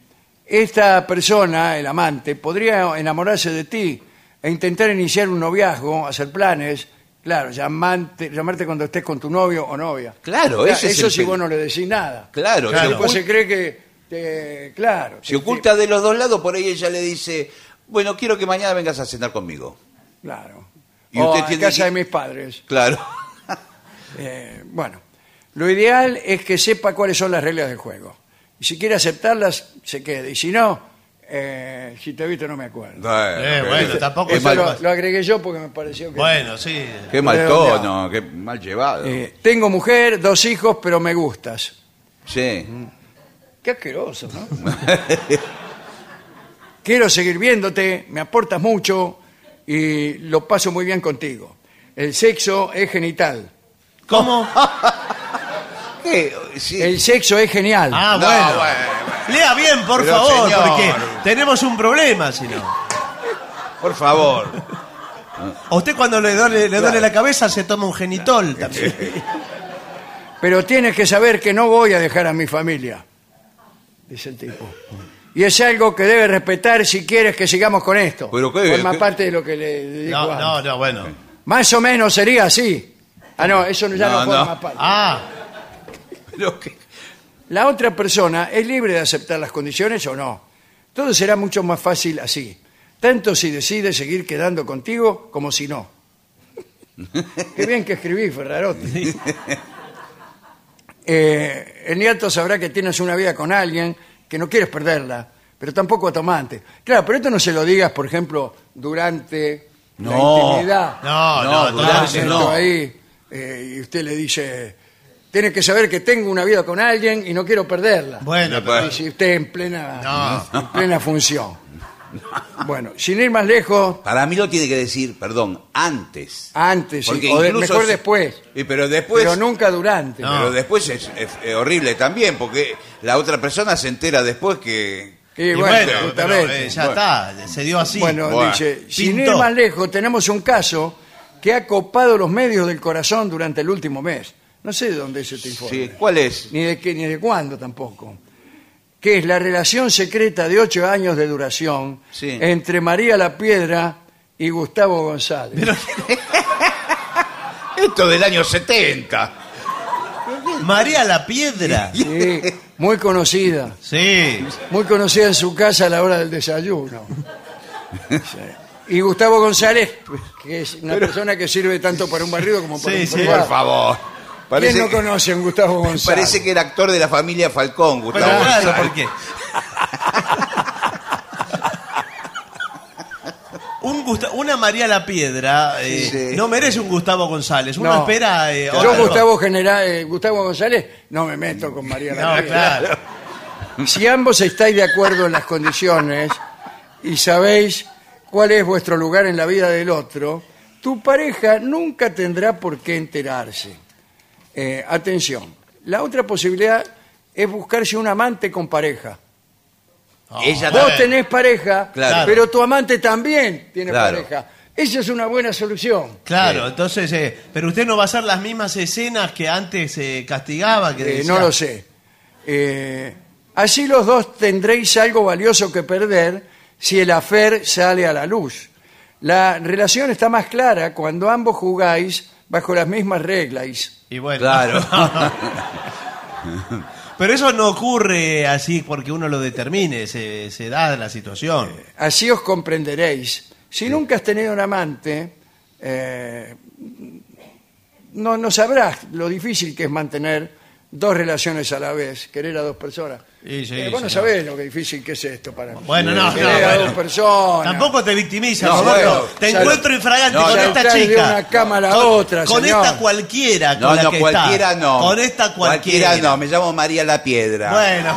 [SPEAKER 3] esta persona, el amante, podría enamorarse de ti e intentar iniciar un noviazgo, hacer planes. Claro, llamarte, llamarte cuando estés con tu novio o novia.
[SPEAKER 5] Claro, ese es
[SPEAKER 3] eso
[SPEAKER 5] el
[SPEAKER 3] si vos no le decís nada.
[SPEAKER 5] Claro,
[SPEAKER 4] Claro.
[SPEAKER 3] Después
[SPEAKER 5] ocul-
[SPEAKER 3] se cree que, te- claro.
[SPEAKER 5] si
[SPEAKER 3] te-
[SPEAKER 5] oculta de los dos lados, por ahí ella le dice, bueno, quiero que mañana vengas a cenar conmigo.
[SPEAKER 3] Claro.
[SPEAKER 5] Y
[SPEAKER 3] o
[SPEAKER 5] usted
[SPEAKER 3] a
[SPEAKER 5] tiene
[SPEAKER 3] casa
[SPEAKER 5] que-
[SPEAKER 3] de mis padres.
[SPEAKER 5] Claro. <laughs>
[SPEAKER 3] Eh, bueno, lo ideal es que sepa cuáles son las reglas del juego. Y si quiere aceptarlas, se quede. Y si no, eh, si te he visto no me acuerdo.
[SPEAKER 4] Eh, bueno, tampoco
[SPEAKER 5] Qué
[SPEAKER 3] Eso
[SPEAKER 5] mal,
[SPEAKER 3] lo, lo agregué yo porque me pareció que...
[SPEAKER 4] Bueno, sí.
[SPEAKER 5] qué mal tono, qué mal llevado.
[SPEAKER 3] Eh, tengo mujer, dos hijos, pero me gustas.
[SPEAKER 5] Sí.
[SPEAKER 3] Qué asqueroso, ¿no? <laughs> Quiero seguir viéndote, me aportas mucho y lo paso muy bien contigo. El sexo es genital.
[SPEAKER 4] ¿Cómo? <laughs>
[SPEAKER 5] ¿Qué? Sí.
[SPEAKER 3] El sexo es genial.
[SPEAKER 4] Ah,
[SPEAKER 5] No,
[SPEAKER 4] bueno.
[SPEAKER 5] bueno,
[SPEAKER 4] Lea bien, por
[SPEAKER 5] Pero,
[SPEAKER 4] favor,
[SPEAKER 5] señor.
[SPEAKER 4] porque tenemos un problema, si no.
[SPEAKER 5] Por favor.
[SPEAKER 4] A usted cuando le duele, le duele la cabeza se toma un genitol también.
[SPEAKER 3] Pero tienes que saber que no voy a dejar a mi familia, dice el tipo. Y es algo que debe respetar si quieres que sigamos con esto.
[SPEAKER 5] Pero qué-
[SPEAKER 3] Forma
[SPEAKER 5] qué-
[SPEAKER 3] parte de lo que le digo
[SPEAKER 4] No,
[SPEAKER 3] antes.
[SPEAKER 4] no, no, bueno.
[SPEAKER 3] Más o menos sería así. Ah, no, eso ya no,
[SPEAKER 5] No,
[SPEAKER 3] forma
[SPEAKER 5] no.
[SPEAKER 3] parte.
[SPEAKER 4] Ah, <laughs>
[SPEAKER 5] Pero que-
[SPEAKER 3] La otra persona es libre de aceptar las condiciones o no. Todo será mucho más fácil así. Tanto si decide seguir quedando contigo como si no. <laughs> Qué bien que escribí, Ferrarotti. Eh, el nieto sabrá que tienes una vida con alguien, que no quieres perderla, pero tampoco a tu amante. Claro, pero esto no se lo digas, por ejemplo, durante la
[SPEAKER 5] No.
[SPEAKER 3] intimidad.
[SPEAKER 4] no, no,
[SPEAKER 5] No,
[SPEAKER 4] no,
[SPEAKER 5] durante
[SPEAKER 4] no.
[SPEAKER 3] ahí eh, y usted le dice, tiene que saber que tengo una vida con alguien y no quiero perderla.
[SPEAKER 4] Bueno.
[SPEAKER 3] Y si usted en plena,
[SPEAKER 4] No.
[SPEAKER 3] en plena función. Bueno, sin ir más lejos,
[SPEAKER 5] Para mí lo tiene que decir, perdón, antes.
[SPEAKER 3] antes, sí, o de-
[SPEAKER 5] incluso
[SPEAKER 3] mejor
[SPEAKER 5] si-
[SPEAKER 3] después,
[SPEAKER 5] Y pero después.
[SPEAKER 3] pero nunca durante.
[SPEAKER 4] No.
[SPEAKER 5] pero después es, es- es horrible también, porque la otra persona se entera después que.
[SPEAKER 3] Y
[SPEAKER 4] Y
[SPEAKER 3] bueno,
[SPEAKER 4] bueno, pero,
[SPEAKER 3] justamente.
[SPEAKER 4] eh, ya está, se dio así.
[SPEAKER 3] Bueno,
[SPEAKER 5] Bueno,
[SPEAKER 3] dice, sin
[SPEAKER 4] pintó.
[SPEAKER 3] ir más lejos, tenemos un caso que ha copado los medios del corazón durante el último mes. No sé de dónde es este informe.
[SPEAKER 5] Sí, ¿Cuál es?
[SPEAKER 3] ni de qué, ni de cuándo tampoco. Que es la relación secreta de ocho años de duración
[SPEAKER 5] Sí.
[SPEAKER 3] entre María La Piedra y Gustavo González. <laughs>
[SPEAKER 5] Esto del año 70.
[SPEAKER 4] María la Piedra. <laughs>
[SPEAKER 3] Sí, muy conocida,
[SPEAKER 4] Sí.
[SPEAKER 3] muy conocida en su casa a la hora del desayuno. Sí. Y Gustavo González, que es una persona que sirve tanto para un barrido como para
[SPEAKER 4] Sí,
[SPEAKER 3] un
[SPEAKER 4] sí.
[SPEAKER 3] privado.
[SPEAKER 5] Por favor.
[SPEAKER 3] ¿Quién
[SPEAKER 5] Parece,
[SPEAKER 3] no conoce a un Gustavo <laughs> González?
[SPEAKER 5] parece que era actor de la familia Falcón,
[SPEAKER 4] Pero
[SPEAKER 5] Gustavo
[SPEAKER 4] claro,
[SPEAKER 5] González.
[SPEAKER 4] ¿por qué? <laughs> Un Gusta- una María la Piedra eh,
[SPEAKER 5] Sí.
[SPEAKER 4] no merece un Gustavo González. Uno
[SPEAKER 3] No.
[SPEAKER 4] espera. eh,
[SPEAKER 3] Yo. Gustavo, General, eh, Gustavo González, no me meto con María La
[SPEAKER 4] No,
[SPEAKER 3] Piedra.
[SPEAKER 4] claro. <laughs>
[SPEAKER 3] Si ambos estáis de acuerdo en las condiciones y sabéis cuál es vuestro lugar en la vida del otro, tu pareja nunca tendrá por qué enterarse. Eh, atención, la otra posibilidad es buscarse un amante con pareja.
[SPEAKER 5] Ella
[SPEAKER 3] Vos
[SPEAKER 5] también.
[SPEAKER 3] tenés pareja,
[SPEAKER 5] Claro.
[SPEAKER 3] pero tu amante también tiene
[SPEAKER 5] Claro.
[SPEAKER 3] pareja. Esa es una buena solución.
[SPEAKER 4] Claro, entonces, eh, pero usted no va a hacer las mismas escenas que antes se castigaba. Que
[SPEAKER 3] Eh,
[SPEAKER 4] decía-
[SPEAKER 3] no lo sé. Eh, así los dos tendréis algo valioso que perder si el afer sale a la luz. La relación está más clara cuando ambos jugáis bajo las mismas reglas.
[SPEAKER 4] Y bueno.
[SPEAKER 5] Claro. <laughs>
[SPEAKER 4] pero eso no ocurre así porque uno lo determine, se, se da la situación.
[SPEAKER 3] Así os comprenderéis. Si nunca has tenido un amante, eh, no, no sabrás lo difícil que es mantener dos relaciones a la vez, querer a dos personas.
[SPEAKER 4] Y sí,
[SPEAKER 3] Eh, vos no sabés lo que difícil que es esto para
[SPEAKER 4] Bueno, no, no,
[SPEAKER 3] querer a
[SPEAKER 4] bueno.
[SPEAKER 3] dos personas.
[SPEAKER 4] Tampoco te victimizas,
[SPEAKER 3] No, bueno,
[SPEAKER 4] te
[SPEAKER 3] sal-
[SPEAKER 4] encuentro infragante
[SPEAKER 3] no,
[SPEAKER 4] con esta
[SPEAKER 3] saltar de
[SPEAKER 4] chica.
[SPEAKER 3] una cama a la
[SPEAKER 4] con,
[SPEAKER 3] otra,
[SPEAKER 4] Con
[SPEAKER 3] señor.
[SPEAKER 4] esta cualquiera. Con
[SPEAKER 5] No,
[SPEAKER 4] la
[SPEAKER 5] no,
[SPEAKER 4] que
[SPEAKER 5] cualquiera
[SPEAKER 4] está.
[SPEAKER 5] no.
[SPEAKER 4] Con esta cualquiera.
[SPEAKER 5] no, me llamo María La Piedra.
[SPEAKER 4] Bueno.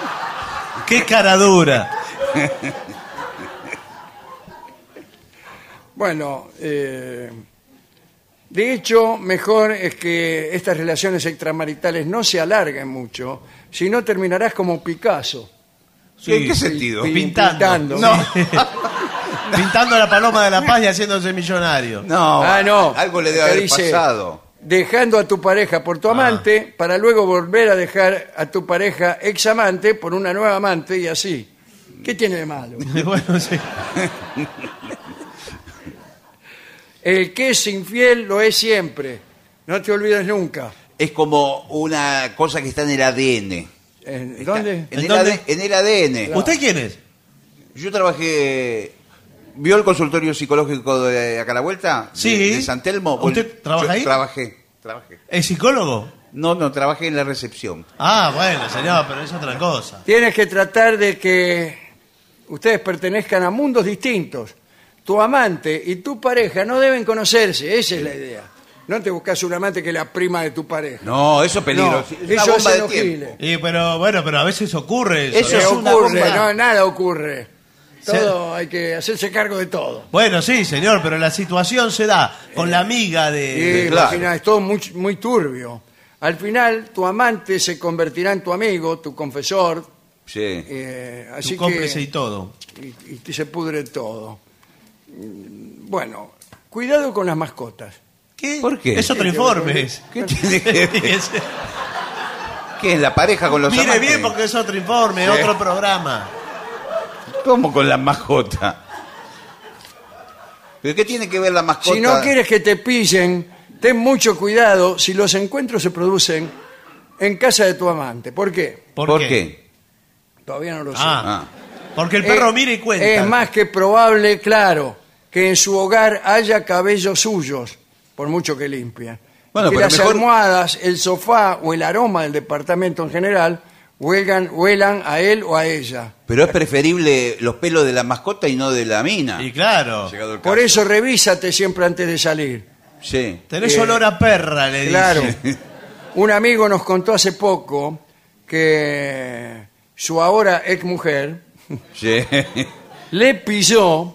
[SPEAKER 4] <laughs> Qué cara dura. <laughs>
[SPEAKER 3] Bueno, eh, de hecho, mejor es que estas relaciones extramaritales no se alarguen mucho, si no terminarás como Picasso.
[SPEAKER 5] Sí, ¿En qué sentido?
[SPEAKER 3] Pi-
[SPEAKER 4] Pintando.
[SPEAKER 3] pintando. <laughs>
[SPEAKER 4] Pintando la paloma de la paz y haciéndose millonario.
[SPEAKER 5] No,
[SPEAKER 3] Ah, no.
[SPEAKER 5] algo le debe
[SPEAKER 3] Acá
[SPEAKER 5] haber
[SPEAKER 3] dice,
[SPEAKER 5] pasado.
[SPEAKER 3] Dejando a tu pareja por
[SPEAKER 4] Ah.
[SPEAKER 3] tu amante, para luego volver a dejar a tu pareja ex amante por una nueva amante y así. ¿Qué tiene de malo? <laughs>
[SPEAKER 4] bueno, sí. <laughs>
[SPEAKER 3] El que es infiel lo es siempre. No te olvides nunca.
[SPEAKER 5] Es como una cosa que está en el
[SPEAKER 3] ¿En
[SPEAKER 5] ADN. Está
[SPEAKER 3] ¿Dónde?
[SPEAKER 5] En,
[SPEAKER 4] ¿En
[SPEAKER 5] el,
[SPEAKER 4] dónde?
[SPEAKER 5] AD- en el ADN.
[SPEAKER 4] ¿Usted quién es?
[SPEAKER 5] Yo trabajé. ¿Vio el consultorio psicológico de acá a la vuelta?
[SPEAKER 4] Sí.
[SPEAKER 5] De, de San Telmo.
[SPEAKER 4] ¿Usted
[SPEAKER 5] Bueno,
[SPEAKER 4] trabaja
[SPEAKER 5] yo
[SPEAKER 4] ahí?
[SPEAKER 5] Trabajé, trabajé.
[SPEAKER 4] ¿Es psicólogo?
[SPEAKER 5] No, no, trabajé en la recepción.
[SPEAKER 4] Ah, bueno, señor, pero es otra cosa.
[SPEAKER 3] Tienes que tratar de que ustedes pertenezcan a mundos distintos. Tu amante y tu pareja no deben conocerse, esa es la idea. No te buscas un amante que es la prima de tu pareja.
[SPEAKER 5] No, eso es peligro.
[SPEAKER 3] No,
[SPEAKER 5] es una
[SPEAKER 3] eso
[SPEAKER 5] bomba
[SPEAKER 3] es
[SPEAKER 5] de tiempo.
[SPEAKER 4] Y, pero bueno, pero a veces ocurre eso.
[SPEAKER 5] Eso
[SPEAKER 3] ¿Qué
[SPEAKER 5] es una
[SPEAKER 3] ocurre?
[SPEAKER 5] bomba.
[SPEAKER 3] No, nada ocurre. Todo hay que hacerse cargo de todo.
[SPEAKER 4] Bueno, sí, señor, pero la situación se da con la amiga de...
[SPEAKER 5] Claro.
[SPEAKER 3] al final es todo muy, muy turbio. Al final, tu amante se convertirá en tu amigo, tu confesor,
[SPEAKER 5] Sí.
[SPEAKER 3] eh, así
[SPEAKER 4] su cómplice
[SPEAKER 3] que
[SPEAKER 4] y todo.
[SPEAKER 3] y, y se pudre todo. Bueno, cuidado con las mascotas.
[SPEAKER 4] ¿Qué?
[SPEAKER 5] ¿Por qué?
[SPEAKER 4] Es otro informe.
[SPEAKER 5] ¿Qué tiene que ver? <laughs> ¿Qué es la pareja con los
[SPEAKER 4] Mire
[SPEAKER 5] amantes?
[SPEAKER 4] bien porque es otro informe,
[SPEAKER 5] Sí.
[SPEAKER 4] otro programa.
[SPEAKER 5] ¿Cómo con la mascota? ¿Pero qué tiene que ver la mascota?
[SPEAKER 3] Si no quieres que te pillen, ten mucho cuidado si los encuentros se producen en casa de tu amante. ¿Por qué?
[SPEAKER 4] ¿Por,
[SPEAKER 5] ¿Por
[SPEAKER 4] qué?
[SPEAKER 5] qué?
[SPEAKER 3] Todavía no lo sé.
[SPEAKER 4] Ah,
[SPEAKER 5] Ah.
[SPEAKER 4] porque el perro
[SPEAKER 3] Eh,
[SPEAKER 4] mira y cuenta.
[SPEAKER 3] Es más que probable, claro, que en su hogar haya cabellos suyos, por mucho que limpien.
[SPEAKER 5] Bueno,
[SPEAKER 3] que
[SPEAKER 5] pero
[SPEAKER 3] las
[SPEAKER 5] mejor-
[SPEAKER 3] almohadas, el sofá o el aroma del departamento en general huelgan, huelan a él o a ella.
[SPEAKER 5] Pero es preferible los pelos de la mascota y no de la mina.
[SPEAKER 4] Y claro,
[SPEAKER 5] Llegado el
[SPEAKER 3] Por
[SPEAKER 5] caso.
[SPEAKER 3] eso revísate siempre antes de salir.
[SPEAKER 5] Sí.
[SPEAKER 4] tenés
[SPEAKER 3] Eh,
[SPEAKER 4] olor a perra, le
[SPEAKER 3] Claro.
[SPEAKER 4] dice. <laughs>
[SPEAKER 3] Un amigo nos contó hace poco que su ahora ex mujer
[SPEAKER 5] Sí.
[SPEAKER 3] le pilló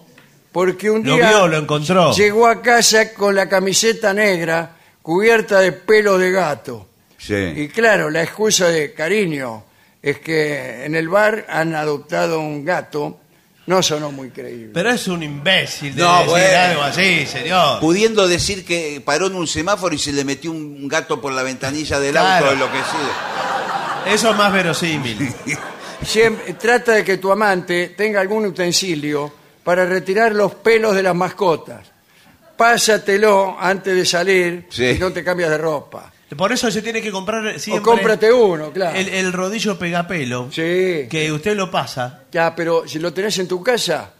[SPEAKER 3] porque un
[SPEAKER 4] Lo
[SPEAKER 3] día
[SPEAKER 4] vio, lo encontró.
[SPEAKER 3] llegó a casa con la camiseta negra cubierta de pelo de gato.
[SPEAKER 5] Sí.
[SPEAKER 3] Y claro, la excusa de cariño es que en el bar han adoptado un gato, no sonó muy creíble.
[SPEAKER 4] Pero es un imbécil de
[SPEAKER 5] No,
[SPEAKER 4] decir
[SPEAKER 5] bueno.
[SPEAKER 4] algo así, señor.
[SPEAKER 5] Pudiendo decir que paró en un semáforo y se le metió un gato por la ventanilla del
[SPEAKER 4] Claro.
[SPEAKER 5] auto, enloquecido.
[SPEAKER 4] Eso es más verosímil. <laughs>
[SPEAKER 3] Siempre, trata de que tu amante tenga algún utensilio para retirar los pelos de las mascotas. Pásatelo antes de salir
[SPEAKER 5] Sí.
[SPEAKER 3] y no te cambias de ropa.
[SPEAKER 4] Por eso se tiene que comprar siempre
[SPEAKER 3] O cómprate uno, claro.
[SPEAKER 4] el, el rodillo pegapelo,
[SPEAKER 3] Sí.
[SPEAKER 4] que usted lo pasa.
[SPEAKER 3] Ya, pero si lo tenés en tu casa,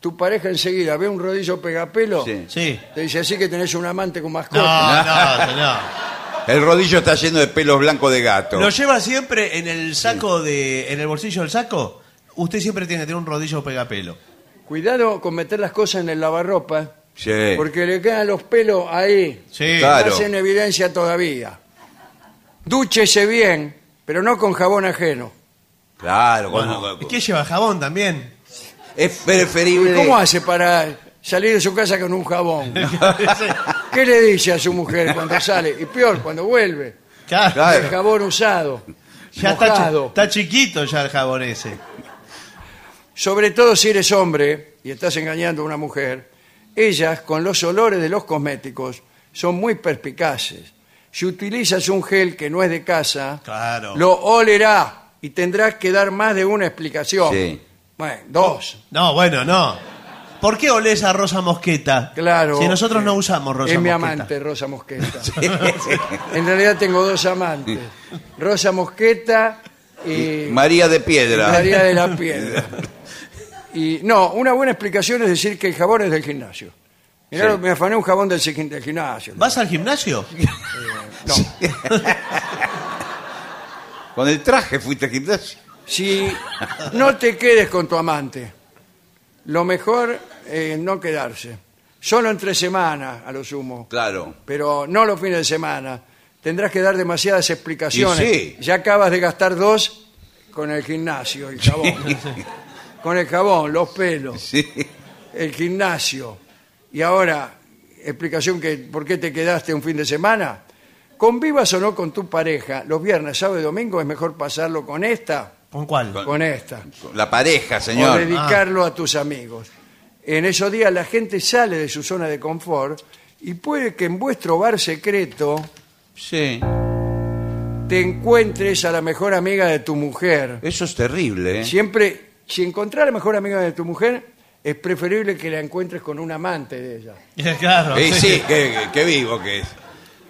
[SPEAKER 3] tu pareja enseguida ve un rodillo pegapelo,
[SPEAKER 5] Sí.
[SPEAKER 4] Sí.
[SPEAKER 3] te dice así que tenés un amante con
[SPEAKER 4] No,
[SPEAKER 3] mascota.
[SPEAKER 4] no, señor. <laughs>
[SPEAKER 5] El rodillo está lleno de pelos blancos de gato.
[SPEAKER 4] Lo lleva siempre en el saco de, en el bolsillo del saco. Usted siempre tiene que tener un rodillo pegapelo.
[SPEAKER 3] Cuidado con meter las cosas en el lavarropa,
[SPEAKER 5] Sí.
[SPEAKER 3] porque le quedan los pelos ahí.
[SPEAKER 4] Sí.
[SPEAKER 5] Claro.
[SPEAKER 3] Más en evidencia todavía. Dúchese bien, pero no con jabón ajeno.
[SPEAKER 5] Claro. Cuando-
[SPEAKER 4] ¿y qué lleva jabón también?
[SPEAKER 5] Es preferible.
[SPEAKER 3] ¿Cómo hace para salir de su casa con un jabón? <laughs> ¿Qué le dice a su mujer cuando sale? Y peor, cuando vuelve.
[SPEAKER 4] Claro.
[SPEAKER 5] Claro.
[SPEAKER 3] El jabón usado,
[SPEAKER 4] Ya está, chi-
[SPEAKER 3] mojado.
[SPEAKER 4] está chiquito ya el jabón ese.
[SPEAKER 3] Sobre todo si eres hombre y estás engañando a una mujer, Ellas, con los olores de los cosméticos, son muy perspicaces. Si utilizas un gel que no es de casa,
[SPEAKER 4] Claro.
[SPEAKER 3] lo olerá y tendrás que dar más de una explicación.
[SPEAKER 5] Sí.
[SPEAKER 3] Bueno, dos.
[SPEAKER 4] No, bueno, no. ¿Por qué olés a Rosa Mosqueta?
[SPEAKER 3] Claro.
[SPEAKER 4] Si nosotros no usamos Rosa
[SPEAKER 3] es mi amante, Rosa Mosqueta. <laughs> en realidad tengo dos amantes. Rosa Mosqueta y
[SPEAKER 5] María de Piedra.
[SPEAKER 3] María de la Piedra. <laughs> Y no, una buena explicación es decir que el jabón es del gimnasio. Mirá, me afané un jabón del, gi- del gimnasio.
[SPEAKER 4] ¿Vas al gimnasio? <laughs>
[SPEAKER 3] No.
[SPEAKER 5] Con el traje fuiste al gimnasio.
[SPEAKER 3] Si no te quedes con tu amante, lo mejor es no quedarse. Solo entre semanas, a lo sumo.
[SPEAKER 5] Claro.
[SPEAKER 3] pero no los fines de semana. Tendrás que dar demasiadas explicaciones.
[SPEAKER 5] Y sí.
[SPEAKER 3] Ya acabas de gastar dos con el gimnasio, el jabón. <laughs> con el jabón, los pelos,
[SPEAKER 5] Sí.
[SPEAKER 3] el gimnasio. Y ahora, explicación que por qué te quedaste un fin de semana. Convivas o no con tu pareja, los viernes, sábado y domingo es mejor pasarlo con esta,
[SPEAKER 4] ¿Con cuál?
[SPEAKER 3] con esta.
[SPEAKER 5] La pareja,
[SPEAKER 3] O
[SPEAKER 5] señor.
[SPEAKER 3] dedicarlo a tus amigos. En esos días la gente sale de su zona de confort y puede que en vuestro bar secreto
[SPEAKER 5] Sí.
[SPEAKER 3] te encuentres a la mejor amiga de tu mujer.
[SPEAKER 5] Eso es terrible, ¿eh?
[SPEAKER 3] Siempre, si encontrar a la mejor amiga de tu mujer, es preferible que la encuentres con un amante de ella. <laughs>
[SPEAKER 4] claro.
[SPEAKER 5] Eh, sí, qué, qué vivo que es.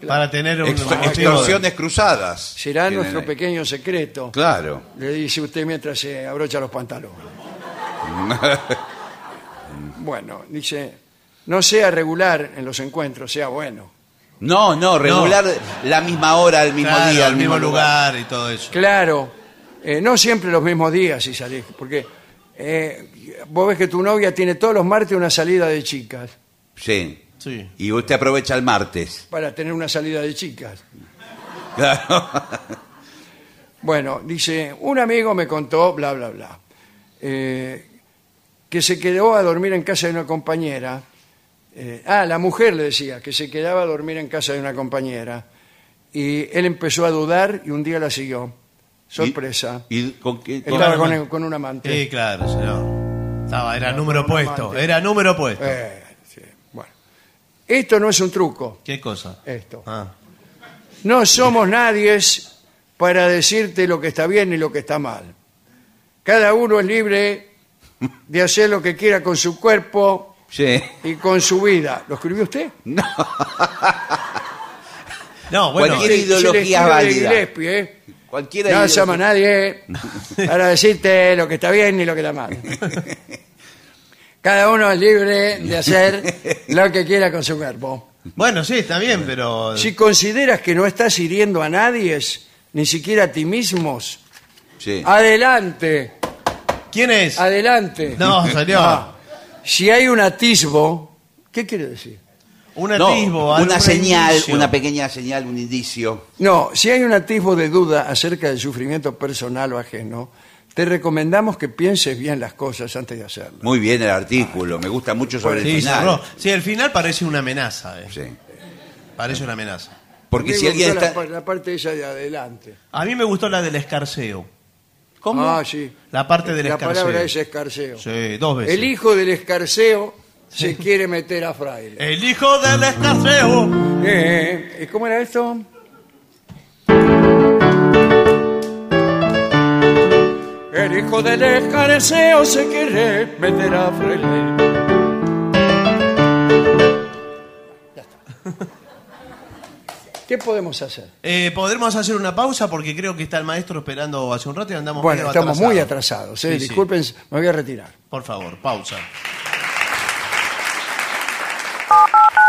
[SPEAKER 4] Para tener un
[SPEAKER 5] Extor-
[SPEAKER 4] motivo de-
[SPEAKER 5] extorsiones cruzadas.
[SPEAKER 3] Será
[SPEAKER 5] Tienen
[SPEAKER 3] nuestro
[SPEAKER 5] ahí.
[SPEAKER 3] pequeño secreto,
[SPEAKER 5] Claro.
[SPEAKER 3] le dice usted mientras se abrocha los pantalones. <laughs> Bueno, dice, no sea regular en los encuentros, sea bueno.
[SPEAKER 5] No, no, regular la misma hora, el mismo
[SPEAKER 4] Claro,
[SPEAKER 5] día,
[SPEAKER 4] al mismo lugar. y todo eso.
[SPEAKER 3] Claro, eh, no siempre los mismos días si salís, porque eh, vos ves que tu novia tiene todos los martes una salida de chicas,
[SPEAKER 5] Sí.
[SPEAKER 4] Sí.
[SPEAKER 5] Y usted aprovecha el martes.
[SPEAKER 3] para tener una salida de chicas.
[SPEAKER 5] Claro. <laughs>
[SPEAKER 3] Bueno, dice, un amigo me contó, bla, bla, bla, eh, que se quedó a dormir en casa de una compañera. eh, ah, la mujer le decía que se quedaba a dormir en casa de una compañera. Y él empezó a dudar y un día la siguió. Sorpresa.
[SPEAKER 5] ¿Y con qué? con-
[SPEAKER 3] Estaba con, con un amante.
[SPEAKER 4] Sí, claro, señor. Estaba, era número opuesto.
[SPEAKER 3] amante.
[SPEAKER 4] Era número opuesto.
[SPEAKER 3] Eh, sí, bueno. Esto no es un truco,
[SPEAKER 4] ¿Qué cosa?
[SPEAKER 3] esto.
[SPEAKER 4] Ah.
[SPEAKER 3] No somos nadies para decirte lo que está bien y lo que está mal. Cada uno es libre de hacer lo que quiera con su cuerpo
[SPEAKER 5] Sí.
[SPEAKER 3] y con su vida. ¿Lo escribió usted?
[SPEAKER 4] No, bueno.
[SPEAKER 5] Cualquier
[SPEAKER 3] Es el
[SPEAKER 5] ideología válida.
[SPEAKER 3] Gillespie, ¿eh?
[SPEAKER 5] Cualquiera
[SPEAKER 3] No somos nadie <laughs> para decirte lo que está bien y lo que está mal. Cada uno es libre de hacer lo que quiera con su cuerpo.
[SPEAKER 4] Bueno, sí, está bien, pero.
[SPEAKER 3] Si consideras que no estás hiriendo a nadie, ni siquiera a ti mismos,
[SPEAKER 5] Sí.
[SPEAKER 3] adelante,
[SPEAKER 4] ¿Quién es?
[SPEAKER 3] adelante.
[SPEAKER 4] No, señor.
[SPEAKER 3] Ah, si hay un atisbo, ¿qué quiere decir?
[SPEAKER 4] Un
[SPEAKER 5] No,
[SPEAKER 4] atisbo, algún
[SPEAKER 5] una señal,
[SPEAKER 4] indicio.
[SPEAKER 5] una pequeña señal, un indicio.
[SPEAKER 3] No, si hay un atisbo de duda acerca del sufrimiento personal o ajeno, te recomendamos que pienses bien las cosas antes de hacerlo.
[SPEAKER 5] Muy bien el artículo, me gusta mucho sobre el
[SPEAKER 4] Sí,
[SPEAKER 5] final.
[SPEAKER 4] cerró. Sí, el final parece una amenaza. eh.
[SPEAKER 5] Sí.
[SPEAKER 4] Parece una amenaza.
[SPEAKER 5] Porque
[SPEAKER 3] Me
[SPEAKER 5] si alguien
[SPEAKER 3] la
[SPEAKER 5] está...
[SPEAKER 3] la, parte esa de adelante.
[SPEAKER 4] A mí me gustó la del escarceo.
[SPEAKER 5] ¿Cómo?
[SPEAKER 3] Ah, sí.
[SPEAKER 4] La parte del
[SPEAKER 3] La
[SPEAKER 4] escarceo.
[SPEAKER 3] palabra es escarceo.
[SPEAKER 4] Sí, dos veces.
[SPEAKER 3] El hijo del escarceo se quiere meter a fraile.
[SPEAKER 4] El hijo del escarceo.
[SPEAKER 3] Eh, ¿y ¿Cómo era esto? El hijo del escarceo se quiere meter a fraile. Ya está. ¿Qué podemos hacer?
[SPEAKER 4] Eh, ¿Podremos hacer una pausa? Porque creo que está el maestro esperando hace un rato y andamos
[SPEAKER 3] Bueno,
[SPEAKER 4] medio
[SPEAKER 3] estamos muy
[SPEAKER 4] atrasados.
[SPEAKER 3] ¿eh?
[SPEAKER 4] Sí, sí.
[SPEAKER 3] Disculpen, me voy a retirar.
[SPEAKER 4] Por favor, pausa.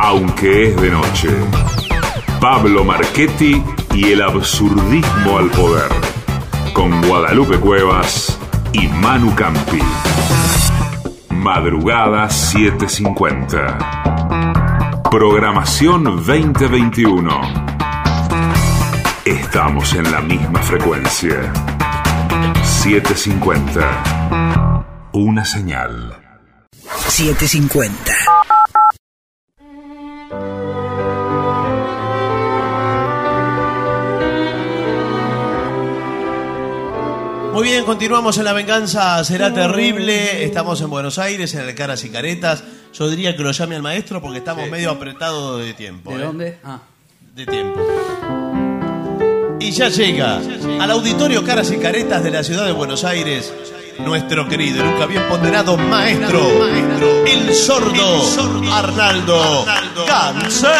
[SPEAKER 1] aunque es de noche. Pablo Marchetti y el absurdismo al poder. Con Guadalupe Cuevas y Manu Campi. Madrugada 750. Programación 2021. Estamos en la misma frecuencia. 750. Una señal.
[SPEAKER 12] 750.
[SPEAKER 4] Muy bien, continuamos en La Venganza Será Terrible. Estamos en Buenos Aires, en el Caras y Caretas. Yo diría que lo llame al maestro porque estamos medio apretados de tiempo.
[SPEAKER 13] ¿De
[SPEAKER 4] ¿eh?
[SPEAKER 13] dónde? Ah.
[SPEAKER 4] De tiempo. Y ya llega al auditorio Caras y Caretas de la ciudad de Buenos Aires nuestro querido y nunca bien ponderado maestro, el sordo Arnaldo Cáncer.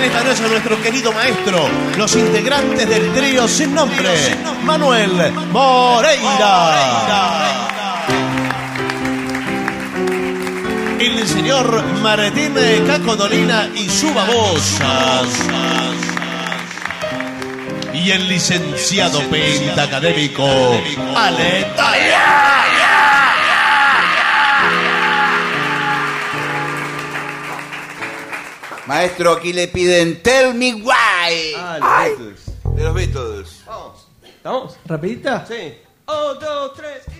[SPEAKER 4] Acompañan esta noche a nuestro querido maestro, los integrantes del trío sin nombre, Manuel Moreira. El señor Martín Cacodolina y su babosa. Y el licenciado pentacadémico Ale
[SPEAKER 5] Maestro, aquí le piden Tell Me Why.
[SPEAKER 13] Ah, los Beatles.
[SPEAKER 5] De los Beatles.
[SPEAKER 13] Vamos. ¿Estamos? ¿Rapidita?
[SPEAKER 4] Sí.
[SPEAKER 13] Un, dos, tres y...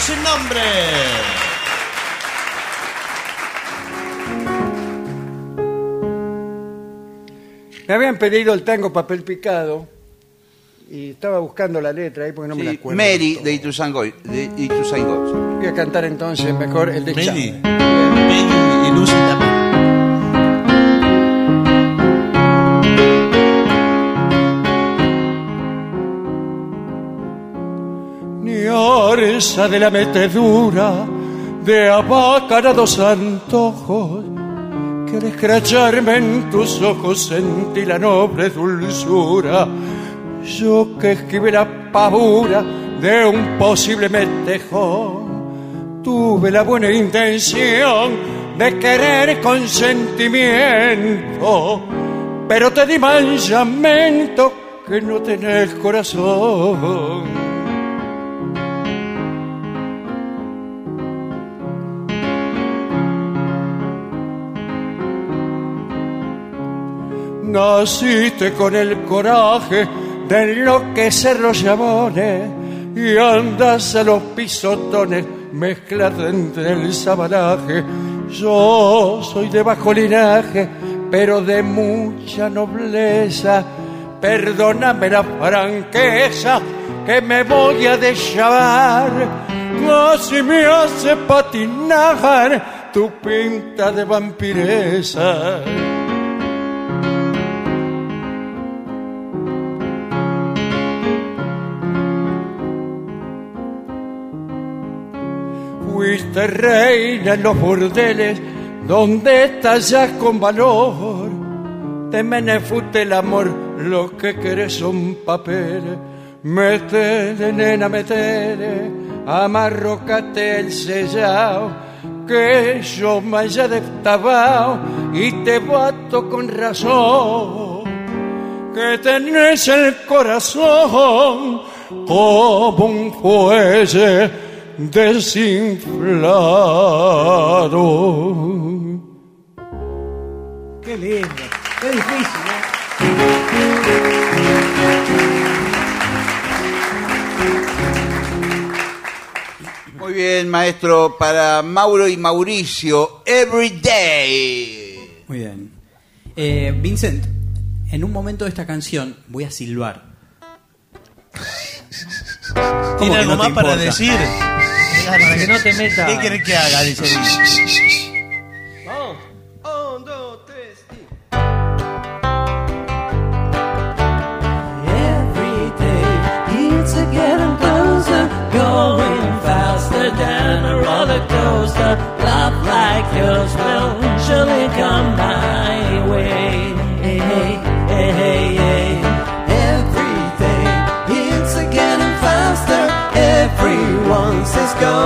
[SPEAKER 4] sin nombre.
[SPEAKER 3] Me habían pedido el tango papel picado y estaba buscando la letra ahí porque no me la acuerdo.
[SPEAKER 5] Mary de. Ituzaingó. De Ituzaingó.
[SPEAKER 3] Voy a cantar entonces mejor el de. Chávez.
[SPEAKER 4] Meli y Lucy también.
[SPEAKER 14] De la metedura de abacarados antojos que al en tus ojos sentí la noble dulzura. Yo que esquivé la pavura de un posible metejón tuve la buena intención de querer con sentimiento pero te di manchamiento que no tenés corazón Naciste con el coraje de enloquecer los llamones y andas a los pisotones mezclado entre el sabanaje. Yo soy de bajo linaje, pero de mucha nobleza. perdóname la franqueza que me voy a deschavar. Casi me hace patinar tu pinta de vampiresa. Fuiste reina en los burdeles donde estallas con valor. Te menefute el amor, lo que querés son papeles. Metele, nena, metele, amarrocate el sellao, que yo me haya destabao y te bato con razón, que tenés el corazón como un fuelle desinflado.
[SPEAKER 15] Qué lindo, qué difícil, ¿eh?
[SPEAKER 5] Muy bien, maestro. Para Mauro y Mauricio, Every Day.
[SPEAKER 16] Muy bien. Eh, Vincent, en un momento de esta canción voy a silbar. ¿Cómo
[SPEAKER 4] ¿Tiene algo
[SPEAKER 16] no
[SPEAKER 4] más para
[SPEAKER 16] importa?
[SPEAKER 4] decir?
[SPEAKER 17] Para que no te meta.
[SPEAKER 4] ¿Qué querés que haga? Dice
[SPEAKER 17] Vamos. Un, dos, tres y.
[SPEAKER 14] Every day it's a getting closer, going faster than a roller coaster. Love like yours will surely come my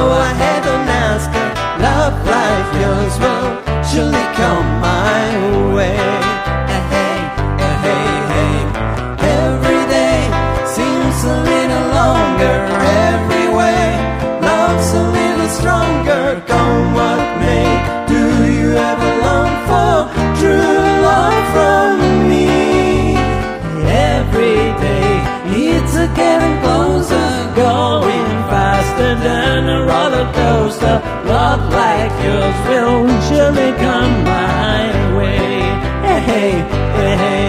[SPEAKER 14] go ahead and ask her. Love life yours will surely come my way. Faster than a roller coaster. Love like yours will surely come my way. Hey, hey, hey.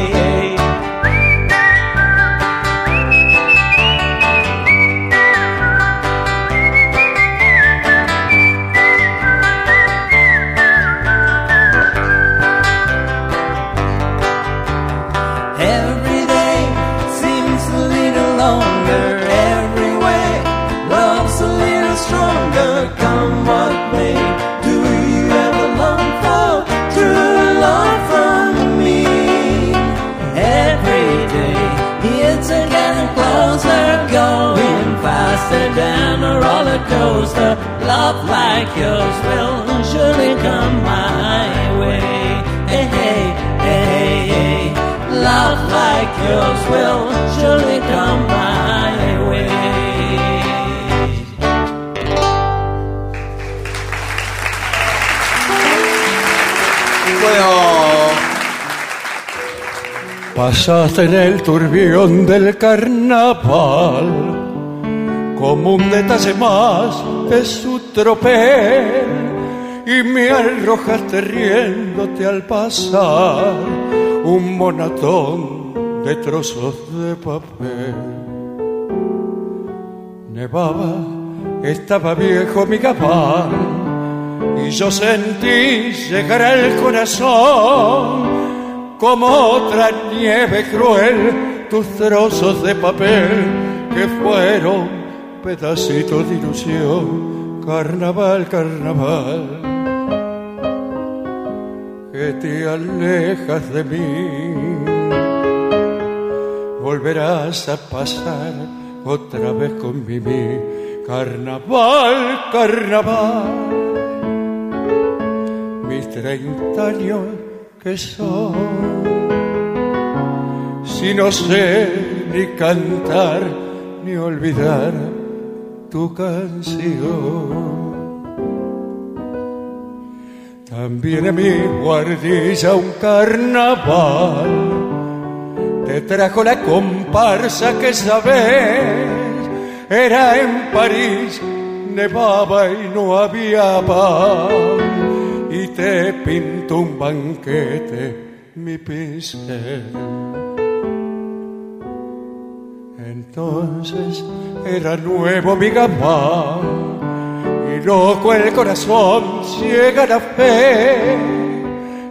[SPEAKER 14] Coaster. Love like yours will surely come my way. Hey, hey. Love like yours will surely come my way. En el turbión del carnaval como un detalle más de su tropel y me arrojaste riéndote al pasar un monatón de trozos de papel. Nevaba, estaba viejo mi gabán y yo sentí llegar al corazón como otra nieve cruel tus trozos de papel que fueron pedacitos de ilusión. Carnaval, carnaval, que te alejas de mí. Volverás a pasar otra vez con Mimi. Carnaval, carnaval mis treinta años que son. Si no sé ni cantar ni olvidar tu canción. También en mi guardilla un carnaval te trajo la comparsa que sabes era en París, nevaba y no había pan y te pintó un banquete mi pincel. Entonces era nuevo mi gamán y loco el corazón, ciega la fe,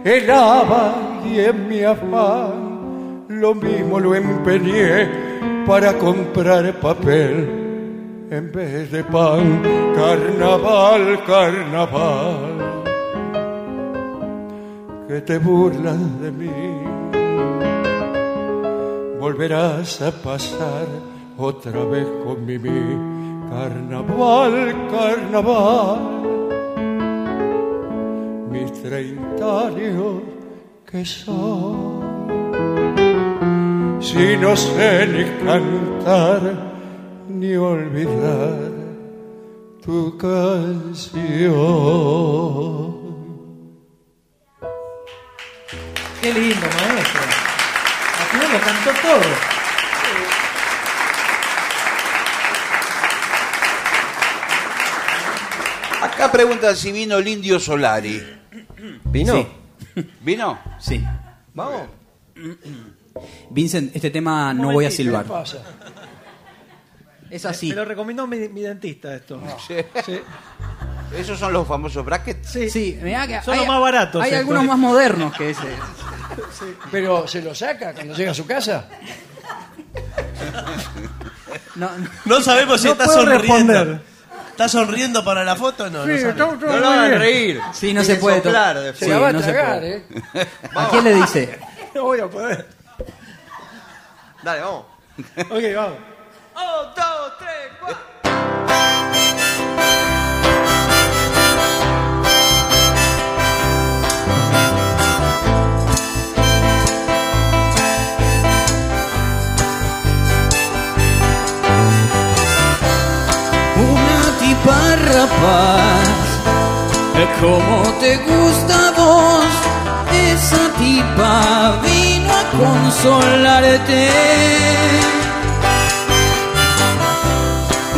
[SPEAKER 14] helaba y en mi afán lo mismo lo empeñé para comprar papel en vez de pan. Carnaval, carnaval, que te burlas de mí volverás a pasar otra vez con Mimi. Carnaval, carnaval, mis treinta años que son. Si no sé ni cantar ni olvidar tu canción.
[SPEAKER 15] Qué lindo, maestro. Al final lo cantó todo.
[SPEAKER 5] Acá preguntan si vino el indio Solari.
[SPEAKER 17] ¿Vino?
[SPEAKER 18] Sí.
[SPEAKER 5] ¿Vino?
[SPEAKER 18] Sí.
[SPEAKER 17] Vamos.
[SPEAKER 18] Vincent, este tema no voy a silbar.
[SPEAKER 3] ¿Qué pasa?
[SPEAKER 18] Es así.
[SPEAKER 15] Me lo recomendó mi, mi dentista esto.
[SPEAKER 5] Sí.
[SPEAKER 15] Sí.
[SPEAKER 5] Esos son los famosos brackets.
[SPEAKER 15] Sí.
[SPEAKER 18] Sí, mirá que
[SPEAKER 15] Son
[SPEAKER 18] hay,
[SPEAKER 15] los más baratos.
[SPEAKER 18] hay algunos más modernos que ese.
[SPEAKER 3] Pero se lo saca cuando llega a su casa.
[SPEAKER 18] No, no.
[SPEAKER 4] No sabemos si
[SPEAKER 15] No
[SPEAKER 4] está
[SPEAKER 15] puedo
[SPEAKER 4] sonriendo.
[SPEAKER 15] responder.
[SPEAKER 4] ¿Está sonriendo para la foto o no?
[SPEAKER 3] Sí,
[SPEAKER 4] no
[SPEAKER 3] todo- todo
[SPEAKER 17] No lo
[SPEAKER 3] muy
[SPEAKER 17] hagan
[SPEAKER 3] bien.
[SPEAKER 17] reír.
[SPEAKER 18] Sí, no se puede
[SPEAKER 17] soplar
[SPEAKER 18] to-
[SPEAKER 17] después.
[SPEAKER 3] Se
[SPEAKER 18] Sí,
[SPEAKER 3] la va a
[SPEAKER 18] no se
[SPEAKER 3] tragar,
[SPEAKER 18] puede.
[SPEAKER 3] ¿eh? <laughs>
[SPEAKER 18] ¿A quién le dice? <laughs>
[SPEAKER 15] No voy a poder.
[SPEAKER 17] Dale, vamos.
[SPEAKER 15] Ok, vamos.
[SPEAKER 17] Un, dos, tres, cuatro.
[SPEAKER 18] Rapaz, como te gusta a vos, esa tipa vino a consolarte.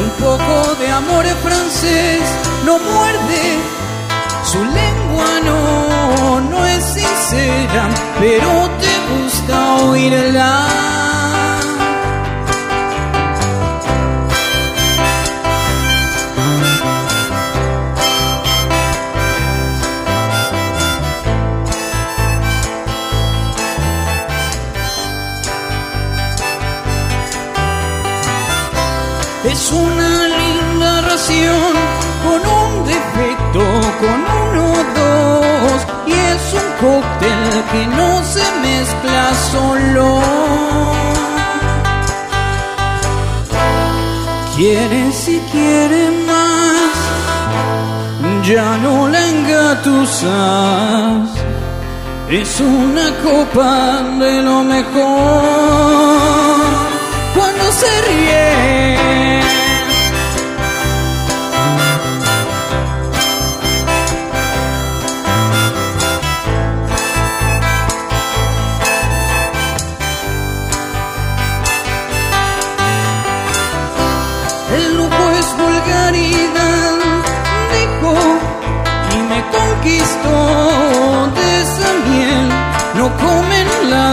[SPEAKER 18] Un poco de amor francés no muerde, su lengua no, no es sincera, pero te gusta oírla. Con un defecto, con uno o dos. Y es un cóctel que no se mezcla solo. Quiere si quiere más, ya no la engatusas. Es una copa de lo mejor cuando se ríe.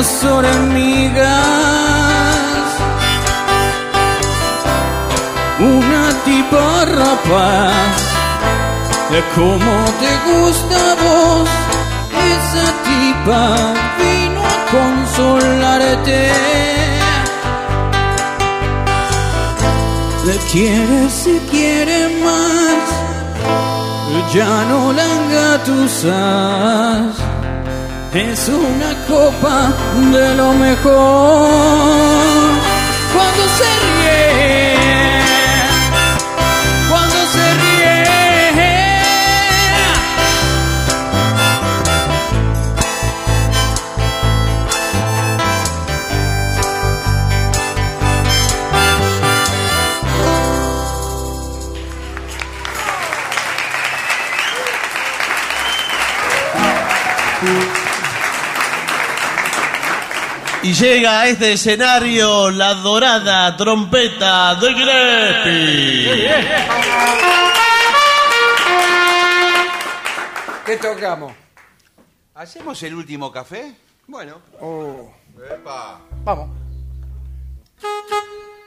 [SPEAKER 18] Las hormigas. Una tipa rapaz, de como te gusta vos, esa tipa vino a consolarte. Le quiere si quiere más, ya no la engatusas. Es una copa de lo mejor cuando se ríe.
[SPEAKER 4] Y llega a este escenario la dorada trompeta de Gillespie.
[SPEAKER 3] ¿Qué tocamos?
[SPEAKER 5] ¿Hacemos el último café?
[SPEAKER 17] Bueno.
[SPEAKER 3] Oh,
[SPEAKER 5] Epa.
[SPEAKER 3] vamos.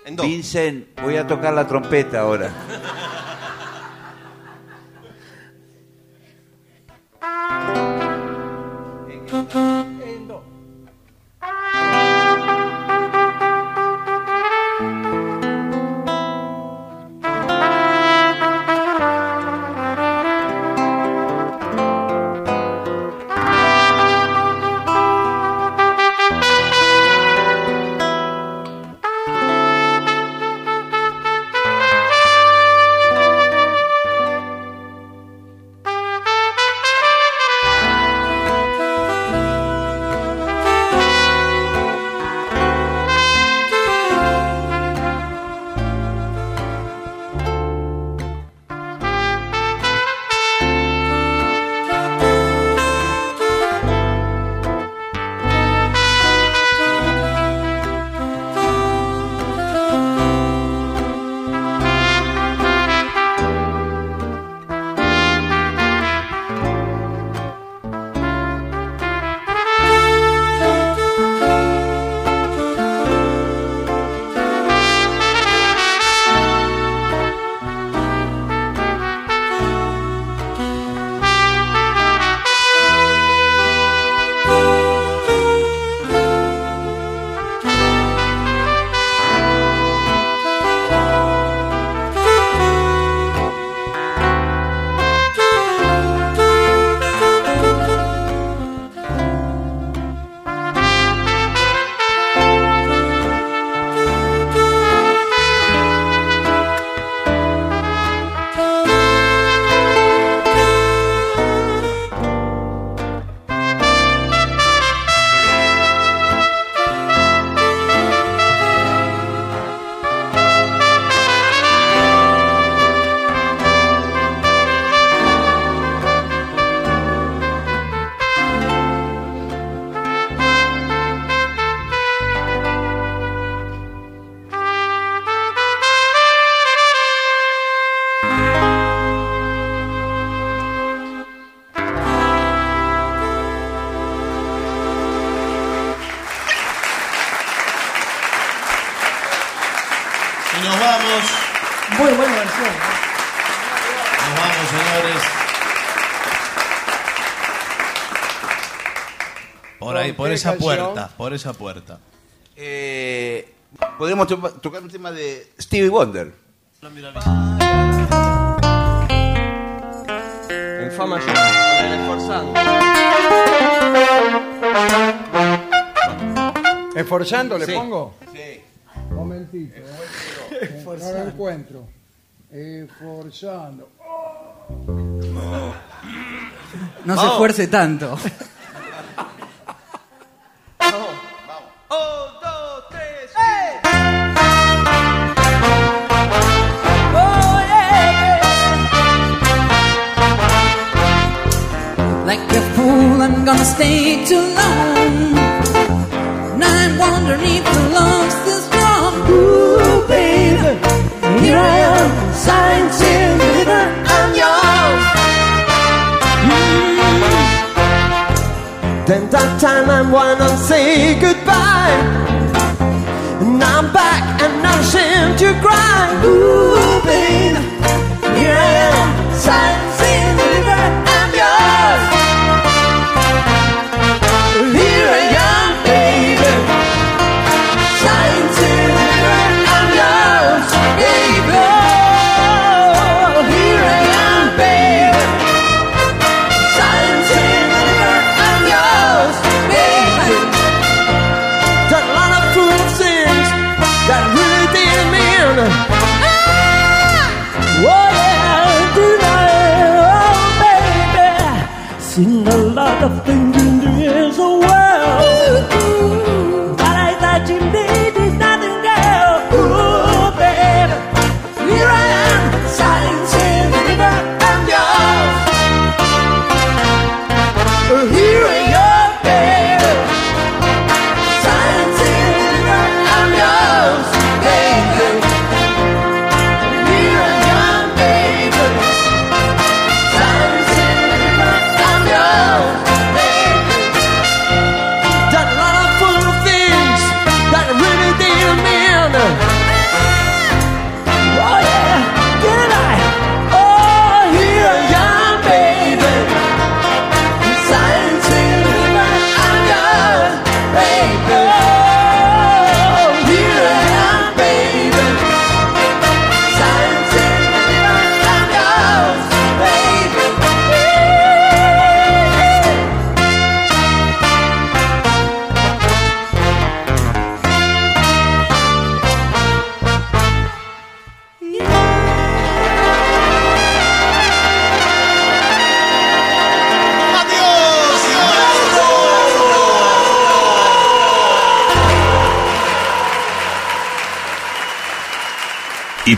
[SPEAKER 17] En do.
[SPEAKER 5] Vincent, voy a tocar la trompeta ahora. <laughs>
[SPEAKER 4] esa
[SPEAKER 3] canción?
[SPEAKER 4] puerta, por esa puerta.
[SPEAKER 5] Eh, podemos to- tocar un tema de Stevie Wonder.
[SPEAKER 17] En fa mayor. El esforzando.
[SPEAKER 3] ¿Esforzando le
[SPEAKER 17] Sí.
[SPEAKER 3] pongo?
[SPEAKER 5] Sí.
[SPEAKER 3] Momentito. eh. No lo encuentro. Esforzando.
[SPEAKER 16] No se esfuerce tanto.
[SPEAKER 18] Fool, I'm gonna stay too long. And I'm wondering if the love's still strong. Ooh, baby, here I am, signed, sealed, delivered, I'm yours.
[SPEAKER 13] Then that time I wanna say goodbye. And I'm back and not ashamed to cry. Ooh, baby, here I am, signed,